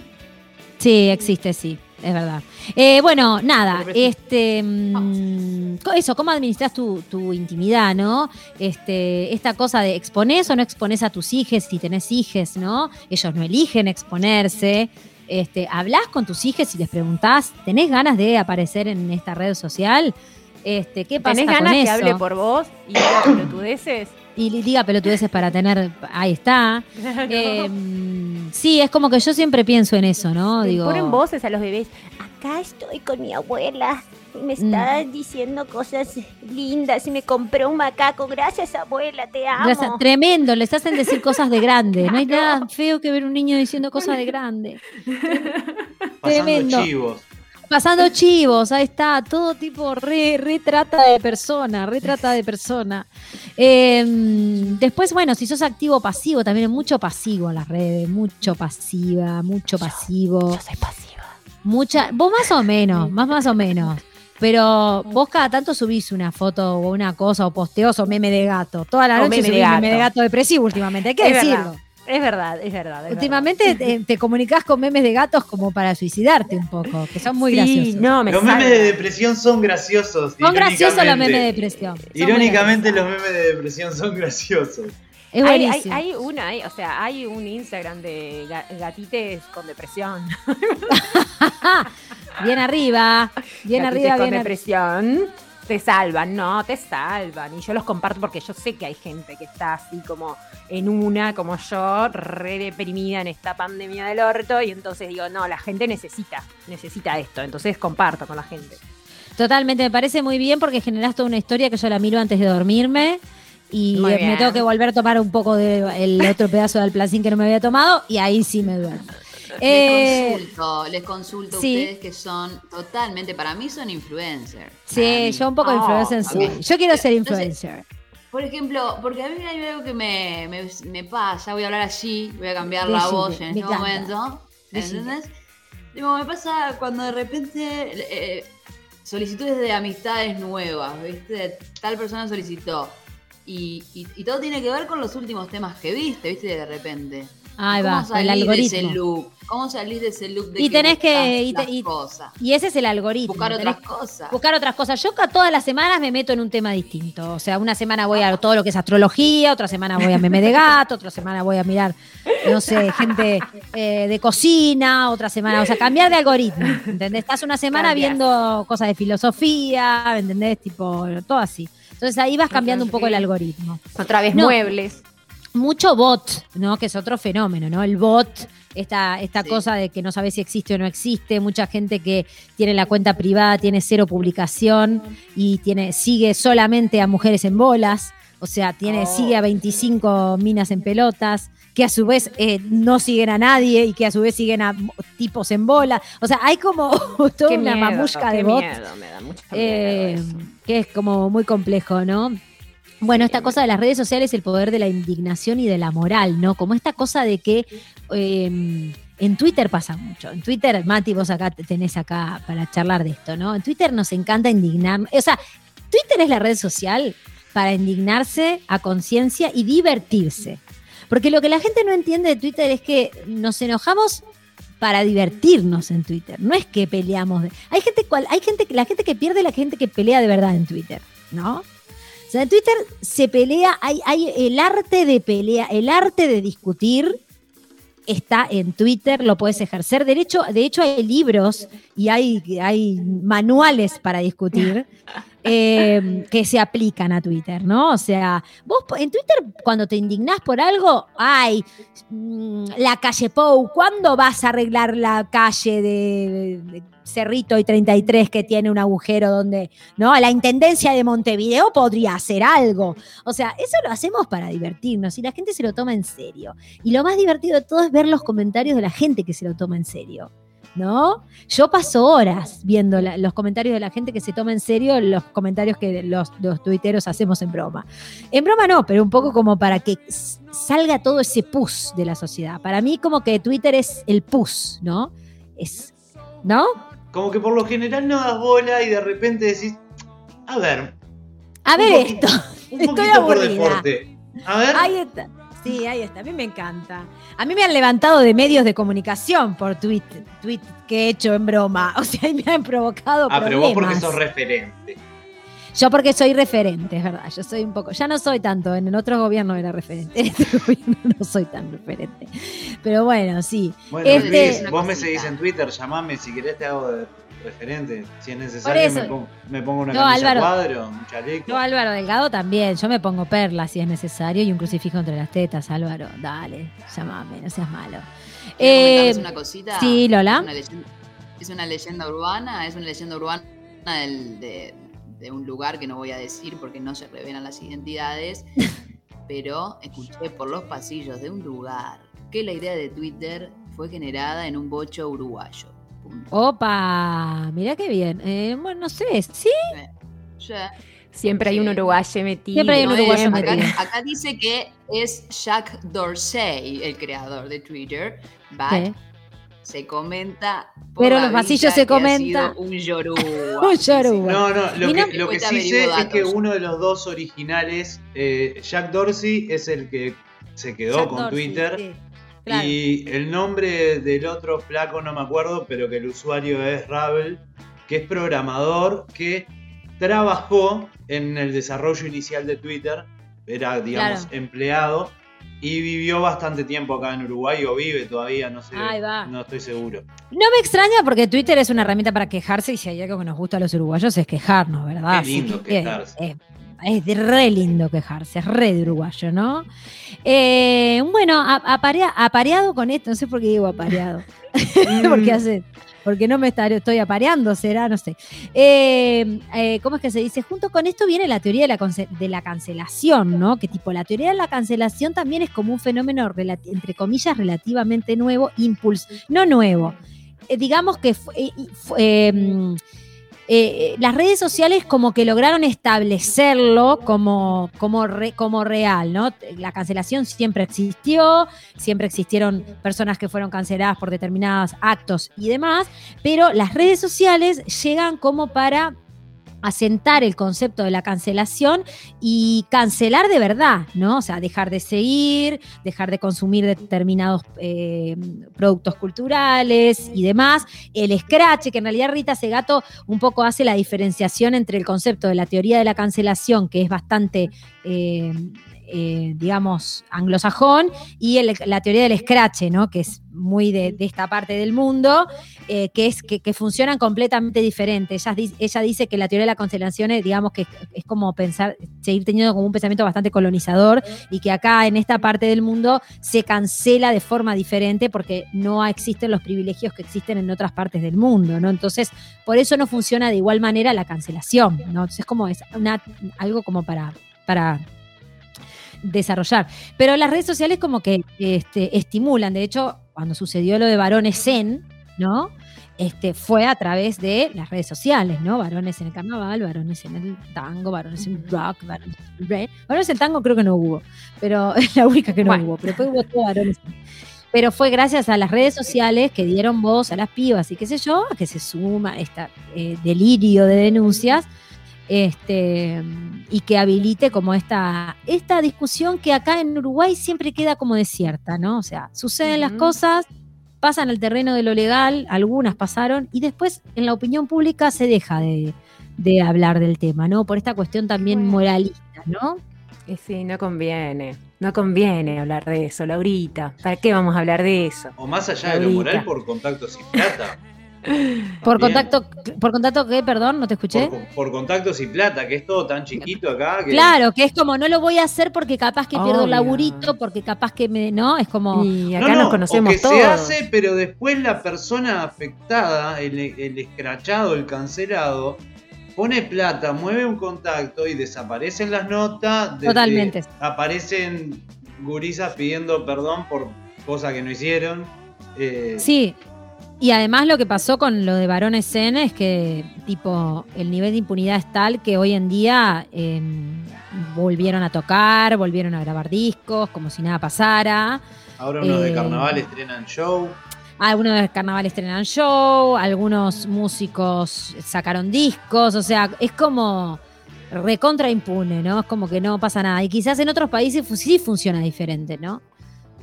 Sí, existe, sí, es verdad. Eh, bueno, nada, este, mm, eso, ¿cómo administras tu, tu intimidad, no? Este, esta cosa de expones o no expones a tus hijos, si tenés hijos, ¿no? Ellos no eligen exponerse. Este, ¿Hablás con tus hijos y les preguntás, ¿tenés ganas de aparecer en esta red social? Este, ¿Qué pasa ¿Tenés con ganas que eso? hable por vos y diga pelotudeces? Y diga pelotudeces para tener, ahí está. Eh, sí, es como que yo siempre pienso en eso, ¿no? Digo, ponen voces a los bebés. Acá estoy con mi abuela y me está diciendo cosas lindas y me compré un macaco. Gracias, abuela, te amo. Gracias, tremendo, les hacen decir cosas de grande. No hay nada feo que ver un niño diciendo cosas de grande. Pasando tremendo. chivos. Pasando chivos, ahí está, todo tipo re, re trata de persona, re trata de persona. Eh, después, bueno, si sos activo o pasivo, también hay mucho pasivo en las redes, mucho pasiva, mucho pasivo. Yo soy pasiva. Mucha, vos más o menos, más más o menos. Pero vos cada tanto subís una foto o una cosa o posteos o meme de gato. Toda la O noche meme de subís meme de gato. gato depresivo últimamente, hay que Es decirlo. verdad. Es verdad, es verdad. es Últimamente te, te comunicás con memes de gatos como para suicidarte un poco, que son muy. Sí, graciosos. no, me Los memes de depresión son graciosos. son graciosos los irónicamente. memes de depresión. Son Irónicamente los memes de depresión son graciosos. Es Hay, hay, hay una, hay- o sea, hay un Instagram de ga- gatites con depresión. bien arriba, bien Gatites arriba, con bien arriba. depresión. Te salvan, no, te salvan. Y yo los comparto porque yo sé que hay gente que está así como en una, como yo, re deprimida en esta pandemia del orto. Y entonces digo, no, la gente necesita, necesita esto. Entonces comparto con la gente. Totalmente, me parece muy bien porque generás toda una historia que yo la miro antes de dormirme. Y me tengo que volver a tomar un poco del otro pedazo del placín que no me había tomado y ahí sí me duermo. Eh, Les consulto, les consulto a sí. ustedes que son totalmente, para mí son influencers. Sí, yo un poco Oh, influencer ok. soy. Yo quiero ser Entonces, influencer. Por ejemplo, porque a mí hay algo que me, me, me pasa, voy a hablar allí, voy a cambiar la voz en este momento. ¿Entendés? Digo, me pasa cuando de repente eh, solicitudes de amistades nuevas, ¿viste? Tal persona solicitó. Y, y, y todo tiene que ver con los últimos temas que viste, ¿viste? De repente. Ahí ¿Cómo va, el salís de ese algoritmo. loop? ¿Cómo salís de ese loop de Y tenés que- y te- las y- cosas? Y ese es el algoritmo. Buscar tenés otras cosas. buscar otras cosas. Yo todas las semanas me meto en un tema distinto. O sea, una semana voy a todo lo que es astrología, otra semana voy a meme de gato, otra semana voy a mirar, no sé, gente eh, de cocina, otra semana, o sea, cambiar de algoritmo. ¿Entendés? Estás una semana viendo cosas de filosofía, ¿me ¿entendés? Tipo, todo así. Entonces ahí vas cambiando un poco el algoritmo. Otra vez No. muebles. Mucho bot, ¿no? Que es otro fenómeno, ¿no? El bot, esta, esta Sí. cosa de que no sabes si existe o no existe, mucha gente que tiene la cuenta privada, tiene cero publicación y tiene, sigue solamente a mujeres en bolas. O sea, tiene, sigue a 25 minas en pelotas, que a su vez eh, no siguen a nadie y que a su vez siguen a tipos en bola. O sea, hay como toda Qué una miedo, mamusca qué de bots miedo, me da mucho eh, miedo eso. que es como muy complejo, ¿no? Bueno, esta cosa de las redes sociales, el poder de la indignación y de la moral, ¿no? Como esta cosa de que eh, en Twitter pasa mucho. En Twitter, Mati, vos acá te tenés acá para charlar de esto, ¿no? En Twitter nos encanta indignar. O sea, Twitter es la red social para indignarse a conciencia y divertirse. Porque lo que la gente no entiende de Twitter es que nos enojamos para divertirnos en Twitter. No es que peleamos. hay gente cual, hay gente que la gente que pierde es la gente que pelea de verdad en Twitter, ¿no? Sea, en Twitter se pelea, hay, hay el arte de pelea, el arte de discutir está en Twitter, lo puedes ejercer. De hecho, de hecho hay libros y hay, hay manuales para discutir eh, que se aplican a Twitter, ¿no? O sea, vos en Twitter cuando te indignás por algo, ay, mm, la calle Pou, ¿cuándo vas a arreglar la calle de, Cerrito y 33 que tiene un agujero donde, ¿no? La Intendencia de Montevideo podría hacer algo. O sea, eso lo hacemos para divertirnos y la gente se lo toma en serio. Y lo más divertido de todo es ver los comentarios de la gente que se lo toma en serio. ¿No? Yo paso horas viendo la- los comentarios de la gente que se toma en serio los comentarios que los, los tuiteros hacemos en broma. En broma no, pero un poco como para que salga todo ese pus de la sociedad. Para mí como que Twitter es el pus, ¿no? Es, ¿no? Como que por lo general no das bola y de repente decís, a ver, A ver esto. un Estoy poquito por aburrida. deporte. A ver, Ahí está. Sí, ahí está. A mí me encanta. A mí me han levantado de medios de comunicación por tweet, tweet que he hecho en broma. O sea, me han provocado ah, pero vos porque sos referente. Yo porque soy referente, es verdad. Yo soy un poco. Ya no soy tanto. En el otro gobierno era referente. En este gobierno no soy tan referente. Pero bueno, sí. Bueno, Este- Luis, vos me seguís en Twitter, llamame si querés te hago de referente. Si es necesario me pongo, me pongo una No, camisa Álvaro. cuadro, un chaleco. Yo, Álvaro Delgado, también. Yo me pongo perlas si es necesario y un crucifijo entre las tetas, Álvaro. Dale, llamame, no seas malo. ¿Quiero Eh, comentarles una cosita? sí, Lola. Es una leyenda, es una leyenda urbana, es una leyenda urbana del- de, de un lugar que no voy a decir porque no se revelan las identidades, pero escuché por los pasillos de un lugar que la idea de Twitter fue generada en un bocho uruguayo. Opa, mirá qué bien. Eh, bueno, no sé, sí. Siempre hay un uruguayo metido. Siempre hay un No uruguayo metido. acá, acá dice que es Jack Dorsey, el creador de Twitter. but Sí. Se comenta. por Pero los pasillos se comenta. Un yoruba. Un yoruba. No, no, lo no- que, lo sí sé es que uno de los dos originales, eh, Jack Dorsey, es el que se quedó Jack con Dorsey, Twitter. Claro. Y el nombre del otro flaco no me acuerdo, pero que el usuario es Ravel, que es programador, que trabajó en el desarrollo inicial de Twitter, era, digamos, Claro. empleado, y vivió bastante tiempo acá en Uruguay, o vive todavía, no sé, Ahí va. no estoy seguro. No me extraña porque Twitter es una herramienta para quejarse y si hay algo que nos gusta a los uruguayos es quejarnos, ¿verdad? Qué lindo Así que, quejarse. eh, es de re lindo quejarse, es re de uruguayo, ¿no? Eh, bueno, aparea- apareado con esto, no sé por qué digo apareado. porque hace, porque no me estaré, estoy apareando, será, no sé. Eh, eh, ¿Cómo es que se dice? Junto con esto viene la teoría de la, conce- de la cancelación, ¿no? Que tipo, la teoría de la cancelación también es como un fenómeno, entre comillas, relativamente nuevo, impulso, no nuevo. Eh, digamos que fu- eh, y fu- eh, eh, las redes sociales como que lograron establecerlo como, como, re- como real, ¿no? La cancelación siempre existió, siempre existieron personas que fueron canceladas por determinados actos y demás, pero las redes sociales llegan como para asentar el concepto de la cancelación y cancelar de verdad, ¿no? O sea, dejar de seguir, dejar de consumir determinados eh, productos culturales y demás. El scratch, que en realidad Rita Segato un poco hace la diferenciación entre el concepto de la teoría de la cancelación, que es bastante... eh, eh, digamos, anglosajón, y la teoría del scratch, ¿no? que es muy de, esta parte del mundo, eh, que, es, que, funcionan completamente diferentes. Ella, ella dice que la teoría de la cancelación es, digamos, que es, es como pensar, seguir teniendo como un pensamiento bastante colonizador y que acá en esta parte del mundo se cancela de forma diferente porque no existen los privilegios que existen en otras partes del mundo, ¿no? Entonces, por eso no funciona de igual manera la cancelación, ¿no? Entonces, como es una, algo como para, para desarrollar. Pero las redes sociales como que este, estimulan. De hecho, cuando sucedió lo de varones Zen, ¿no? Este, fue a través de las redes sociales, ¿no? Varones en el carnaval, varones en el tango, varones en rock, varones en rap. Varones en tango creo que no hubo, pero es la única que no Bueno. hubo. Pero después hubo todo varones. Pero fue gracias a las redes sociales que dieron voz a las pibas y qué sé yo, a que se suma este delirio de denuncias este, y que habilite como esta, esta discusión que acá en Uruguay siempre queda como desierta, ¿no? O sea, suceden las cosas, pasan al terreno de lo legal, algunas pasaron, y después en la opinión pública se deja de, de hablar del tema, ¿no? Por esta cuestión también Bueno. moralista, ¿no? Y sí, no conviene. No conviene hablar de eso, Laurita. ¿Para qué vamos a hablar de eso? O más allá de lo moral por contactos y plata. Por contacto, por contacto qué, perdón, no te escuché. Por, por contactos y plata, que es todo tan chiquito acá que. Claro, que es como no lo voy a hacer porque capaz que pierdo el laburito, porque capaz que me, ¿no? Es como Y No, acá no, nos conocemos o que todos. se hace, pero después la persona afectada, el, el escrachado, el cancelado, pone plata, mueve un contacto y desaparecen las notas. desde- Totalmente. Aparecen gurisas pidiendo perdón por cosas que no hicieron. eh, Sí, y además lo que pasó con lo de varones Zen es que, tipo, el nivel de impunidad es tal que hoy en día eh, volvieron a tocar, volvieron a grabar discos, como si nada pasara. Ahora unos de eh, carnaval estrenan show. Algunos de carnaval estrenan show, algunos músicos sacaron discos, o sea, es como recontra impune, ¿no? Es como que no pasa nada. Y quizás en otros países sí funciona diferente, ¿no?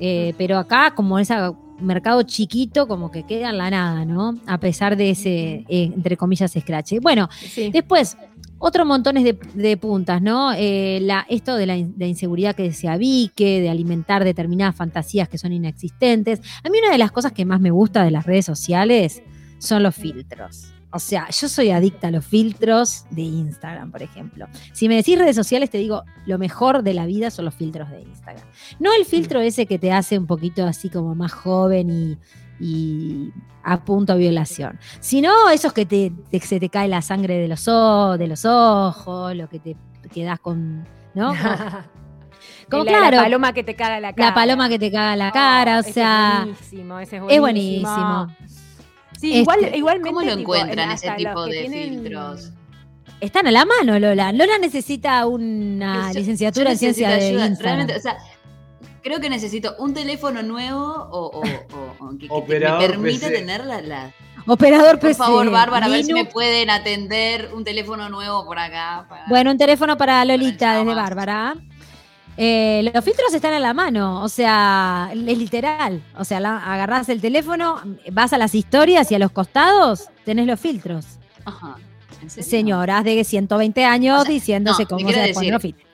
Eh, pero acá, como ese mercado chiquito, como que queda en la nada, ¿no? A pesar de ese, eh, entre comillas, scratch. Bueno, Sí. Después, otros montones de, de puntas, ¿no? Eh, la, esto de la, in- de inseguridad que se abique, de alimentar determinadas fantasías que son inexistentes. A mí una de las cosas que más me gusta de las redes sociales son los filtros. O sea, yo soy adicta a los filtros de Instagram, por ejemplo. Si me decís redes sociales, te digo, lo mejor de la vida son los filtros de Instagram. No el filtro ese que te hace un poquito así como más joven y, y a punto a violación, sino esos que te, te- se te cae la sangre de los, o- de los ojos, lo que te quedas con, ¿no? Como, la, claro, la paloma que te caga la cara. la paloma que te caga la cara, o ese sea, Es buenísimo, ese es es buenísimo. Sí, Este, igual, igualmente. ¿Cómo lo tipo, encuentran en- ese tipo de tienen- filtros? Están a la mano, Lola. Lola necesita una Yo- licenciatura yo en ciencia de ayuda, Instagram. Realmente, o sea, creo que necesito un teléfono nuevo o, o- o- o que, que te- me Operador permita PC. tener la, la- Operador Por PC. favor, Bárbara, a ver si me pueden atender un teléfono nuevo por acá. para- Bueno, un teléfono para Lolita Para desde. Bárbara. Eh, los filtros están a la mano, o sea, es literal. O sea, la- agarrás el teléfono, vas a las historias y a los costados tenés los filtros. Ajá. ¿En serio? Señoras de 120 años O sea, diciéndose no, cómo se ponen los filtros.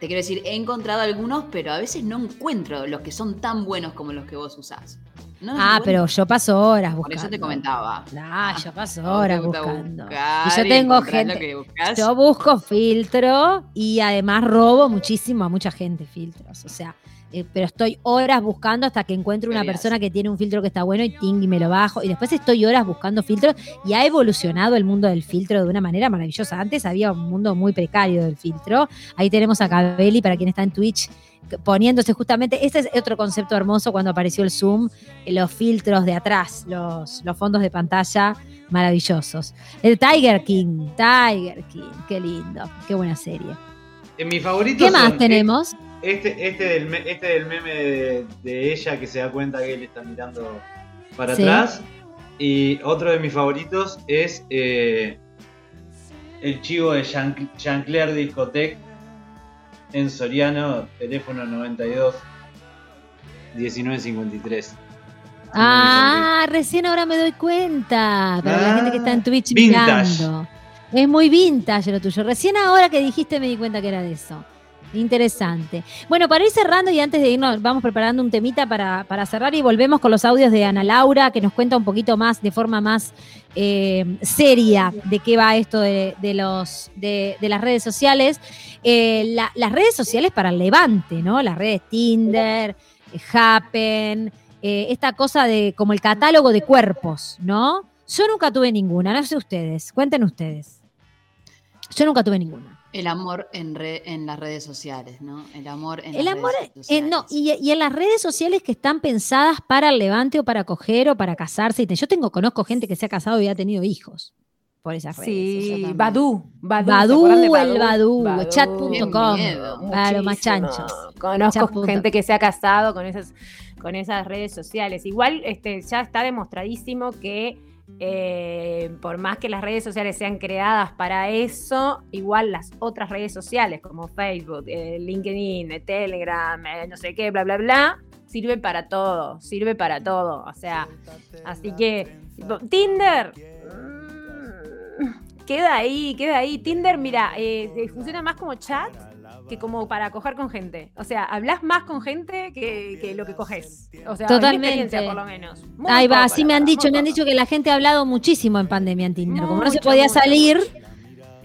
Te quiero decir, he encontrado algunos, pero a veces no encuentro los que son tan buenos como los que vos usás. No Ah, pero yo paso horas Por buscando. eso te comentaba. Ah, yo paso horas buscando. Y yo tengo gente. Yo busco filtro y además robo muchísimo a mucha gente filtros. O sea, eh, pero estoy horas buscando hasta que encuentro una persona que tiene un filtro que está bueno y ting, y me lo bajo. Y después estoy horas buscando filtros y ha evolucionado el mundo del filtro de una manera maravillosa. Antes había un mundo muy precario del filtro. Ahí tenemos a Cabelli, para quien está en Twitch, poniéndose justamente, este es otro concepto hermoso cuando apareció el Zoom, eh, los filtros de atrás, los, los fondos de pantalla maravillosos. El Tiger King, Tiger King, qué lindo, qué buena serie. En mis favoritos. ¿Qué más son tenemos? Este, este, del, este del meme de, de ella que se da cuenta que él está mirando para Sí. atrás. Y otro de mis favoritos es eh, el chivo de Jean- Jean-Claire Discotec en Soriano, teléfono 92 1953. Ah, recién ahora me doy cuenta. Para la Ah, gente que está en Twitch vintage. mirando. Es muy vintage lo tuyo. Recién ahora que dijiste me di cuenta que era de eso. Interesante. Bueno, para ir cerrando y antes de irnos, vamos preparando un temita para, para cerrar y volvemos con los audios de Ana Laura, que nos cuenta un poquito más, de forma más eh, seria, de qué va esto de, los, de, las redes sociales. Eh, la- las redes sociales para el levante, ¿no? Las redes Tinder, Happen, eh, esta cosa de como el catálogo de cuerpos, ¿no? Yo nunca tuve ninguna, no sé ustedes, cuenten ustedes. Yo nunca tuve ninguna. El amor en, re- en las redes sociales, ¿no? El amor en El las amor, redes eh, sociales. no, y, y en las redes sociales que están pensadas para el levante o para coger o para casarse. Yo tengo, conozco gente que se ha casado y ha tenido hijos por esas redes. Sí, también. Badú. Badú, ¿se Badú, acuerdan de el Badú, Badú? chat.com. Claro, más chanchos. Conozco Chat gente que se ha casado con esas, con esas redes sociales. Igual este, ya está demostradísimo que eh, por más que las redes sociales sean creadas para eso, igual las otras redes sociales como Facebook, eh, LinkedIn, eh, Telegram, eh, no sé qué, bla, bla, bla, sirve para todo, sirve para todo. O sea, así que tipo, Tinder. mm, Queda ahí, queda ahí. Tinder, mira, funciona más como chat que como para coger con gente. O sea, hablas más con gente que, que lo que coges. O sea, Totalmente. por lo menos. Muy Ahí va, así me han dicho, me han dicho que la gente ha hablado muchísimo en pandemia en Tinder. Como no se podía mucho, salir.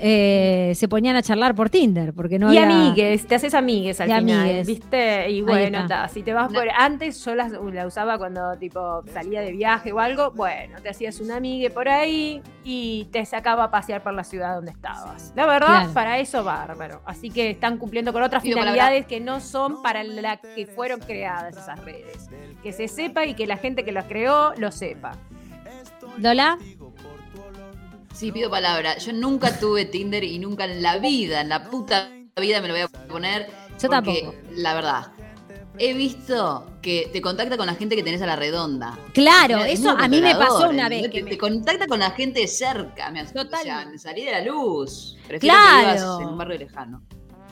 Eh, se ponían a charlar por Tinder, porque no y había... amigues, te haces amigues al Y final, amigues. ¿viste? Y bueno, ta, si te vas por... Antes yo las- la usaba cuando tipo salía de viaje o algo, bueno, te hacías una amigue por ahí y te sacaba a pasear por la ciudad donde estabas. La verdad, Claro. para eso bárbaro. Así que están cumpliendo con otras finalidades que no son para la que fueron creadas esas redes. Que se sepa y que la gente que las creó lo sepa. Lola, Sí, pido palabra. Yo nunca tuve Tinder y nunca en la vida, en la puta vida me lo voy a poner. Yo porque, tampoco. La verdad, he visto que te contacta con la gente que tenés a la redonda. claro, Mira, eso a mí me pasó una vez. que Te, me- te contacta con la gente cerca. Me Total. O sea, salí de la luz. Prefiero Claro. que vivas en un barrio lejano.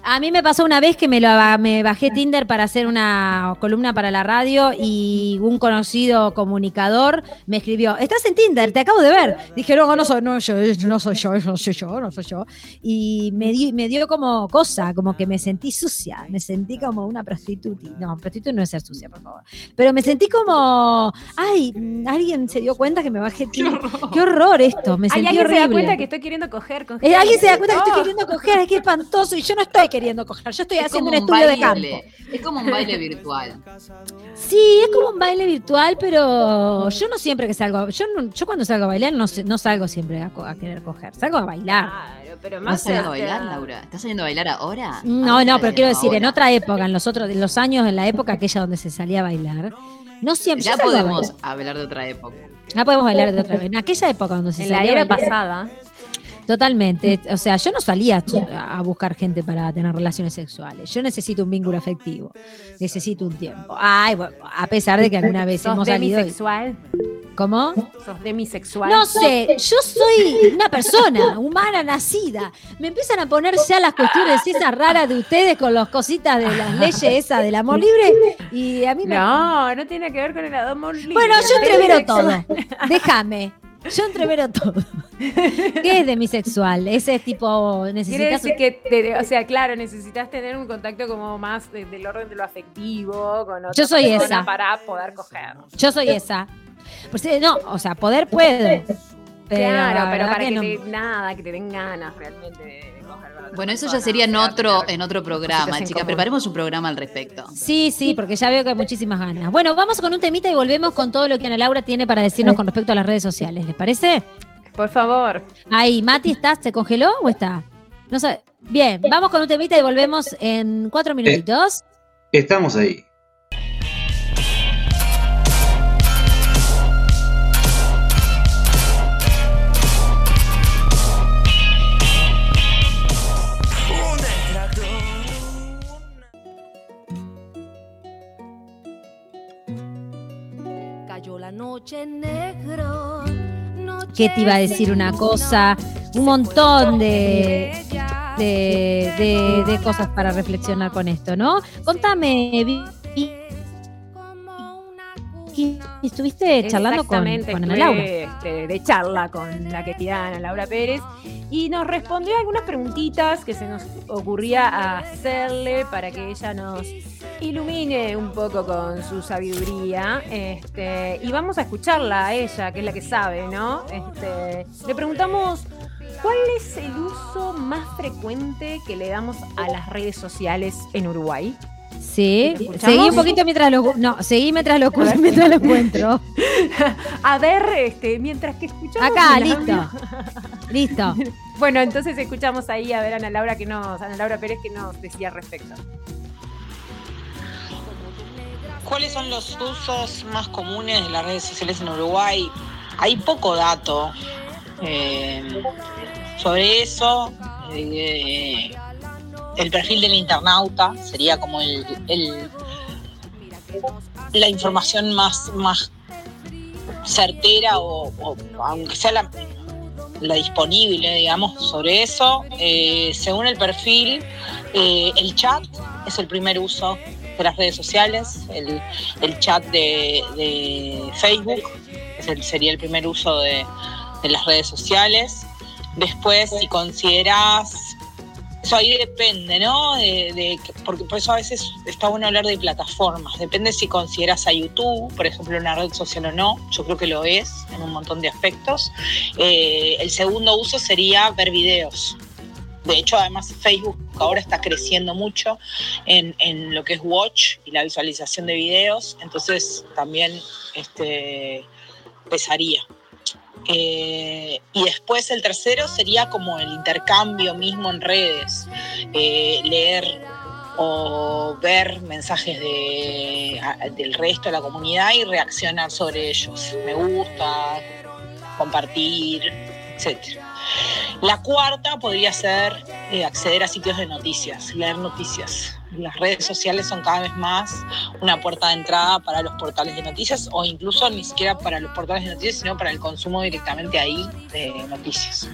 A mí me pasó una vez que me, lo, me bajé Tinder para hacer una columna para la radio y un conocido comunicador me escribió, estás en Tinder, te acabo de ver. Dije, no, no soy, no, yo, no soy yo, no soy yo, no soy yo. Y me, di- me dio como cosa, como que me sentí sucia, me sentí como una prostituta. No, prostituta no es ser sucia, por favor. Pero me sentí como, ay, mm, alguien se dio cuenta que me bajé Tinder. Qué horror esto, me Ay, sentí alguien se da cuenta que estoy queriendo coger con Eh, alguien se da cuenta que estoy Oh. queriendo coger, es que espantoso y yo no estoy queriendo coger, yo estoy Es haciendo un un estudio de baile. campo. Es como un baile virtual. Sí, es como un baile virtual, pero yo no siempre que salgo, yo no- yo cuando salgo a bailar no, no salgo siempre a, co- a querer coger, salgo a bailar. Claro, pero ¿Estás más saliendo a bailar, Laura? ¿Estás saliendo a bailar ahora? No, Ah, no, pero quiero decir, en otra época, en los otros, en los años, en la época aquella donde se salía a bailar, no siempre. Ya podemos hablar de otra época. Ya podemos bailar de otra vez. En aquella época donde se En la salía a era bailar, pasada. Totalmente. O sea, yo no salía a buscar gente para tener relaciones sexuales. Yo necesito un vínculo afectivo. Necesito un tiempo. Ay, bueno, a pesar de que alguna vez ¿Sos hemos salido. y- demisexual? ¿Cómo? ¿Sos demisexual? No sé, yo soy una persona humana nacida. Me empiezan a poner ya las cuestiones esas raras de ustedes con las cositas de las leyes esas del amor libre y a mí me... No, no tiene que ver con el amor libre. Bueno, yo entrevero todo. Déjame. Yo entrevero todo. ¿Qué es demisexual? Ese es tipo, necesitas... decir que, te- o sea, claro, necesitas tener un contacto como más de- del orden de lo afectivo con otra Yo soy esa. para poder coger. Yo soy esa. Pues, eh, no, o sea, poder puedo. Pero claro, la pero para que, no. te, nada, que te den ganas realmente de, Bueno, eso ya sería en otro, en otro programa, chicas. común. Preparemos un programa al respecto. Sí, sí, porque ya veo que hay muchísimas ganas. Bueno, vamos con un temita y volvemos con todo lo que Ana Laura tiene para decirnos con respecto a las redes sociales. ¿Les parece? Por favor. Ahí, Mati, ¿estás? ¿Se congeló o está? No sé. Bien, vamos con un temita y volvemos en cuatro minutitos. Estamos ahí. Que te iba a decir una cosa, un montón de, de, de- de cosas para reflexionar con esto, ¿no? Contame, Vi- Vi- Vi- ¿estuviste charlando con, Ana Laura? este, de charla con la querida Ana Laura Pérez y nos respondió algunas preguntitas que se nos ocurría hacerle para que ella nos ilumine un poco con su sabiduría. Este, y vamos a escucharla a ella, que es la que sabe, ¿no? Este, le preguntamos. ¿Cuál es el uso más frecuente que le damos a las redes sociales en Uruguay? Sí, seguí un poquito mientras lo no, seguí mientras lo mientras lo encuentro. A ver, este, mientras que escuchamos. Acá, listo. Listo. Bueno, entonces escuchamos ahí a ver a Ana Laura que nos, Ana Laura Pérez que nos decía al respecto. ¿Cuáles son los usos más comunes de las redes sociales en Uruguay? Hay poco dato eh, sobre eso. Eh, el perfil del internauta sería como el, el- la información más, más certera o, aunque sea la, disponible, digamos, sobre eso. Eh, según el perfil, eh, el chat es el primer uso de las redes sociales, el, el chat de, de Facebook sería el primer uso de, de las redes sociales. Después, si consideras, eso ahí depende, ¿no? De, porque por eso a veces está bueno hablar de plataformas. Depende si consideras a YouTube, por ejemplo, una red social o no. Yo creo que lo es en un montón de aspectos. Eh, el segundo uso sería ver videos. De hecho, además Facebook ahora está creciendo mucho en, en lo que es watch y la visualización de videos, entonces también este, pesaría. Eh, y después el tercero sería como el intercambio mismo en redes, eh, leer o ver mensajes de, del resto de la comunidad y reaccionar sobre ellos. Me gusta, compartir, etcétera. La cuarta podría ser eh, acceder a sitios de noticias, leer noticias. Las redes sociales son cada vez más una puerta de entrada para los portales de noticias o incluso ni siquiera para los portales de noticias, sino para el consumo directamente ahí de noticias.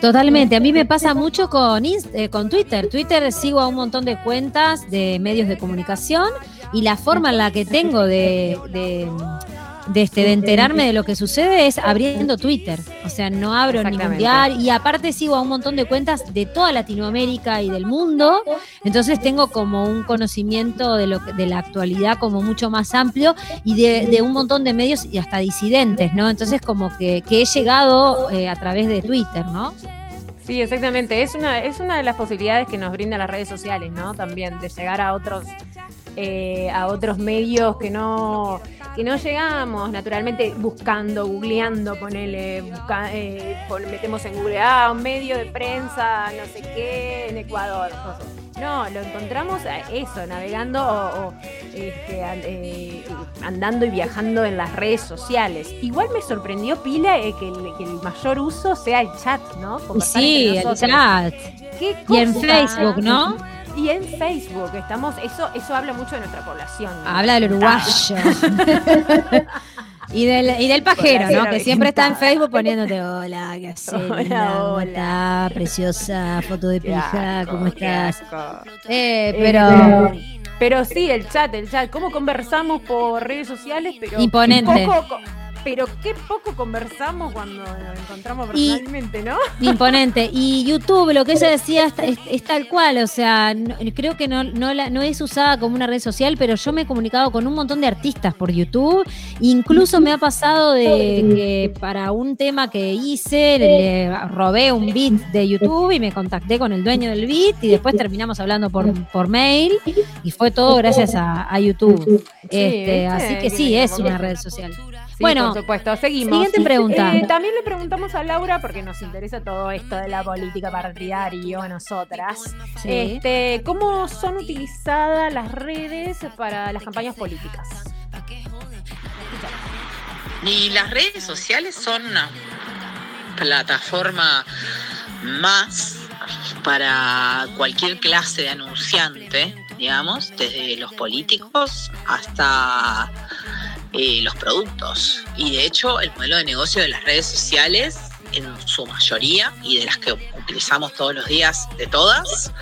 Totalmente, a mí me pasa mucho con, eh, con Twitter. Twitter sigo a un montón de cuentas de medios de comunicación y la forma en la que tengo de, de, este, de enterarme de lo que sucede es abriendo Twitter. O sea, no abro ningún diario y aparte sigo a un montón de cuentas de toda Latinoamérica y del mundo. Entonces tengo como un conocimiento de, lo, que- de la actualidad como mucho más amplio y de, de un montón de medios y hasta disidentes, ¿no? Entonces como que, que he llegado eh, a través de Twitter, ¿no? Sí, exactamente. Es una, es una de las posibilidades que nos brindan las redes sociales, ¿no? También de llegar a otros, eh, a otros medios que no, que no llegamos naturalmente buscando, googleando, ponele, busca- eh, pon- metemos en Google, ah, un medio de prensa, no sé qué, en Ecuador. No, lo encontramos a eso, navegando o, o, este, an- eh, andando y viajando en las redes sociales. Igual me sorprendió pila eh, que, el, que el mayor uso sea el chat, ¿no? Conversar sí, el chat. ¿Qué Y en cosa? Facebook, ¿no? Y en Facebook, estamos, eso, eso habla mucho de nuestra población. ¿no? Habla del uruguayo. y, del, y del pajero, ¿no? Que siempre está en Facebook poniéndote, hola, ¿qué haces? Hola, hola. Preciosa, foto de pija, ¿cómo estás? Eh, Eh, pero Pero sí, el chat, el chat. ¿Cómo conversamos por redes sociales? Pero Imponente. poco co- pero qué poco conversamos cuando nos encontramos Y- personalmente, ¿no? imponente. Y YouTube, lo que ella decía es, es- es tal cual, o sea, no- creo que no, no, la, no es usada como una red social, pero yo me he comunicado con un montón de artistas por YouTube. Incluso me ha pasado de que para un tema que hice, le robé un beat de YouTube y me contacté con el dueño del beat y después terminamos hablando por, por mail y fue todo gracias a, a YouTube. Este, así que sí, es una red social. Sí, bueno, por supuesto. Seguimos. siguiente pregunta. Eh, también le preguntamos a Laura, porque nos interesa todo esto de la política partidaria a nosotras. Sí. Este, ¿Cómo son utilizadas las redes para las campañas políticas? Y las redes sociales son una plataforma más para cualquier clase de anunciante, digamos, desde los políticos hasta eh, los productos. Y de hecho, el modelo de negocio de las redes sociales, en su mayoría, y de las que utilizamos todos los días, de todas,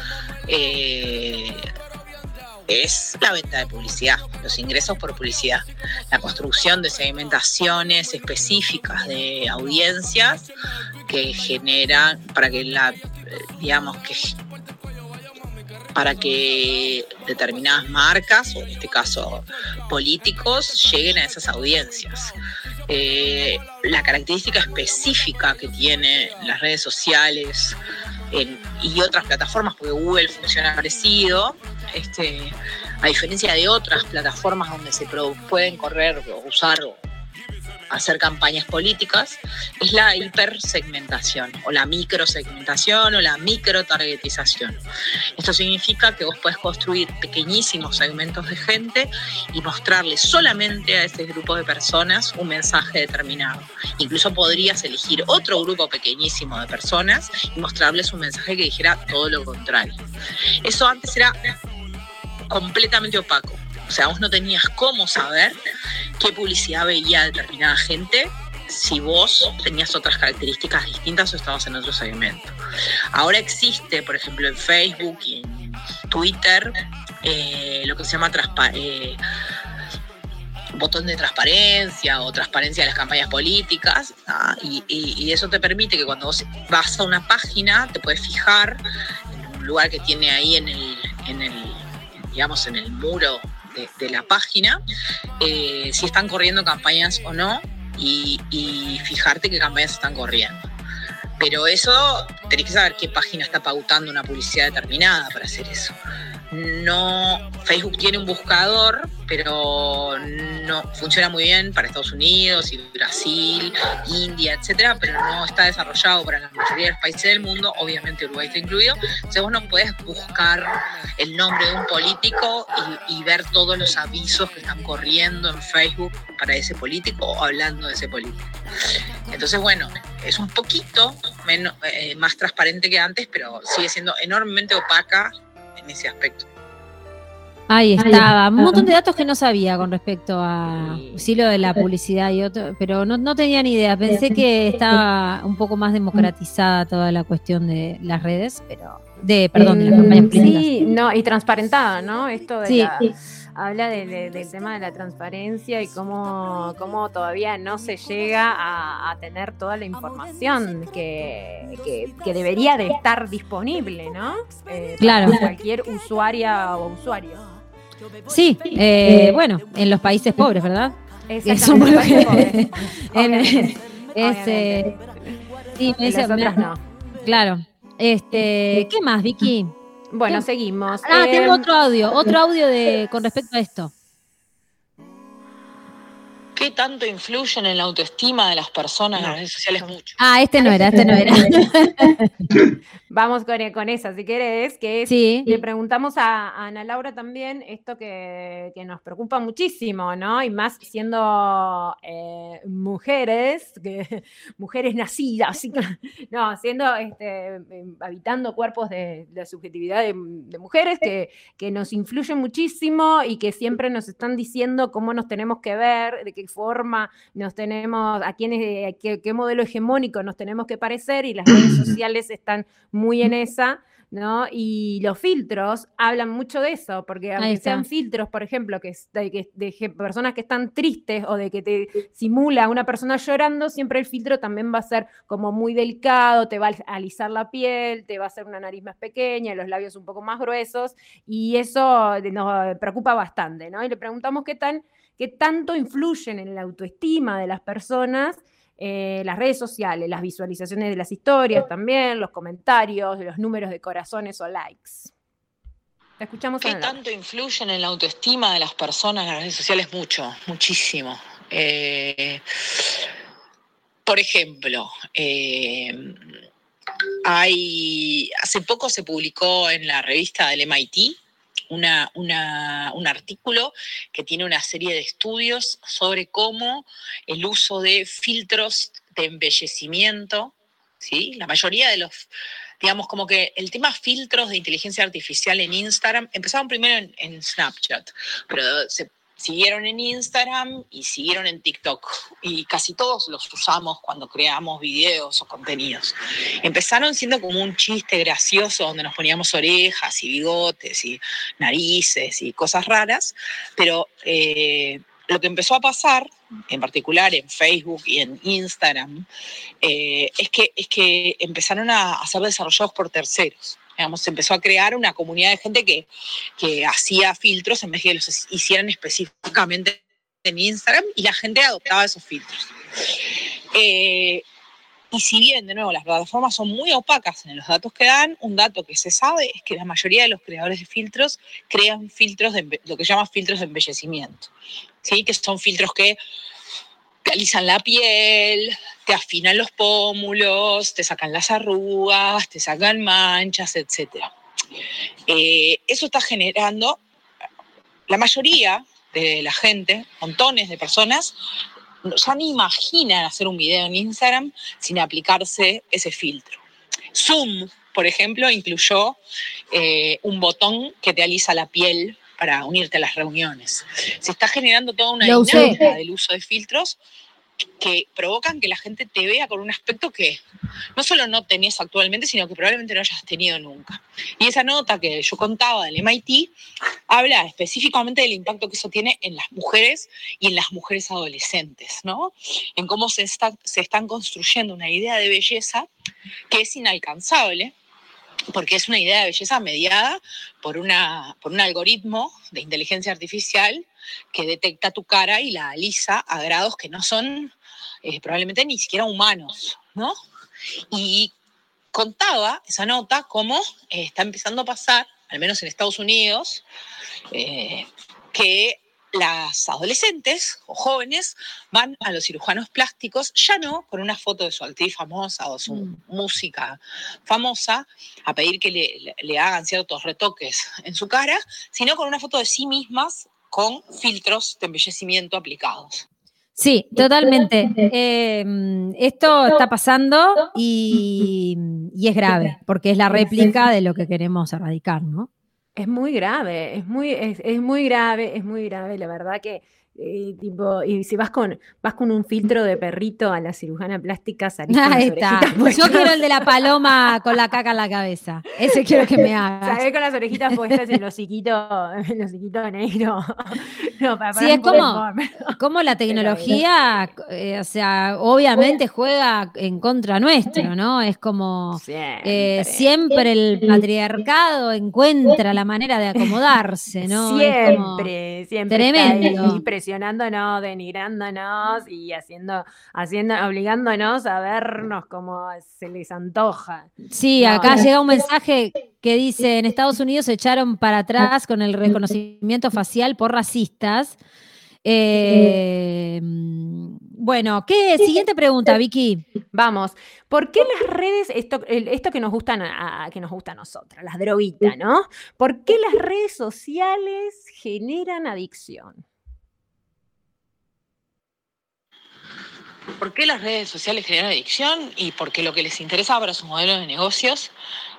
eh, es la venta de publicidad, los ingresos por publicidad, la construcción de segmentaciones específicas de audiencias que generan para que la, digamos que para que determinadas marcas, o en este caso políticos, lleguen a esas audiencias. Eh, la característica específica que tiene las redes sociales en- y otras plataformas, porque Google funciona parecido, este, a diferencia de otras plataformas donde se pueden correr o usar hacer campañas políticas es la hipersegmentación o la microsegmentación o la microtargetización. Esto significa que vos podés construir pequeñísimos segmentos de gente y mostrarle solamente a ese grupo de personas un mensaje determinado. Incluso podrías elegir otro grupo pequeñísimo de personas y mostrarles un mensaje que dijera todo lo contrario. Eso antes era completamente opaco. O sea, vos no tenías cómo saber qué publicidad veía determinada gente si vos tenías otras características distintas o estabas en otro segmento. Ahora existe, por ejemplo, en Facebook y en Twitter, eh, lo que se llama eh, botón de transparencia o transparencia de las campañas políticas ¿ah? y, y- y eso te permite que cuando vos vas a una página te puedes fijar en un lugar que tiene ahí en el, en el digamos en el muro de, la página eh, si están corriendo campañas o no y, y fijarte qué campañas están corriendo. Pero eso tenés que saber qué página está pautando una publicidad determinada para hacer eso no Facebook tiene un buscador, pero no funciona muy bien para Estados Unidos y Brasil, India, etcétera, pero no está desarrollado para la mayoría de los países del mundo, obviamente Uruguay está incluido. Entonces vos no puedes buscar el nombre de un político y, ver todos los avisos que están corriendo en Facebook para ese político o hablando de ese político. Entonces, bueno, es un poquito eh, más transparente que antes, pero sigue siendo enormemente opaca en ese aspecto. Ahí estaba. Un montón de datos que no sabía con respecto a sí lo de la publicidad y otro, pero no, no tenía ni idea. Pensé que estaba un poco más democratizada toda la cuestión de las redes, pero de, perdón, de las campañas políticas. Sí, no, y transparentada, ¿no? Esto de Sí. la- habla de- de- del tema de la transparencia y cómo, cómo todavía no se llega a, a tener toda la información que, que- que debería de estar disponible, ¿no? Eh, Claro. para cualquier usuaria o usuario. Sí, eh, bueno, en los países pobres, ¿verdad? Que somos los que- Exactamente, en- eh, sí, dice- me- no. Claro. Este, ¿qué más, Vicky? Bueno, ¿Qué- seguimos. Ah, Eh, tengo otro audio, otro audio de con respecto a esto. ¿Qué tanto influyen en la autoestima de las personas las redes sociales? Mucho. Ah, este no era, este no era. Vamos con, con esa, si querés, que es, Sí. le preguntamos a, a Ana Laura también esto que, que nos preocupa muchísimo, ¿no? Y más siendo eh, mujeres, que, mujeres nacidas, no, siendo, este, habitando cuerpos de, de subjetividad de, de mujeres que, que nos influyen muchísimo y que siempre nos están diciendo cómo nos tenemos que ver, de qué forma nos tenemos, a quiénes, a qué, qué modelo hegemónico nos tenemos que parecer y las redes sociales están muy en esa, ¿no? Y los filtros hablan mucho de eso, porque aunque sean filtros, por ejemplo, que, de, que- de personas que están tristes o de que te simula una persona llorando, siempre el filtro también va a ser como muy delicado, te va a alisar la piel, te va a hacer una nariz más pequeña, los labios un poco más gruesos, y eso nos preocupa bastante, ¿no? Y le preguntamos qué tan qué tanto influyen en la autoestima de las personas eh, las redes sociales, las visualizaciones de las historias también, los comentarios, los números de corazones o likes. Te escuchamos, ¿Qué tanto influyen en la autoestima de las personas las redes sociales? Mucho, muchísimo. Eh, por ejemplo, eh, hay, hace poco se publicó en la revista del MIT una- un artículo que tiene una serie de estudios sobre cómo el uso de filtros de embellecimiento, ¿sí? la mayoría de los, digamos, como que el tema filtros de inteligencia artificial en Instagram empezaron primero en, en Snapchat, pero se siguieron en Instagram y siguieron en TikTok. Y casi todos los usamos cuando creamos videos o contenidos. Empezaron siendo como un chiste gracioso donde nos poníamos orejas y bigotes y narices y cosas raras, pero eh, lo que empezó a pasar, en particular en Facebook y en Instagram, eh, es, que, es que empezaron a, a ser desarrollados por terceros. Se empezó a crear una comunidad de gente que, que hacía filtros en vez de que los hicieran específicamente en Instagram y la gente adoptaba esos filtros. Eh, y si bien, de nuevo, las plataformas son muy opacas en los datos que dan, un dato que se sabe es que la mayoría de los creadores de filtros crean filtros de lo que se llama filtros de embellecimiento, ¿sí? que son filtros que te alisan la piel, te afinan los pómulos, te sacan las arrugas, te sacan manchas, etc. eso está generando, la mayoría de la gente, montones de personas, ya ni imaginan hacer un video en Instagram sin aplicarse ese filtro. Zoom, por ejemplo, incluyó eh, un botón que te alisa la piel para unirte a las reuniones. Se está generando toda una Lo dinámica del uso de filtros que provocan que la gente te vea con un aspecto que no solo no tenés actualmente, sino que probablemente no hayas tenido nunca. Y esa nota que yo contaba del MIT habla específicamente del impacto que eso tiene en las mujeres y en las mujeres adolescentes, ¿no? En cómo se, está, se están construyendo una idea de belleza que es inalcanzable, porque es una idea de belleza mediada por, una, por un algoritmo de inteligencia artificial que detecta tu cara y la alisa a grados que no son eh, probablemente ni siquiera humanos, ¿no? Y contaba esa nota cómo eh, está empezando a pasar, al menos en Estados Unidos, eh, que las adolescentes o jóvenes van a los cirujanos plásticos, ya no con una foto de su actriz famosa o su Mm. música famosa, a pedir que le, le- hagan ciertos retoques en su cara, sino con una foto de sí mismas con filtros de embellecimiento aplicados. Sí, totalmente. Eh, esto está pasando y, y es grave, porque es la réplica de lo que queremos erradicar, ¿no? Es muy grave, es muy, es, es muy grave, es muy grave, la verdad que eh, tipo, y si vas con, vas con un filtro de perrito a la cirujana plástica, salís Ahí está. Yo quiero el de la paloma con la caca en la cabeza. Ese quiero que me hagas. Salís con las orejitas puestas y el hociquito, negro. No, para, Sí, es como- la tecnología, eh, o sea, obviamente juega en contra nuestro, ¿no? Es como eh, siempre el patriarcado encuentra la manera de acomodarse, ¿no? Siempre, siempre Tremendo. Presionándonos, denigrándonos y haciendo, haciendo, obligándonos a vernos como se les antoja. Sí, No, acá no. llega un mensaje que dice, en Estados Unidos se echaron para atrás con el reconocimiento facial por racistas. Eh, bueno, ¿qué? Siguiente pregunta, Vicky. Vamos, ¿por qué las redes, esto, que nos gustan a, a- que nos gusta a nosotras, las droguitas, ¿no? ¿Por qué las redes sociales generan adicción? ¿Por qué las redes sociales generan adicción? Y porque lo que les interesa para su modelo de negocios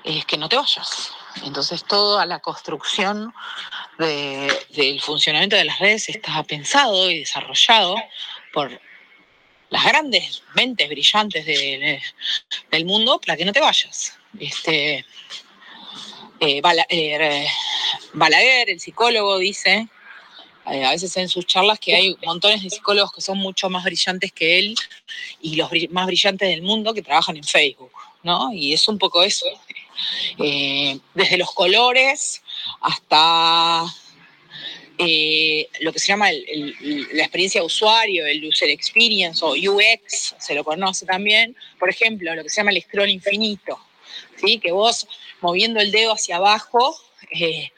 es que no te vayas. Entonces toda la construcción de- del funcionamiento de las redes está pensado y desarrollado por las grandes mentes brillantes de- del mundo para que no te vayas. Este, eh, eh, Balaguer, el psicólogo, dice a veces en sus charlas que hay montones de psicólogos que son mucho más brillantes que él y los más brillantes del mundo que trabajan en Facebook, ¿no? Y es un poco eso. Eh, desde los colores hasta eh, lo que se llama el- el- la experiencia de usuario, el user experience o UX, se lo conoce también. Por ejemplo, lo que se llama el scroll infinito, ¿sí? Que vos moviendo el dedo hacia abajo eh,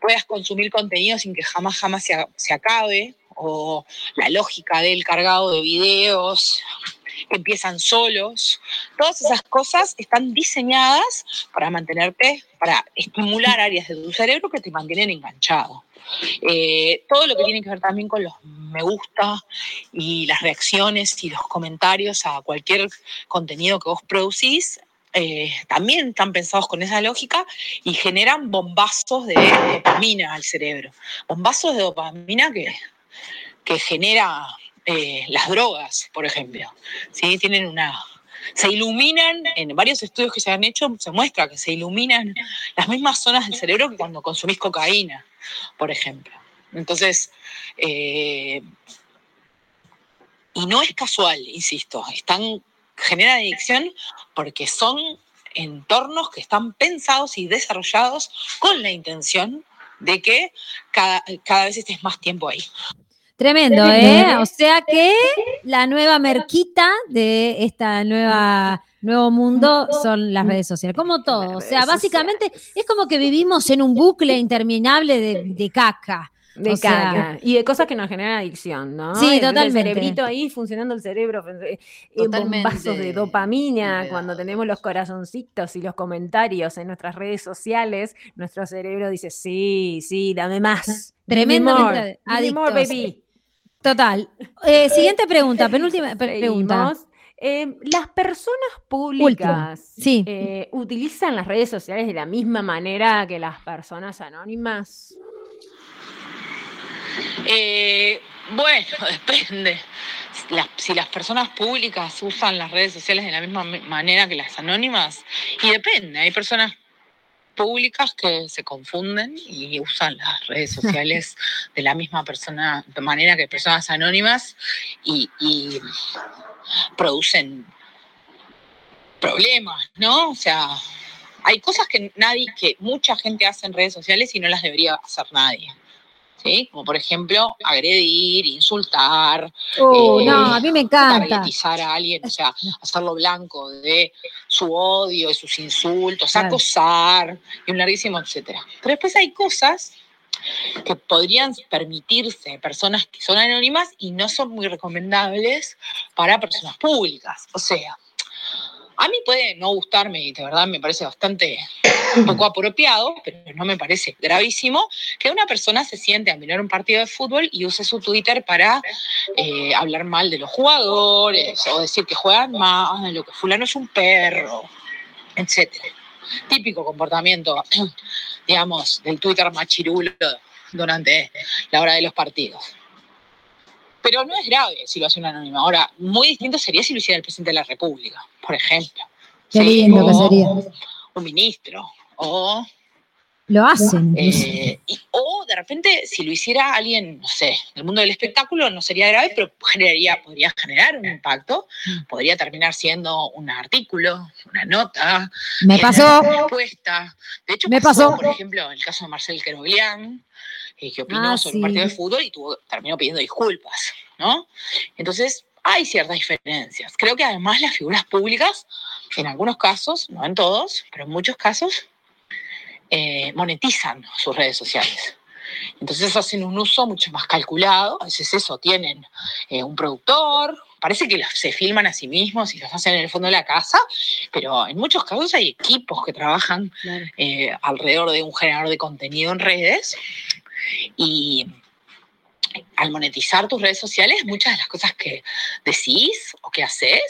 puedas consumir contenido sin que jamás, jamás se, se acabe, o la lógica del cargado de videos que empiezan solos. Todas esas cosas están diseñadas para mantenerte, para estimular áreas de tu cerebro que te mantienen enganchado. Eh, todo lo que tiene que ver también con los me gusta y las reacciones y los comentarios a cualquier contenido que vos producís, eh, también están pensados con esa lógica y generan bombazos de dopamina al cerebro. Bombazos de dopamina que, que genera eh, las drogas, por ejemplo. ¿sí? Tienen una. Se iluminan, en varios estudios que se han hecho, se muestra que se iluminan las mismas zonas del cerebro que cuando consumís cocaína, por ejemplo. Entonces, eh, y no es casual, insisto, están, generan adicción porque son entornos que están pensados y desarrollados con la intención de que cada, cada vez estés más tiempo ahí. Tremendo, ¿eh? O sea que la nueva merquita de esta nueva nuevo mundo son las redes sociales, como todo. O sea, básicamente es como que vivimos en un bucle interminable de, de caca. De O sea, y de cosas que nos generan adicción, ¿no? Sí, totalmente. El cerebrito ahí funcionando el cerebro, eh, Totalmente bombazos de dopamina, cuando tenemos los corazoncitos y los comentarios en nuestras redes sociales, nuestro cerebro dice, sí, sí, dame más. Tremendamente adictos. baby. Total. Eh, siguiente pregunta, penúltima pre- pregunta. Eh, las personas públicas Sí. eh, utilizan las redes sociales de la misma manera que las personas anónimas. Eh, bueno, depende. Las- si las personas públicas usan las redes sociales de la misma manera que las anónimas, y depende, hay personas públicas que se confunden y usan las redes sociales de la misma persona, de manera que personas anónimas y, y producen problemas, ¿no? O sea, hay cosas que nadie, que mucha gente hace en redes sociales y no las debería hacer nadie. ¿Sí? Como por ejemplo, agredir, insultar, eh, no, a mí me encanta. targetizar a alguien, o sea, hacerlo blanco de su odio, de sus insultos, Claro. acosar y un larguísimo etcétera. Pero después hay cosas que podrían permitirse personas que son anónimas y no son muy recomendables para personas públicas. O sea, a mí puede no gustarme y de verdad me parece bastante poco apropiado, pero no me parece gravísimo que una persona se siente a mirar un partido de fútbol y use su Twitter para eh, hablar mal de los jugadores o decir que juegan mal, o que fulano es un perro, etcétera. Típico comportamiento, digamos, del Twitter machirulo durante la hora de los partidos. Pero no es grave si lo hace un anónimo. Ahora, muy distinto sería si lo hiciera el presidente de la República, por ejemplo. Qué ¿sí? lindo que sería. Un ministro. O Lo hacen. eh, y- o de repente, si lo hiciera alguien, no sé, del mundo del espectáculo, no sería grave, pero generaría, podría generar un impacto, podría terminar siendo un artículo, una nota, Me pasó. una respuesta. De hecho, Me pasó, pasó. por ejemplo, el caso de Marcel Queroglián, eh, que opinó Ah, sobre sí. un partido de fútbol y tuvo, terminó pidiendo disculpas, ¿no? Entonces, hay ciertas diferencias. Creo que además las figuras públicas, en algunos casos, no en todos, pero en muchos casos, eh, monetizan sus redes sociales. Entonces hacen un uso mucho más calculado. A veces eso, tienen eh, un productor, parece que los- se filman a sí mismos y los hacen en el fondo de la casa, pero en muchos casos hay equipos que trabajan eh, alrededor de un generador de contenido en redes y al monetizar tus redes sociales, muchas de las cosas que decís o que haces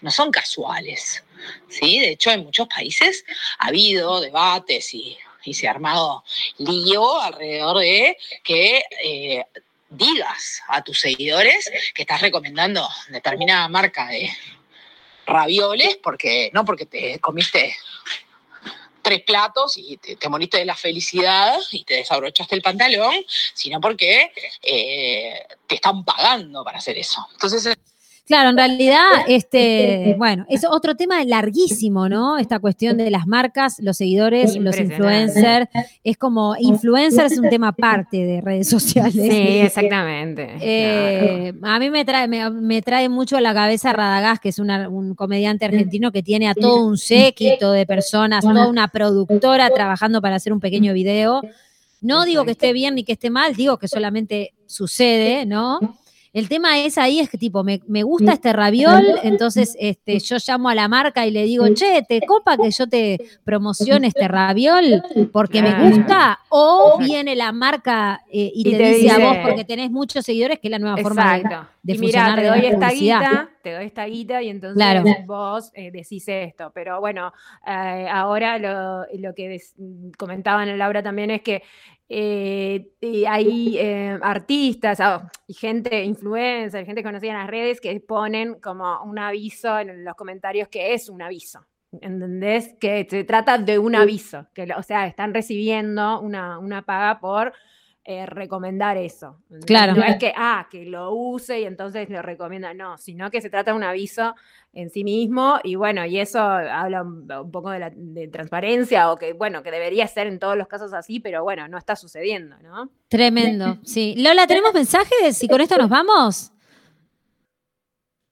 no son casuales. ¿sí? De hecho, en muchos países ha habido debates y, se ha armado lío alrededor de que eh, digas a tus seguidores que estás recomendando determinada marca de ravioles, porque no porque te comiste tres platos y te, te moriste de la felicidad y te desabrochaste el pantalón, sino porque eh, te están pagando para hacer eso. Entonces, Claro, en realidad, este, bueno, es otro tema larguísimo, ¿no? Esta cuestión de las marcas, los seguidores, los influencers. Es como influencer es un tema aparte de redes sociales. Sí, exactamente. Eh, A mí me trae, me, me trae mucho a la cabeza Radagás, que es una- un comediante argentino que tiene a todo un séquito de personas, toda una productora trabajando para hacer un pequeño video. No digo que esté bien ni que esté mal, digo que solamente sucede, ¿no? El tema es ahí, es que tipo, me, me gusta este raviol, entonces este, yo llamo a la marca y le digo, che, ¿te copa que yo te promocione este raviol porque me gusta? O viene la marca eh, y, Y te, te dice, a vos porque tenés muchos seguidores, que es la nueva forma de, Exacto. de y mira, funcionar te de la doy esta guita, te doy esta guita y entonces Claro. vos eh, decís esto. Pero bueno, eh, ahora lo, lo que des- comentaban Laura también es que eh, y hay eh, artistas ah, y gente, influencer, gente conocida en las redes que ponen como un aviso en los comentarios que es un aviso. ¿Entendés? Que se trata de un aviso, que, o sea, están recibiendo una, una paga por eh, recomendar eso. Claro. No es que, ah, que lo use y entonces lo recomienda, no, sino que se trata de un aviso en sí mismo y bueno, y eso habla un, un poco de, la, de transparencia o que, bueno, que debería ser en todos los casos así, pero bueno, no está sucediendo, ¿no? Tremendo, sí. Lola, ¿tenemos mensajes? ¿Y con esto nos vamos?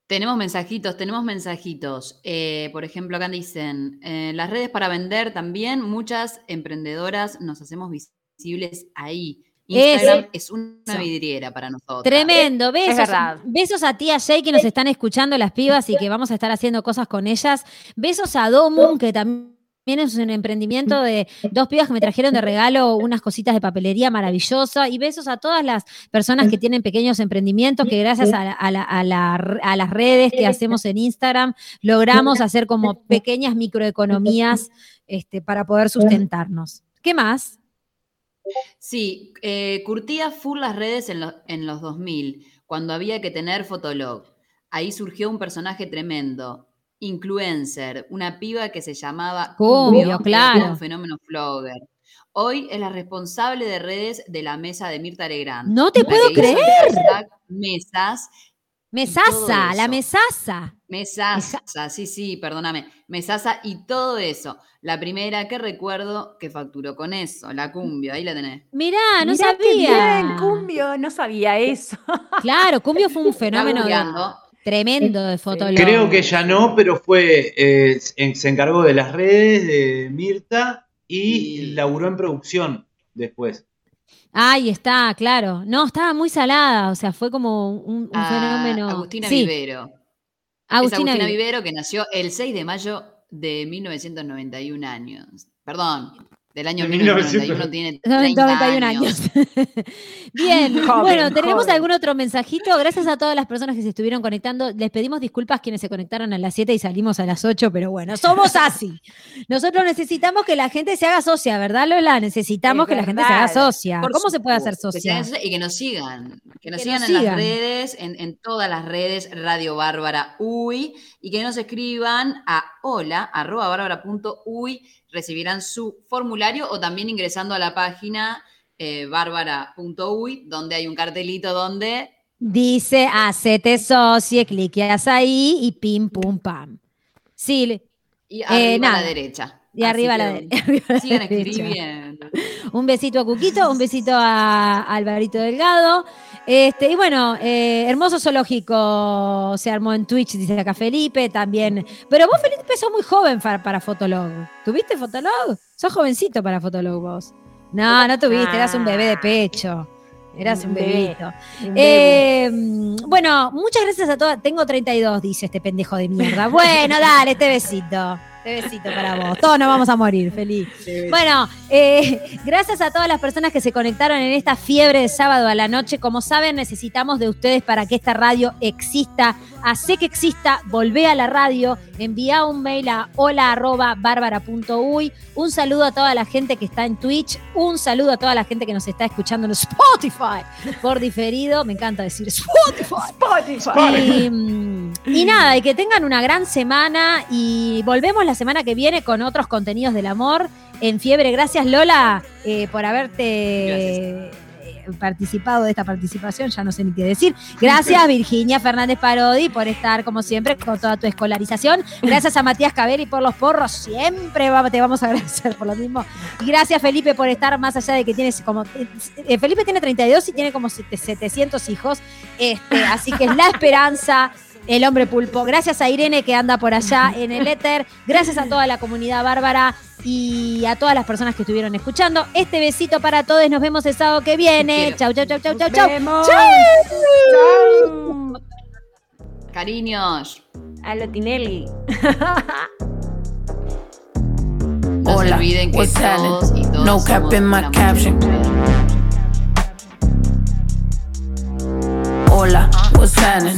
Tenemos mensajitos, tenemos mensajitos. Eh, por ejemplo, acá dicen, eh, las redes para vender también, muchas emprendedoras nos hacemos visibles ahí. Instagram es una vidriera para nosotros. Tremendo, besos. verdad. Besos a tía Jay que nos están escuchando las pibas y que vamos a estar haciendo cosas con ellas. Besos a Domun, que también es un emprendimiento de dos pibas que me trajeron de regalo unas cositas de papelería maravillosa. Y besos a todas las personas que tienen pequeños emprendimientos que gracias a, la- a la- a la- a las redes que hacemos en Instagram logramos hacer como pequeñas microeconomías este, para poder sustentarnos. ¿Qué más? Sí, eh, curtía full las redes en, lo- en los 2000, cuando había que tener fotolog. Ahí surgió un personaje tremendo, influencer, una piba que se llamaba Cumbio, claro. un fenómeno flogger. Hoy es la responsable de redes de la mesa de Mirta Legrand. No te puedo creer. Mesas, Mesasa, la eso. mesasa. Mesasa, sí, sí, perdóname. Mesasa y todo eso. La primera que recuerdo que facturó con eso, la cumbio, ahí la tenés. Mirá, no Mirá sabía. bien, Cumbio, no sabía eso. Claro, Cumbio fue un fenómeno tremendo de fotolog. Creo que ya no, pero fue eh, en- se encargó de las redes de Mirta y Y- laburó en producción después. Ahí está, claro. No, estaba muy salada, o sea, fue como un, un a fenómeno. Agustina sí, Vivero. Agustina, es Agustina Vi- Vivero que nació el 6 de mayo de 1991 años. Perdón, del año De 1991 tiene 30 91 años. Bien, Joven, bueno, ¿tenemos joven. algún otro mensajito? Gracias a todas las personas que se estuvieron conectando. Les pedimos disculpas quienes se conectaron a las 7 y salimos a las 8, pero bueno, somos así. Nosotros necesitamos que la gente se haga socia, ¿verdad, Lola? Necesitamos Es que la gente se haga socia. Por ¿Cómo se puede hacer socia? y que nos sigan. Que nos Que sigan nos en sigan. las redes, en, en todas las redes, Radio Bárbara UI, y que nos escriban a hola, arroba bárbara punto UI, recibirán su formulario o también ingresando a la página eh, bárbara.uy, donde hay un cartelito donde Dice, hacete socie, cliqueas ahí y pim, pum, pam. Sí, y arriba a nada. la derecha. y arriba a la Así derecha. que Sigan escribiendo. Un besito a Cuquito, un besito a Alvarito Delgado. Este, y bueno, eh, hermoso zoológico se armó en Twitch, dice acá Felipe también. Pero vos, Felipe, sos muy joven fa- para Fotolog. ¿Tuviste Fotolog? Sos jovencito para Fotolog vos. No, no tuviste, eras un bebé de pecho. Eras un Un bebé. bebito. Bebé. Eh, bueno, muchas gracias a todas. Tengo 32, dice este pendejo de mierda. Bueno, dale, este besito. Besito para vos. Todos nos vamos a morir, feliz. Bueno, eh, gracias a todas las personas que se conectaron en esta fiebre de sábado a la noche. Como saben, necesitamos de ustedes para que esta radio exista. Hace que exista, volvé a la radio, envía un mail a hola.bárbara.uy. Un saludo a toda la gente que está en Twitch. Un saludo a toda la gente que nos está escuchando en Spotify por diferido. Me encanta decir Spotify. Y, mm, y nada, y que tengan una gran semana y volvemos la semana que viene con otros contenidos del amor en fiebre. Gracias Lola eh, por haberte eh, participado de esta participación, ya no sé ni qué decir. Gracias Virginia Fernández Parodi por estar como siempre con toda tu escolarización. Gracias a Matías Caberi por los porros, siempre te vamos a agradecer por lo mismo. Y gracias Felipe por estar más allá de que tienes como... eh, Felipe tiene 32 y tiene como 700 hijos, este, así que es la esperanza. El hombre pulpo. Gracias a Irene que anda por allá en el éter. Gracias a toda la comunidad bárbara y a todas las personas que estuvieron escuchando. Este besito para todos. Nos vemos el sábado que viene. Chau, chau, chau, chau, chau, chau. vemos. Chau. Cariños, A lo Tinelli. no se Hola, olviden que what's todos y No cap in my caption. Hola, what's happening?